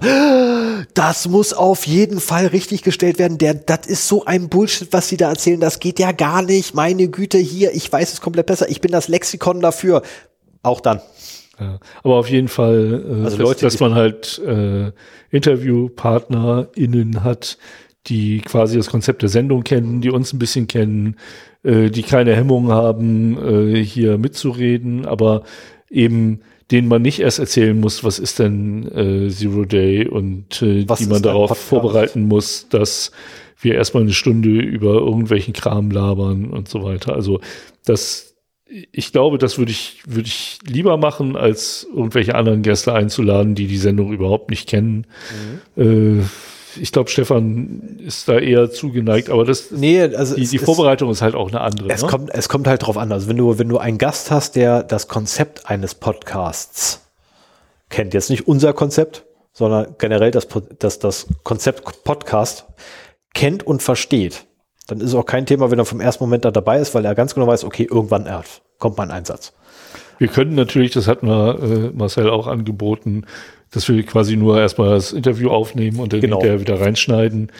das muss auf jeden Fall richtig gestellt werden. Der, das ist so ein Bullshit, was Sie da erzählen. Das geht ja gar nicht. Meine Güte, hier, ich weiß es komplett besser. Ich bin das Lexikon dafür. Auch dann. Ja, aber auf jeden Fall, äh, also Leute, dass, dass man halt äh, InterviewpartnerInnen hat, die quasi das Konzept der Sendung kennen, die uns ein bisschen kennen, äh, die keine Hemmung haben, äh, hier mitzureden, aber eben denen man nicht erst erzählen muss, was ist denn äh, Zero Day und äh, die man darauf vorbereiten muss, dass wir erstmal eine Stunde über irgendwelchen Kram labern und so weiter. Also das, ich glaube, das würde ich, würde ich lieber machen, als irgendwelche anderen Gäste einzuladen, die die Sendung überhaupt nicht kennen. Mhm. Äh, ich glaube, Stefan ist da eher zugeneigt, aber das nee, also die, die Vorbereitung ist halt auch eine andere. Es, ne? kommt, es kommt halt drauf an. Also wenn du, wenn du einen Gast hast, der das Konzept eines Podcasts kennt, jetzt nicht unser Konzept, sondern generell das, das, das Konzept Podcast kennt und versteht, dann ist es auch kein Thema, wenn er vom ersten Moment da dabei ist, weil er ganz genau weiß, okay, irgendwann kommt mein Einsatz. Wir können natürlich, das hat mir äh, Marcel auch angeboten, dass wir quasi nur erstmal das Interview aufnehmen und dann genau. wieder reinschneiden.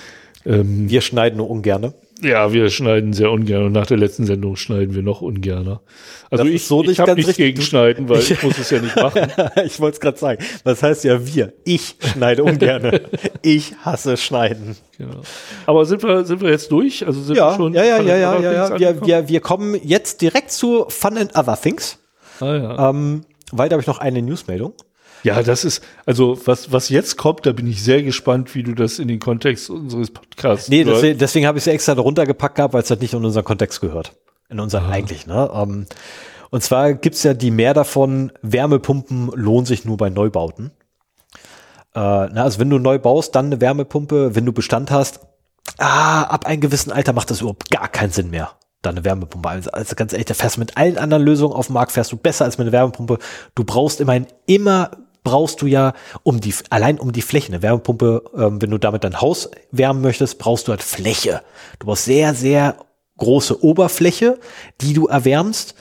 Ähm, wir schneiden nur ungerne. Ja, wir schneiden sehr ungern und nach der letzten Sendung schneiden wir noch ungerner. Also das ich, so ich habe nichts gegen Schneiden, weil ich, ich muss es ja nicht machen. ich wollte es gerade sagen. Das heißt ja wir. Ich schneide ungerne. ich hasse Schneiden. Genau. Aber sind wir, sind wir jetzt durch? Also sind ja, wir schon ja, ja, ja, ja, ja, ja. Wir, wir, wir kommen jetzt direkt zu Fun and Other Things. Ah, ja. ähm, weil da habe ich noch eine Newsmeldung. Ja, das ist, also was, was jetzt kommt, da bin ich sehr gespannt, wie du das in den Kontext unseres Podcasts. Nee, deswegen, deswegen habe ich es extra darunter gepackt gehabt, weil es halt nicht in unseren Kontext gehört. In unseren ah. eigentlich, ne? Um, ähm, und zwar gibt's ja die mehr davon, Wärmepumpen lohnen sich nur bei Neubauten. Äh, na, also wenn du neu baust, dann eine Wärmepumpe, wenn du Bestand hast, ah, ab einem gewissen Alter macht das überhaupt gar keinen Sinn mehr da eine Wärmepumpe. Also, also ganz ehrlich, da fährst du mit allen anderen Lösungen auf dem Markt, fährst du besser als mit einer Wärmepumpe. Du brauchst immerhin immer brauchst du ja um die allein um die Fläche eine Wärmepumpe, ähm, wenn du damit dein Haus wärmen möchtest, brauchst du halt Fläche. Du brauchst sehr sehr große Oberfläche, die du erwärmst,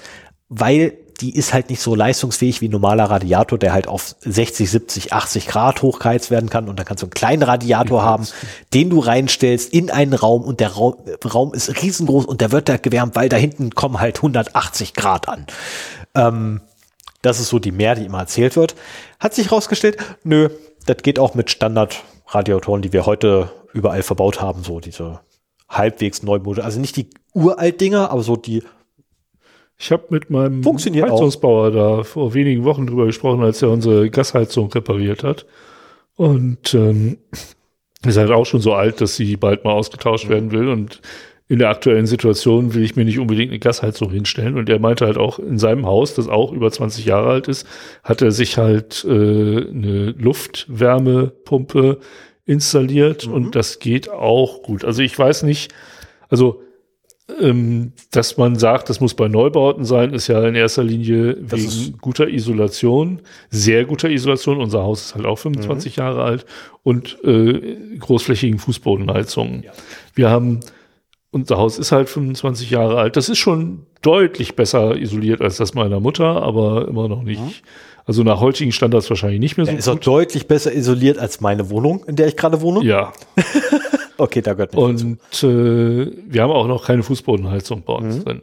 weil die ist halt nicht so leistungsfähig wie ein normaler Radiator, der halt auf 60, 70, 80 Grad hochgeheizt werden kann. Und dann kannst du einen kleinen Radiator haben, den du reinstellst in einen Raum und der Raum, Raum ist riesengroß und der wird da gewärmt, weil da hinten kommen halt 180 Grad an. Ähm, das ist so die Mehr, die immer erzählt wird. Hat sich rausgestellt, nö, das geht auch mit Standard-Radiatoren, die wir heute überall verbaut haben, so diese halbwegs Neumode. Also nicht die uralt Dinger, aber so die ich habe mit meinem Heizungsbauer auch. da vor wenigen Wochen drüber gesprochen, als er unsere Gasheizung repariert hat. Und ähm, ist halt auch schon so alt, dass sie bald mal ausgetauscht mhm. werden will. Und in der aktuellen Situation will ich mir nicht unbedingt eine Gasheizung hinstellen. Und er meinte halt auch, in seinem Haus, das auch über 20 Jahre alt ist, hat er sich halt äh, eine Luftwärmepumpe installiert mhm. und das geht auch gut. Also ich weiß nicht, also ähm, dass man sagt, das muss bei Neubauten sein, ist ja in erster Linie das wegen guter Isolation, sehr guter Isolation. Unser Haus ist halt auch 25 mhm. Jahre alt und äh, großflächigen Fußbodenheizungen. Ja. Wir haben unser Haus ist halt 25 Jahre alt. Das ist schon deutlich besser isoliert als das meiner Mutter, aber immer noch nicht. Mhm. Also nach heutigen Standards wahrscheinlich nicht mehr so. Ja, ist gut. auch deutlich besser isoliert als meine Wohnung, in der ich gerade wohne. Ja. okay, da gehört nicht. Und äh, wir haben auch noch keine Fußbodenheizung bei uns mhm. drin.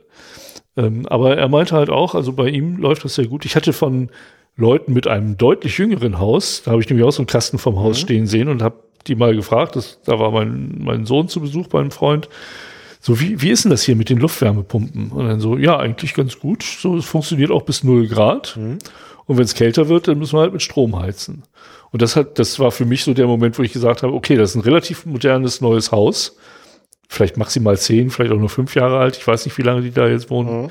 Ähm, aber er meinte halt auch, also bei ihm läuft das sehr gut. Ich hatte von Leuten mit einem deutlich jüngeren Haus, da habe ich nämlich auch so einen Kasten vom Haus mhm. stehen sehen und habe die mal gefragt, das, da war mein, mein Sohn zu Besuch bei einem Freund so, wie, wie ist denn das hier mit den Luftwärmepumpen? Und dann so, ja, eigentlich ganz gut. So, es funktioniert auch bis null Grad. Mhm. Und wenn es kälter wird, dann müssen wir halt mit Strom heizen. Und das hat, das war für mich so der Moment, wo ich gesagt habe, okay, das ist ein relativ modernes neues Haus. Vielleicht maximal zehn, vielleicht auch nur fünf Jahre alt. Ich weiß nicht, wie lange die da jetzt wohnen. Mhm.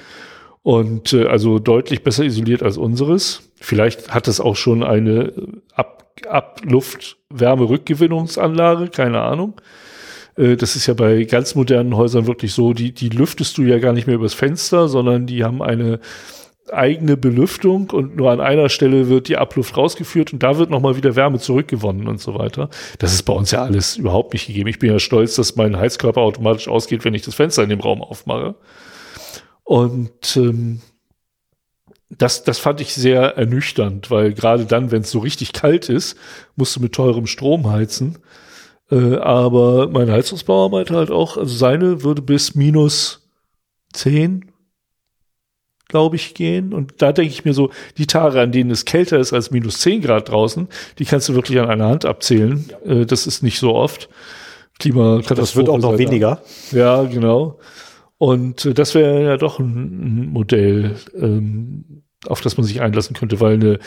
Und äh, also deutlich besser isoliert als unseres. Vielleicht hat es auch schon eine Ab Abluft-Wärme-Rückgewinnungsanlage, keine Ahnung. Äh, das ist ja bei ganz modernen Häusern wirklich so, die, die lüftest du ja gar nicht mehr übers Fenster, sondern die haben eine eigene Belüftung und nur an einer Stelle wird die Abluft rausgeführt und da wird nochmal wieder Wärme zurückgewonnen und so weiter. Das ist bei uns ja alles überhaupt nicht gegeben. Ich bin ja stolz, dass mein Heizkörper automatisch ausgeht, wenn ich das Fenster in dem Raum aufmache. Und ähm, das, das fand ich sehr ernüchternd, weil gerade dann, wenn es so richtig kalt ist, musst du mit teurem Strom heizen. Äh, aber mein Heizungsbauer meinte halt auch, also seine würde bis minus zehn, glaube ich, gehen. Und da denke ich mir so, die Tage, an denen es kälter ist als minus zehn Grad draußen, die kannst du wirklich an einer Hand abzählen. Äh, das ist nicht so oft. Klimakatastrophe. Das wird auch noch weniger. Ja, genau. Und äh, das wäre ja doch ein, ein Modell. Ähm, auf das man sich einlassen könnte, weil eine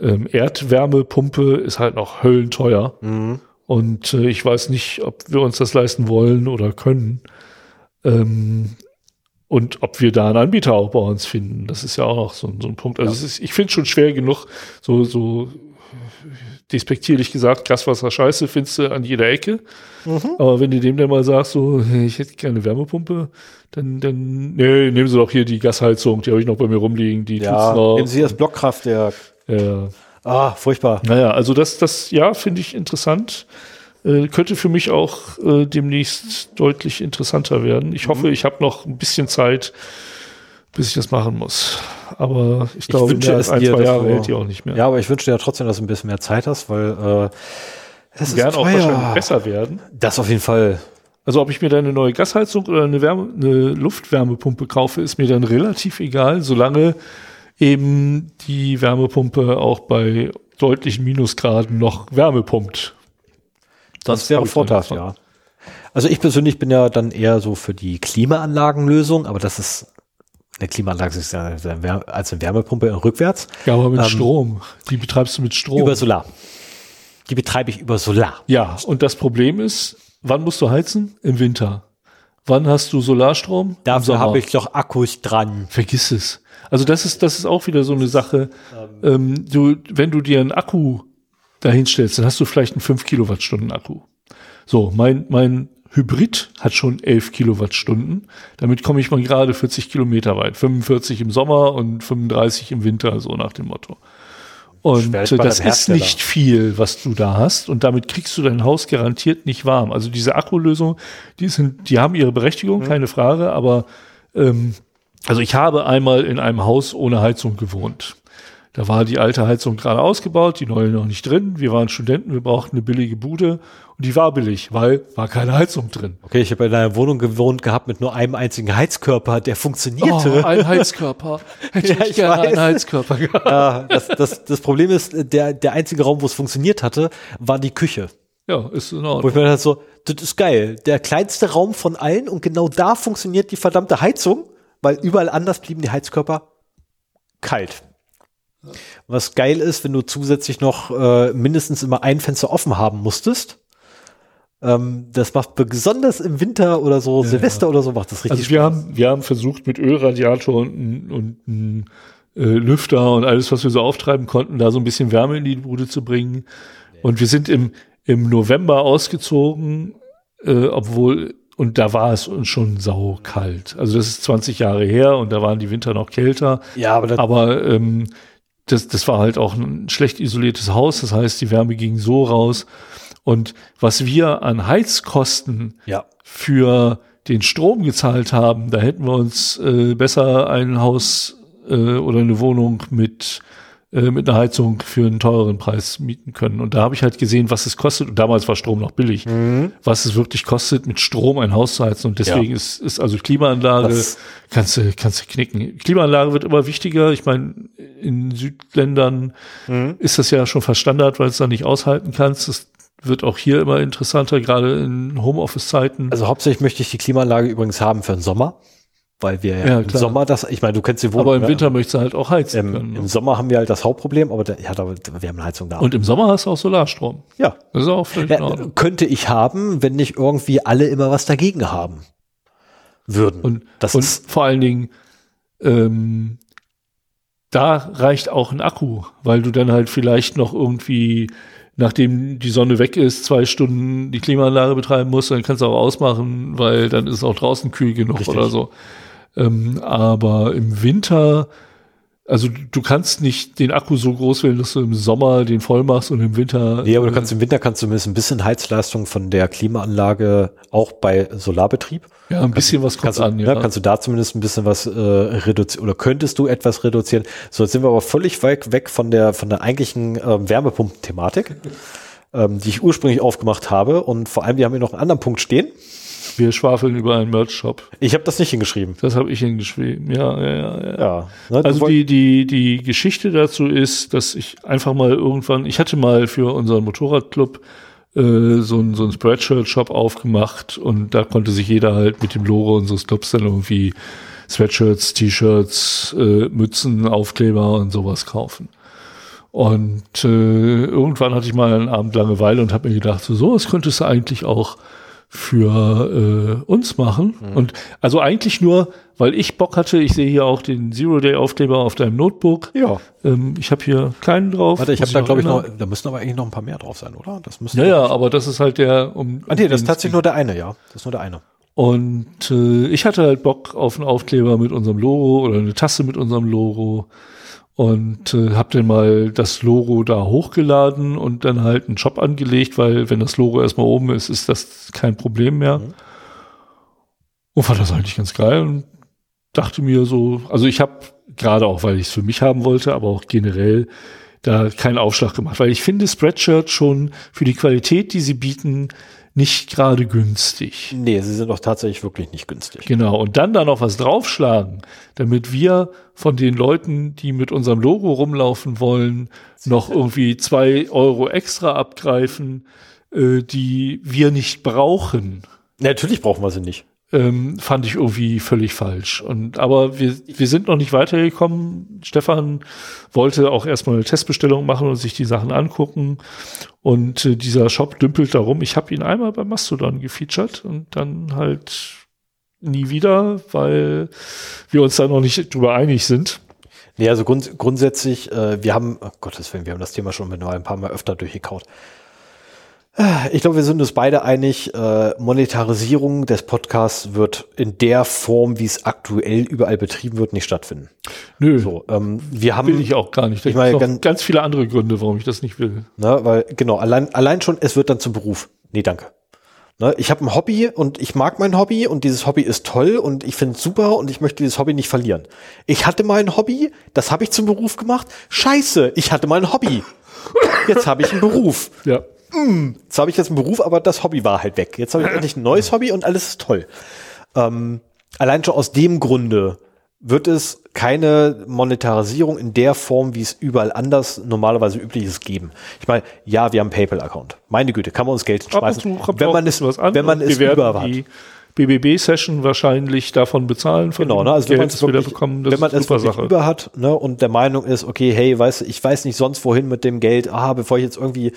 ähm, Erdwärmepumpe ist halt noch höllenteuer. Mhm. Und äh, ich weiß nicht, ob wir uns das leisten wollen oder können. Ähm, und ob wir da einen Anbieter auch bei uns finden. Das ist ja auch noch so, so ein Punkt. Also ja. ist, ich finde schon schwer genug, so, so despektierlich gesagt, Gaswasser scheiße, findest du an jeder Ecke. Mhm. Aber wenn du dem dann mal sagst, so, ich hätte gerne Wärmepumpe, dann, dann, nee, nehmen Sie doch hier die Gasheizung, die habe ich noch bei mir rumliegen, die ja, tut's noch. Nehmen Sie das Blockkraftwerk. Ja. Ah, furchtbar. Naja, also das, das, ja, finde ich interessant. Äh, könnte für mich auch äh, demnächst deutlich interessanter werden. Ich hoffe, mhm. ich habe noch ein bisschen Zeit, bis ich das machen muss. Aber ich, ich glaube, mehr als ein, dir, zwei Jahre hält die auch nicht mehr. Ja, aber ich wünsche dir ja trotzdem, dass du ein bisschen mehr Zeit hast, weil äh, es werden auch wahrscheinlich besser werden. Das auf jeden Fall. Also ob ich mir da eine neue Gasheizung oder eine, Wärme, eine Luftwärmepumpe kaufe, ist mir dann relativ egal, solange eben die Wärmepumpe auch bei deutlichen Minusgraden noch Wärme pumpt. Das, das wäre vorteilhaft, ja. Also ich persönlich bin ja dann eher so für die Klimaanlagenlösung, aber das ist eine Klimaanlage ist ja als eine Wärmepumpe rückwärts. Ja, aber mit ähm, Strom. Die betreibst du mit Strom. Über Solar. Die betreibe ich über Solar. Ja, und das Problem ist, wann musst du heizen? Im Winter. Wann hast du Solarstrom? Dafür habe ich doch Akkus dran. Vergiss es. Also das ist, das ist auch wieder so eine Sache. Ähm, ähm du, wenn du dir einen Akku dahinstellst, dann hast du vielleicht einen 5 Kilowattstunden Akku. So, mein, mein Hybrid hat schon 11 Kilowattstunden. Damit komme ich mal gerade 40 Kilometer weit. 45 im Sommer und 35 im Winter, so nach dem Motto. Und das ist nicht viel, was du da hast. Und damit kriegst du dein Haus garantiert nicht warm. Also diese Akkulösung, die sind, die haben ihre Berechtigung, mhm. keine Frage. Aber ähm, also ich habe einmal in einem Haus ohne Heizung gewohnt. Da war die alte Heizung gerade ausgebaut, die neue noch nicht drin. Wir waren Studenten, wir brauchten eine billige Bude und die war billig, weil war keine Heizung drin. Okay, ich habe in einer Wohnung gewohnt gehabt mit nur einem einzigen Heizkörper, der funktionierte. Oh, ein Heizkörper. Hätte ja, ich, gerne weiß. einen Heizkörper gehabt. Ja, das, das, das Problem ist, der, der einzige Raum, wo es funktioniert hatte, war die Küche. Ja, ist in Ordnung. Wo ich mir halt so, das ist geil. Der kleinste Raum von allen und genau da funktioniert die verdammte Heizung, weil überall anders blieben die Heizkörper kalt. Was geil ist, wenn du zusätzlich noch äh, mindestens immer ein Fenster offen haben musstest. Ähm, das macht besonders im Winter oder so, ja, Silvester ja. oder so, macht das richtig Also wir Spaß. haben, wir haben versucht mit Ölradiator und, und, und äh, Lüfter und alles, was wir so auftreiben konnten, da so ein bisschen Wärme in die Bude zu bringen. Und wir sind im, im November ausgezogen, äh, obwohl und da war es uns schon saukalt. Also das ist 20 Jahre her und da waren die Winter noch kälter. Ja, aber, aber ähm, das, das war halt auch ein schlecht isoliertes Haus. Das heißt, die Wärme ging so raus. Und was wir an Heizkosten ja. für den Strom gezahlt haben, da hätten wir uns äh, besser ein Haus äh, oder eine Wohnung mit äh, mit einer Heizung für einen teureren Preis mieten können. Und da habe ich halt gesehen, was es kostet. Und damals war Strom noch billig. Mhm. Was es wirklich kostet, mit Strom ein Haus zu heizen. Und deswegen ja. ist, ist also Klimaanlage, das kannst du, kannst du knicken. Klimaanlage wird immer wichtiger. Ich meine, in Südländern mhm. ist das ja schon fast Standard, weil es da nicht aushalten kannst. Das wird auch hier immer interessanter, gerade in Homeoffice-Zeiten. Also hauptsächlich möchte ich die Klimaanlage übrigens haben für den Sommer weil wir ja, im. Sommer das, ich meine, du kennst die Wohnung. Aber im Winter ja, möchtest du halt auch heizen im, können. Im Sommer haben wir halt das Hauptproblem, aber da, ja, da, wir haben eine Heizung da. Und im Sommer hast du auch Solarstrom. Ja. Das ist auch völlig ja, Könnte ich haben, wenn nicht irgendwie alle immer was dagegen haben würden. Und, das und vor allen Dingen, ähm, da reicht auch ein Akku, weil du dann halt vielleicht noch irgendwie nachdem die Sonne weg ist, zwei Stunden die Klimaanlage betreiben musst, dann kannst du auch ausmachen, weil dann ist es auch draußen kühl genug Richtig. oder so. Ähm, aber im Winter, also du kannst nicht den Akku so groß wählen, dass du im Sommer den voll machst und im Winter. Nee, aber du kannst im Winter kannst du zumindest ein bisschen Heizleistung von der Klimaanlage auch bei Solarbetrieb. Ja, ein bisschen was kommt an, ja. ja. Kannst du da zumindest ein bisschen was äh, reduzieren oder könntest du etwas reduzieren. So, jetzt sind wir aber völlig weit weg von der, von der eigentlichen äh, Wärmepumpen-Thematik, ähm, die ich ursprünglich aufgemacht habe. Und vor allem, wir haben hier noch einen anderen Punkt stehen. Wir schwafeln über einen Merch-Shop. Ich habe das nicht hingeschrieben. Das habe ich hingeschrieben, ja, ja, ja. ja ne, also die, die, die Geschichte dazu ist, dass ich einfach mal irgendwann, ich hatte mal für unseren Motorradclub äh, so ein, so ein Spreadshirt-Shop aufgemacht und da konnte sich jeder halt mit dem Logo unseres Clubs dann irgendwie Sweatshirts, T-Shirts, äh, Mützen, Aufkleber und sowas kaufen. Und äh, irgendwann hatte ich mal einen Abend Langeweile und habe mir gedacht, so sowas könntest du eigentlich auch für äh, uns machen. Mhm. Und also eigentlich nur, weil ich Bock hatte, ich sehe hier auch den Zero-Day-Aufkleber auf deinem Notebook. Ja. Ähm, ich habe hier keinen drauf. Warte, ich habe da glaube ich noch, da müssen aber eigentlich noch ein paar mehr drauf sein, oder? Das müssen ja, ja, aber das ist halt der um. Ah, nee, das ist tatsächlich nur der eine, ja. Das ist nur der eine. Und äh, ich hatte halt Bock auf einen Aufkleber mit unserem Logo oder eine Tasse mit unserem Logo und äh, habe dann mal das Logo da hochgeladen und dann halt einen Shop angelegt, weil wenn das Logo erstmal oben ist, ist das kein Problem mehr. Mhm. Und fand das eigentlich ganz geil und dachte mir so, also ich habe gerade auch, weil ich es für mich haben wollte, aber auch generell da keinen Aufschlag gemacht, weil ich finde Spreadshirt schon für die Qualität, die sie bieten, nicht gerade günstig. Nee, sie sind auch tatsächlich wirklich nicht günstig. Genau. Und dann da noch was draufschlagen, damit wir von den Leuten, die mit unserem Logo rumlaufen wollen, noch irgendwie zwei Euro extra abgreifen, äh, die wir nicht brauchen. Natürlich brauchen wir sie nicht ähm, fand ich irgendwie völlig falsch. Und aber wir, wir sind noch nicht weitergekommen. Stefan wollte auch erstmal eine Testbestellung machen und sich die Sachen angucken. Und äh, dieser Shop dümpelt darum. Ich habe ihn einmal bei Mastodon gefeatured und dann halt nie wieder, weil wir uns da noch nicht drüber einig sind. Nee, also grund grundsätzlich, äh, wir haben, oh Gottes Willen, wir haben das Thema schon mit ein paar Mal öfter durchgekaut. Ich glaube, wir sind uns beide einig, äh, Monetarisierung des Podcasts wird in der Form, wie es aktuell überall betrieben wird, nicht stattfinden. Nö, so, ähm, wir haben, will ich auch gar nicht. Ich meine, ganz, ganz viele andere Gründe, warum ich das nicht will. Ne, weil, genau, allein, allein schon, es wird dann zum Beruf. Nee, danke. Ne, ich habe ein Hobby und ich mag mein Hobby und dieses Hobby ist toll und ich finde es super und ich möchte dieses Hobby nicht verlieren. Ich hatte mal ein Hobby, das habe ich zum Beruf gemacht. Scheiße, ich hatte mal ein Hobby. Jetzt habe ich einen Beruf. Ja mm, jetzt habe ich jetzt einen Beruf, aber das Hobby war halt weg. Jetzt habe ich endlich ein neues Hobby und alles ist toll. Ähm, allein schon aus dem Grunde wird es keine Monetarisierung in der Form, wie es überall anders normalerweise üblich ist, geben. Ich meine, ja, wir haben PayPal-Account. Meine Güte, kann man uns Geld schmeißen, wenn man es, wenn man es über hat. BBB-Session wahrscheinlich davon bezahlen von genau, ne? also wenn man es wirklich, bekommen, wenn man es über hat ne? und der Meinung ist, okay, hey, weiß, ich weiß nicht sonst wohin mit dem Geld, ah, bevor ich jetzt irgendwie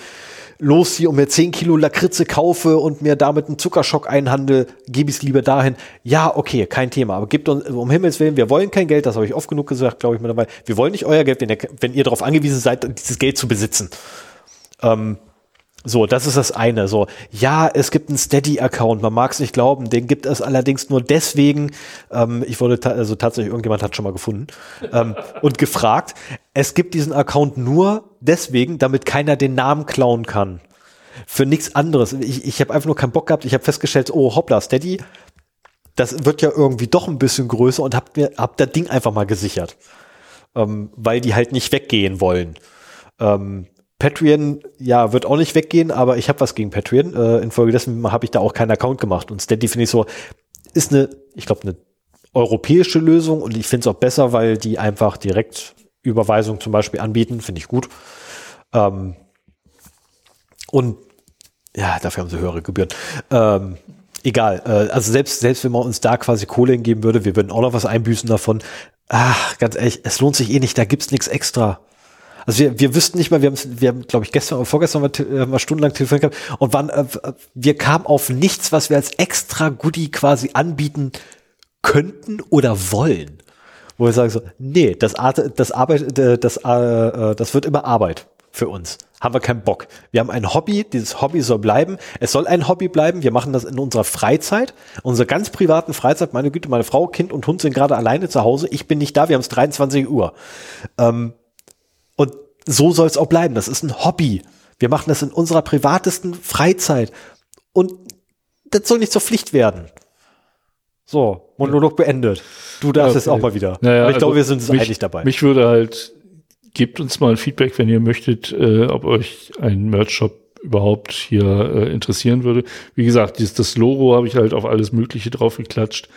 losziehe und mir 10 Kilo Lakritze kaufe und mir damit einen Zuckerschock einhandel, gebe ich es lieber dahin. Ja, okay, kein Thema. Aber gebt uns, um Himmels Willen, wir wollen kein Geld, das habe ich oft genug gesagt, glaube ich mir dabei. Wir wollen nicht euer Geld, wenn ihr, wenn ihr darauf angewiesen seid, dieses Geld zu besitzen. Ähm, so, das ist das eine. So, ja, es gibt einen Steady-Account, man mag es nicht glauben, den gibt es allerdings nur deswegen, ähm, ich wurde, ta also tatsächlich, irgendjemand hat schon mal gefunden ähm, und gefragt, es gibt diesen Account nur deswegen, damit keiner den Namen klauen kann. Für nichts anderes. Ich, ich habe einfach nur keinen Bock gehabt, ich habe festgestellt, oh hoppla, Steady, das wird ja irgendwie doch ein bisschen größer und hab mir, hab das Ding einfach mal gesichert. Ähm, weil die halt nicht weggehen wollen. Ähm, Patreon, ja, wird auch nicht weggehen, aber ich habe was gegen Patreon. Äh, infolgedessen habe ich da auch keinen Account gemacht. Und Steady finde ich so, ist eine, ich glaube, eine europäische Lösung und ich finde es auch besser, weil die einfach direkt Überweisung zum Beispiel anbieten, finde ich gut. Ähm, und ja, dafür haben sie höhere Gebühren. Ähm, egal, äh, also selbst, selbst wenn man uns da quasi Kohle hingeben würde, wir würden auch noch was einbüßen davon. Ach, ganz ehrlich, es lohnt sich eh nicht, da gibt's nichts extra. Also wir, wir wüssten nicht mal, wir haben, wir haben glaube ich, gestern oder vorgestern mal, äh, mal stundenlang telefoniert gehabt und waren, äh, wir kamen auf nichts, was wir als extra Goodie quasi anbieten könnten oder wollen. Wo wir sagen so, nee, das, Art, das Arbeit, äh, das, äh, das wird immer Arbeit für uns. Haben wir keinen Bock. Wir haben ein Hobby, dieses Hobby soll bleiben. Es soll ein Hobby bleiben. Wir machen das in unserer Freizeit, unserer ganz privaten Freizeit. Meine Güte, meine Frau, Kind und Hund sind gerade alleine zu Hause. Ich bin nicht da. Wir haben es 23 Uhr. Ähm, und so soll es auch bleiben. Das ist ein Hobby. Wir machen das in unserer privatesten Freizeit. Und das soll nicht zur Pflicht werden. So, Monolog beendet. Du darfst es okay. auch mal wieder. Naja, Aber ich glaube, also wir sind uns einig dabei. Mich würde halt, gebt uns mal ein Feedback, wenn ihr möchtet, äh, ob euch ein Merch-Shop überhaupt hier äh, interessieren würde. Wie gesagt, dieses, das Logo habe ich halt auf alles Mögliche drauf geklatscht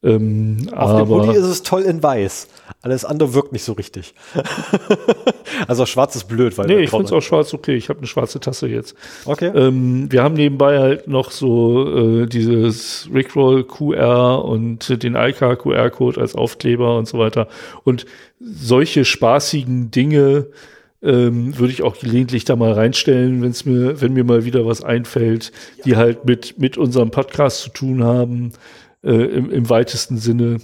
Ähm, Auf dem Hoodie ist es toll in weiß. Alles andere wirkt nicht so richtig. also schwarz ist blöd, weil. Nee, ich finde es auch schwarz okay. Ich habe eine schwarze Tasse jetzt. Okay. Ähm, wir haben nebenbei halt noch so äh, dieses Rickroll QR und den ICA QR-Code als Aufkleber und so weiter. Und solche spaßigen Dinge ähm, würde ich auch gelegentlich da mal reinstellen, wenn es mir, wenn mir mal wieder was einfällt, ja. die halt mit, mit unserem Podcast zu tun haben äh, im, im weitesten Sinne,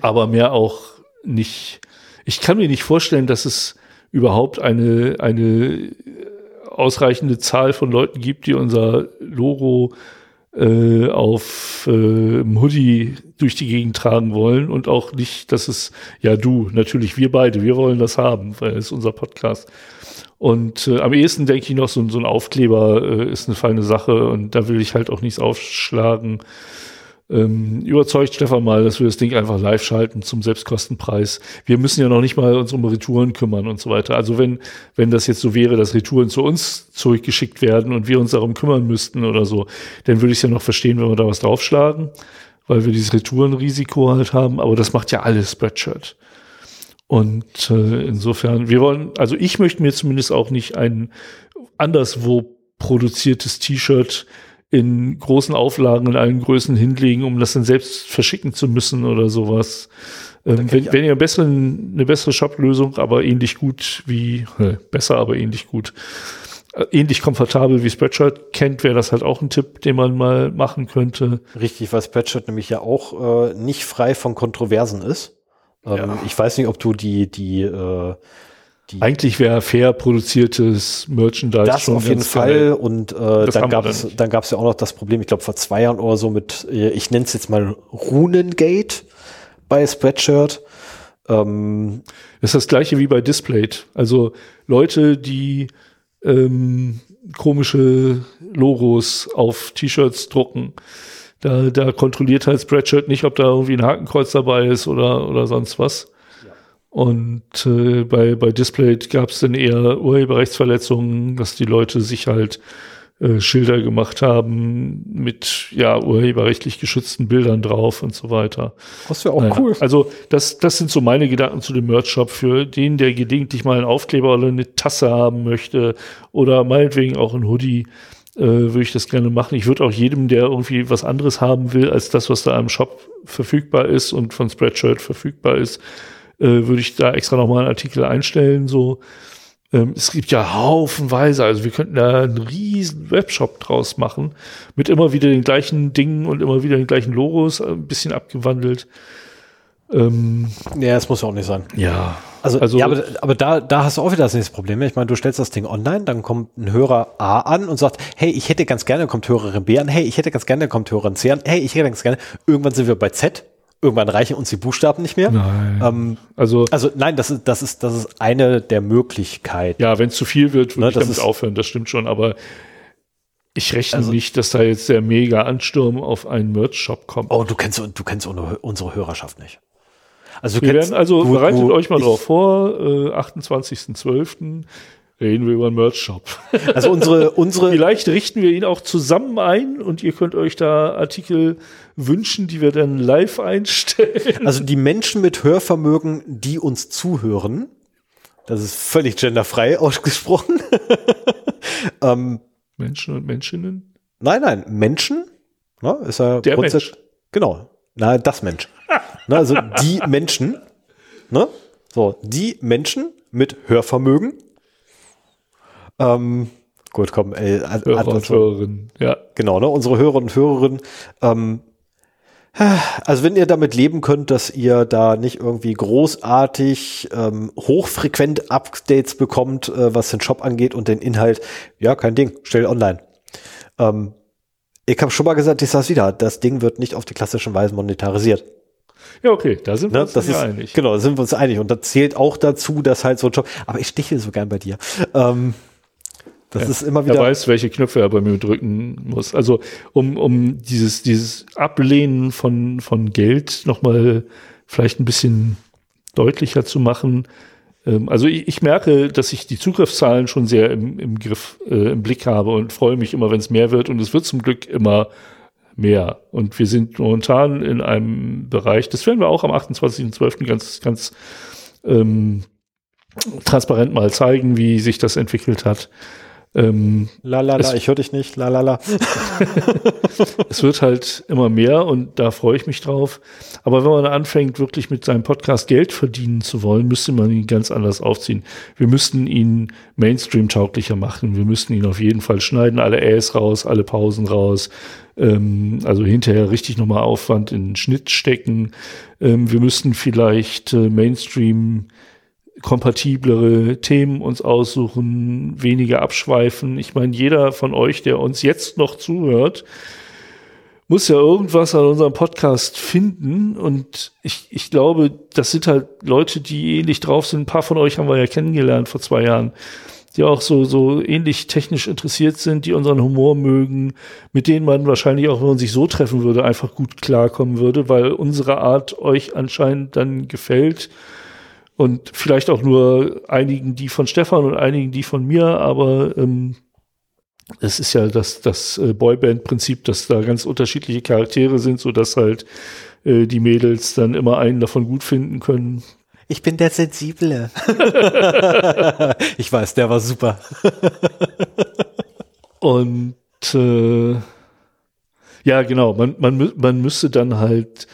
aber mehr auch nicht. Ich kann mir nicht vorstellen, dass es überhaupt eine, eine ausreichende Zahl von Leuten gibt, die unser Logo äh, auf äh, Hoodie durch die Gegend tragen wollen und auch nicht, dass es, ja du, natürlich wir beide, wir wollen das haben, weil es ist unser Podcast. Und äh, am ehesten denke ich noch, so, so ein Aufkleber äh, ist eine feine Sache und da will ich halt auch nichts aufschlagen ähm, überzeugt Stefan mal, dass wir das Ding einfach live schalten zum Selbstkostenpreis. Wir müssen ja noch nicht mal uns um Retouren kümmern und so weiter. Also wenn, wenn das jetzt so wäre, dass Retouren zu uns zurückgeschickt werden und wir uns darum kümmern müssten oder so, dann würde ich es ja noch verstehen, wenn wir da was draufschlagen, weil wir dieses Retourenrisiko halt haben. Aber das macht ja alles Spreadshirt. Und äh, insofern, wir wollen, also ich möchte mir zumindest auch nicht ein anderswo produziertes T-Shirt in großen Auflagen in allen Größen hinlegen, um das dann selbst verschicken zu müssen oder sowas. Ähm, wenn, wenn ihr besseren, eine bessere Shop-Lösung, aber ähnlich gut wie, äh, besser, aber ähnlich gut, äh, ähnlich komfortabel wie Spreadshirt kennt, wäre das halt auch ein Tipp, den man mal machen könnte. Richtig, weil Spreadshirt nämlich ja auch äh, nicht frei von Kontroversen ist. Ähm, ja. Ich weiß nicht, ob du die, die äh, die Eigentlich wäre fair produziertes Merchandise das schon auf jeden Fall geil. und äh, dann gab es dann gab es ja auch noch das Problem ich glaube vor zwei Jahren oder so mit äh, ich nenne es jetzt mal Runengate bei Spreadshirt. Ähm, das ist das gleiche wie bei Displayed. Also Leute die ähm, komische Logos auf T-Shirts drucken da, da kontrolliert halt Spreadshirt nicht ob da irgendwie ein Hakenkreuz dabei ist oder oder sonst was und äh, bei, bei Display gab es dann eher Urheberrechtsverletzungen, dass die Leute sich halt äh, Schilder gemacht haben mit ja urheberrechtlich geschützten Bildern drauf und so weiter. Das wäre auch naja, cool. Also das, das sind so meine Gedanken zu dem Merch-Shop für den, der gelegentlich mal einen Aufkleber oder eine Tasse haben möchte oder meinetwegen auch ein Hoodie. Äh, würde ich das gerne machen. Ich würde auch jedem, der irgendwie was anderes haben will, als das, was da im Shop verfügbar ist und von Spreadshirt verfügbar ist, äh, würde ich da extra nochmal einen Artikel einstellen. So, ähm, es gibt ja haufenweise, also wir könnten da einen riesen Webshop draus machen, mit immer wieder den gleichen Dingen und immer wieder den gleichen Logos, ein bisschen abgewandelt. Ähm, ja, das muss ja auch nicht sein. Ja. Also, also ja, aber, aber da, da hast du auch wieder das nächste Problem. Ich meine, du stellst das Ding online, dann kommt ein Hörer A an und sagt, hey, ich hätte ganz gerne, kommt Hörerin B an, hey, ich hätte ganz gerne, kommt Hörerin C an, hey, ich hätte ganz gerne. Irgendwann sind wir bei Z irgendwann reichen uns die Buchstaben nicht mehr. Nein. Ähm, also, also nein, das ist, das ist, das ist eine der Möglichkeiten. Ja, wenn es zu viel wird, würde ne, ich damit ist, aufhören, das stimmt schon, aber ich rechne also, nicht, dass da jetzt der mega Ansturm auf einen Merch-Shop kommt. Oh, du kennst, du kennst unsere Hörerschaft nicht. Also, wir kennst, werden, also du, bereitet du, euch mal drauf vor, äh, 28.12 reden wir über einen Merch-Shop. Also unsere, unsere. Vielleicht richten wir ihn auch zusammen ein und ihr könnt euch da Artikel wünschen, die wir dann live einstellen. Also die Menschen mit Hörvermögen, die uns zuhören, das ist völlig genderfrei ausgesprochen. ähm, Menschen und Menschinnen? Nein, nein, Menschen. Na, ist ja Der Mensch. Genau. Na, das Mensch. Na, also die Menschen. Ne? So, die Menschen mit Hörvermögen ähm, gut, komm, ey, Hörer und Hörerinnen, ja. Genau, ne? Unsere Hörer und Hörerinnen. Ähm, also wenn ihr damit leben könnt, dass ihr da nicht irgendwie großartig ähm, hochfrequent Updates bekommt, äh, was den Shop angeht und den Inhalt, ja, kein Ding, stell online. Ähm, ich habe schon mal gesagt, ich sag's wieder, das Ding wird nicht auf die klassischen Weise monetarisiert. Ja, okay, da sind wir ne, uns das ist, einig. Genau, da sind wir uns einig. Und da zählt auch dazu, dass halt so ein Job, aber ich stiche so gern bei dir. Ähm, das ja, ist immer wieder. Er weiß, welche Knöpfe er bei mir drücken muss. Also, um, um dieses, dieses Ablehnen von, von Geld nochmal vielleicht ein bisschen deutlicher zu machen. Ähm, also, ich, ich, merke, dass ich die Zugriffszahlen schon sehr im, im Griff, äh, im Blick habe und freue mich immer, wenn es mehr wird. Und es wird zum Glück immer mehr. Und wir sind momentan in einem Bereich, das werden wir auch am 28.12. ganz, ganz ähm, transparent mal zeigen, wie sich das entwickelt hat. Ähm, la la la, ich höre dich nicht, la la la. es wird halt immer mehr und da freue ich mich drauf. Aber wenn man anfängt, wirklich mit seinem Podcast Geld verdienen zu wollen, müsste man ihn ganz anders aufziehen. Wir müssten ihn Mainstream-tauglicher machen. Wir müssten ihn auf jeden Fall schneiden, alle Äs raus, alle Pausen raus. Ähm, also hinterher richtig nochmal Aufwand in den Schnitt stecken. Ähm, wir müssten vielleicht äh, Mainstream kompatiblere Themen uns aussuchen, weniger abschweifen. Ich meine, jeder von euch, der uns jetzt noch zuhört, muss ja irgendwas an unserem Podcast finden. Und ich, ich glaube, das sind halt Leute, die ähnlich drauf sind. Ein paar von euch haben wir ja kennengelernt vor zwei Jahren, die auch so, so ähnlich technisch interessiert sind, die unseren Humor mögen, mit denen man wahrscheinlich auch, wenn man sich so treffen würde, einfach gut klarkommen würde, weil unsere Art euch anscheinend dann gefällt und vielleicht auch nur einigen die von Stefan und einigen die von mir, aber ähm, es ist ja das, das äh, Boyband-Prinzip, dass da ganz unterschiedliche Charaktere sind, so dass halt äh, die Mädels dann immer einen davon gut finden können. Ich bin der Sensible. ich weiß, der war super. und äh, ja, genau, man, man, man müsste dann halt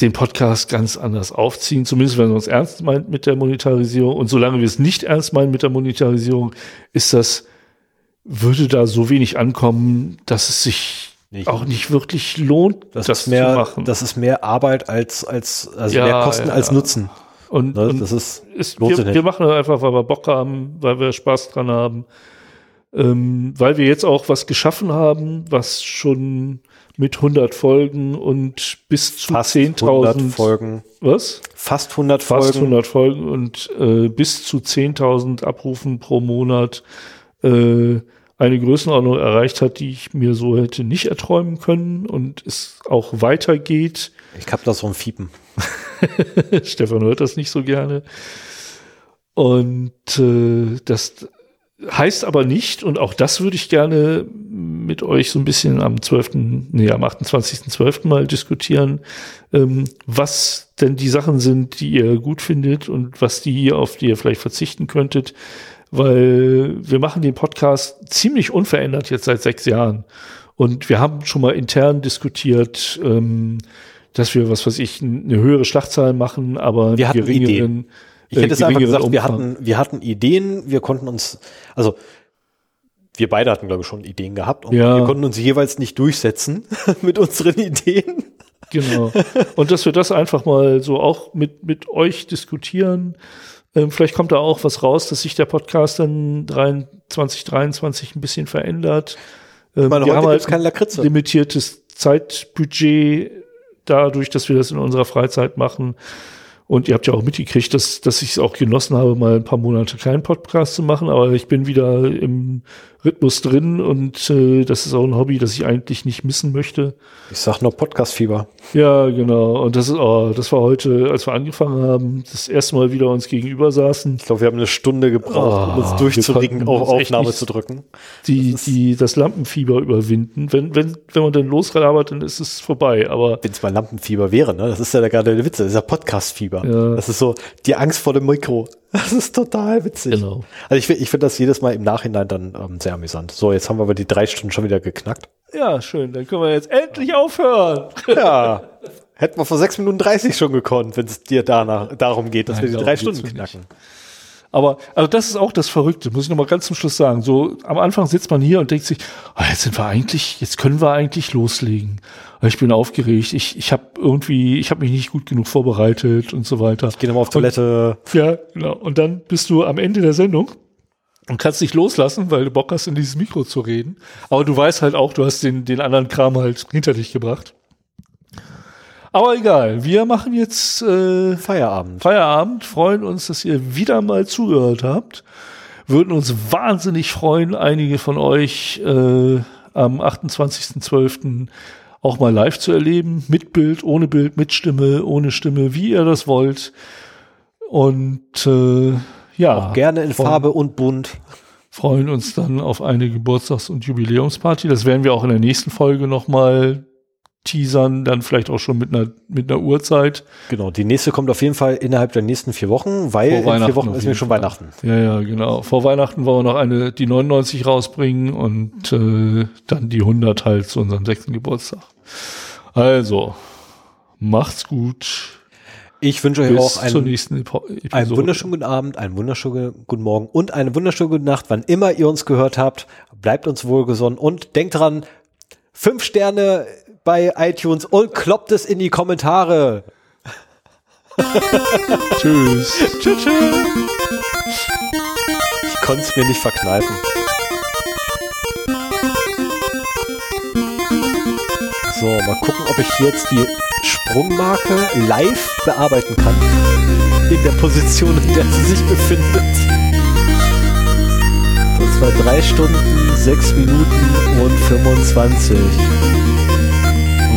den Podcast ganz anders aufziehen, zumindest wenn man es ernst meint mit der Monetarisierung. Und solange wir es nicht ernst meinen mit der Monetarisierung, ist das, würde da so wenig ankommen, dass es sich nicht. auch nicht wirklich lohnt, das, das mehr, zu machen. Das ist mehr Arbeit als, als, also ja, mehr Kosten ja. als Nutzen. Und, ne? und das ist, ist wir, wir machen das einfach, weil wir Bock haben, weil wir Spaß dran haben, ähm, weil wir jetzt auch was geschaffen haben, was schon mit 100 Folgen und bis zu 10.000 Folgen. Was? Fast 100 Folgen. Fast 100 Folgen und äh, bis zu 10.000 Abrufen pro Monat äh, eine Größenordnung erreicht hat, die ich mir so hätte nicht erträumen können und es auch weitergeht. Ich hab da so ein Fiepen. Stefan hört das nicht so gerne. Und äh, das heißt aber nicht, und auch das würde ich gerne mit euch so ein bisschen am 12., nee, am 28.12. mal diskutieren, ähm, was denn die Sachen sind, die ihr gut findet und was die, auf die ihr vielleicht verzichten könntet, weil wir machen den Podcast ziemlich unverändert jetzt seit sechs Jahren. Und wir haben schon mal intern diskutiert, ähm, dass wir, was weiß ich, eine höhere Schlachtzahl machen, aber wir geringeren, Ideen. Ich hätte es einfach gesagt, wir hatten, wir hatten Ideen, wir konnten uns, also wir beide hatten, glaube ich, schon Ideen gehabt und ja. wir konnten uns jeweils nicht durchsetzen mit unseren Ideen. Genau. Und dass wir das einfach mal so auch mit, mit euch diskutieren. Ähm, vielleicht kommt da auch was raus, dass sich der Podcast dann 2023 ein bisschen verändert. Ähm, meine, wir haben halt kein Lakritze. limitiertes Zeitbudget dadurch, dass wir das in unserer Freizeit machen. Und ihr habt ja auch mitgekriegt, dass, dass ich es auch genossen habe, mal ein paar Monate keinen Podcast zu machen, aber ich bin wieder im Rhythmus drin und äh, das ist auch ein Hobby, das ich eigentlich nicht missen möchte. Ich sag nur Podcast-Fieber. Ja, genau. Und das ist, oh, das war heute, als wir angefangen haben, das erste Mal wieder uns gegenüber saßen. Ich glaube, wir haben eine Stunde gebraucht, oh, um uns durchzuringen, auf Aufnahme zu drücken. Die, das die, das Lampenfieber überwinden. Wenn, wenn, wenn man dann losarbeitet, dann ist es vorbei. Aber wenn es mal Lampenfieber wäre, ne? Das ist ja gerade der Witz, das ist ja Podcast-Fieber. Ja. Das ist so die Angst vor dem Mikro. Das ist total witzig. Genau. Also ich, ich finde das jedes Mal im Nachhinein dann ähm, sehr amüsant. So, jetzt haben wir aber die drei Stunden schon wieder geknackt. Ja, schön. Dann können wir jetzt endlich aufhören. Ja. Hätten wir vor sechs Minuten dreißig schon gekonnt, wenn es dir danach, darum geht, dass Nein, wir die drei Stunden knacken. Nicht. Aber also das ist auch das Verrückte, muss ich nochmal ganz zum Schluss sagen. So am Anfang sitzt man hier und denkt sich, oh, jetzt sind wir eigentlich, jetzt können wir eigentlich loslegen. Ich bin aufgeregt, ich, ich habe irgendwie, ich habe mich nicht gut genug vorbereitet und so weiter. Ich gehe nochmal auf Toilette. Und, ja, genau. Und dann bist du am Ende der Sendung und kannst dich loslassen, weil du Bock hast, in dieses Mikro zu reden. Aber du weißt halt auch, du hast den, den anderen Kram halt hinter dich gebracht. Aber egal, wir machen jetzt äh, Feierabend. Feierabend, freuen uns, dass ihr wieder mal zugehört habt. Würden uns wahnsinnig freuen, einige von euch äh, am 28.12. auch mal live zu erleben. Mit Bild, ohne Bild, mit Stimme, ohne Stimme, wie ihr das wollt. Und äh, ja. Auch gerne in Farbe und bunt. freuen uns dann auf eine Geburtstags- und Jubiläumsparty. Das werden wir auch in der nächsten Folge nochmal teasern, dann vielleicht auch schon mit einer, mit einer Uhrzeit. Genau, die nächste kommt auf jeden Fall innerhalb der nächsten vier Wochen, weil in vier Wochen ist mir schon. Weihnachten. Ja, ja, genau. Vor Weihnachten wollen wir noch eine, die 99 rausbringen und äh, dann die 100 halt zu unserem sechsten Geburtstag. Also, macht's gut. Ich wünsche euch auch einen, einen wunderschönen guten Abend, einen wunderschönen guten Morgen und eine wunderschöne gute Nacht, wann immer ihr uns gehört habt. Bleibt uns wohlgesonnen und denkt dran, fünf Sterne bei iTunes und kloppt es in die Kommentare. tschüss. tschüss. Tschüss. Ich konnte es mir nicht verkneifen. So, mal gucken, ob ich jetzt die Sprungmarke live bearbeiten kann. In der Position, in der sie sich befindet. Das war 3 Stunden, 6 Minuten und 25.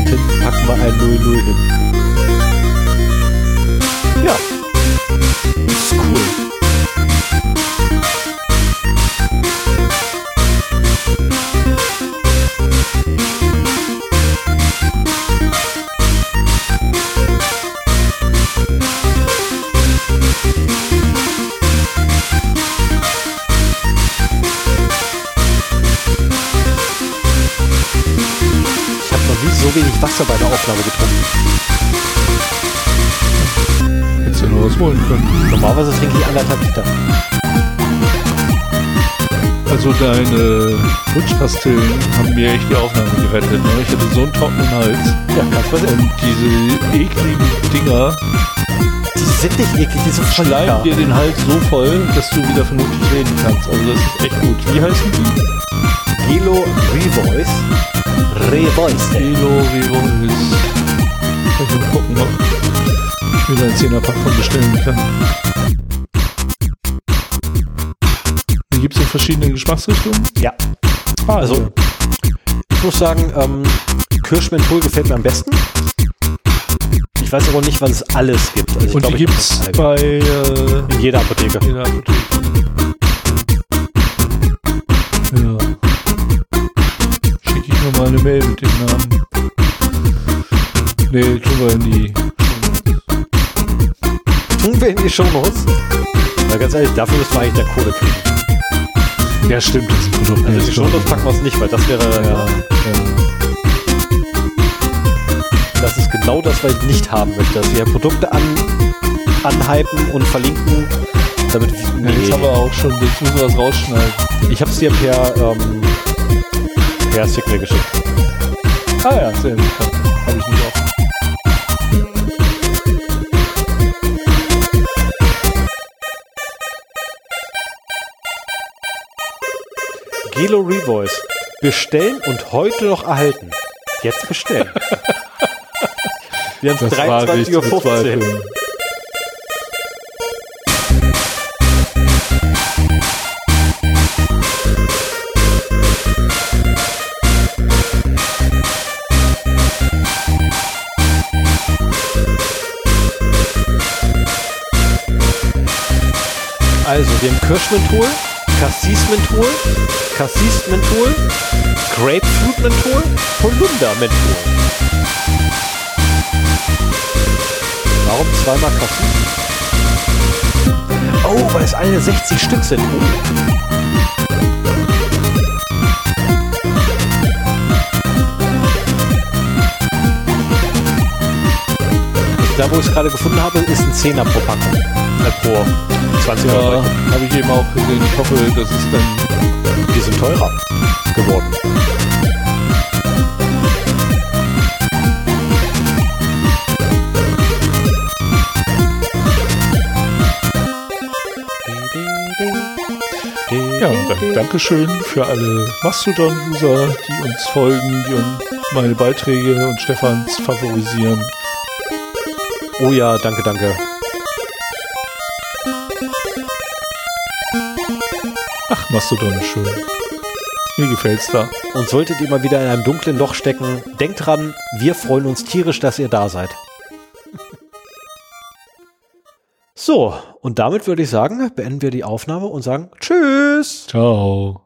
Hinten packen wir ein 0-0 hin. Ja. Ist cool. Wasser bei der Aufnahme getrunken. Hättest du nur was holen können. Normalerweise trinke ich anderthalb Liter. Also deine Wunschpastillen haben mir echt die Aufnahme gerettet. Ne? Ich hatte so einen trockenen Hals. Ja, kannst du Und diese ekligen Dinger. Die sind nicht eklig, die sind schleimen dir den Hals so voll, dass du wieder vernünftig reden kannst. Also das ist echt gut. Wie heißen die? Gelo Revoice. Revoice. Gelo Revoice. Ich mal gucken, ob ich da einen 10er Pack von bestellen kann. Die gibt es in verschiedenen Geschmacksrichtungen? Ja. Ah, also, ich muss sagen, ähm, Kirschmenthol gefällt mir am besten. Ich weiß aber nicht, was es alles gibt. Also Und die gibt es bei äh, in jeder Apotheke. Jeder Apotheke. Ja. Nochmal eine Mail mit dem Namen. Nee, tun wir in die Tun wir in die Shownotes? Na ganz ehrlich, dafür müssen wir eigentlich der Kohle kriegen. Ja, stimmt, das Produkt. Also die Shownotes packen wir es nicht, weil das wäre. Ja, ja. Das ist genau das, was ich nicht haben möchte, dass wir Produkte an, anhypen und verlinken. Damit, nee. ja, jetzt haben wir auch schon, jetzt müssen wir was rausschneiden. Ich habe es dir per, ähm, per Signal geschickt. Ah ja, sehr gut. Habe ich nicht offen. Gelo Revoice. Bestellen und heute noch erhalten. Jetzt bestellen. Wir haben es 23.15 Uhr. Wir haben Kirschmenthol, Cassis-Menthol, Cassis-Menthol, Grapefruit-Menthol, Holunder-Menthol. Warum zweimal Cassis? Oh, weil es eine 60 Stück sind. Da, wo ich es gerade gefunden habe, ist ein Zehner pro Packung. Pro 20 ja, Euro. habe ich eben auch gesehen. Ich hoffe, das ist dann... Die sind teurer geworden. Ja, und dann Dankeschön für alle Mastodon-User, die uns folgen, die uns meine Beiträge und Stefans favorisieren. Oh ja, danke, danke. Mastodon ist schön. Mir gefällt's da. Und solltet ihr mal wieder in einem dunklen Loch stecken, denkt dran, wir freuen uns tierisch, dass ihr da seid. So, und damit würde ich sagen, beenden wir die Aufnahme und sagen Tschüss. Ciao.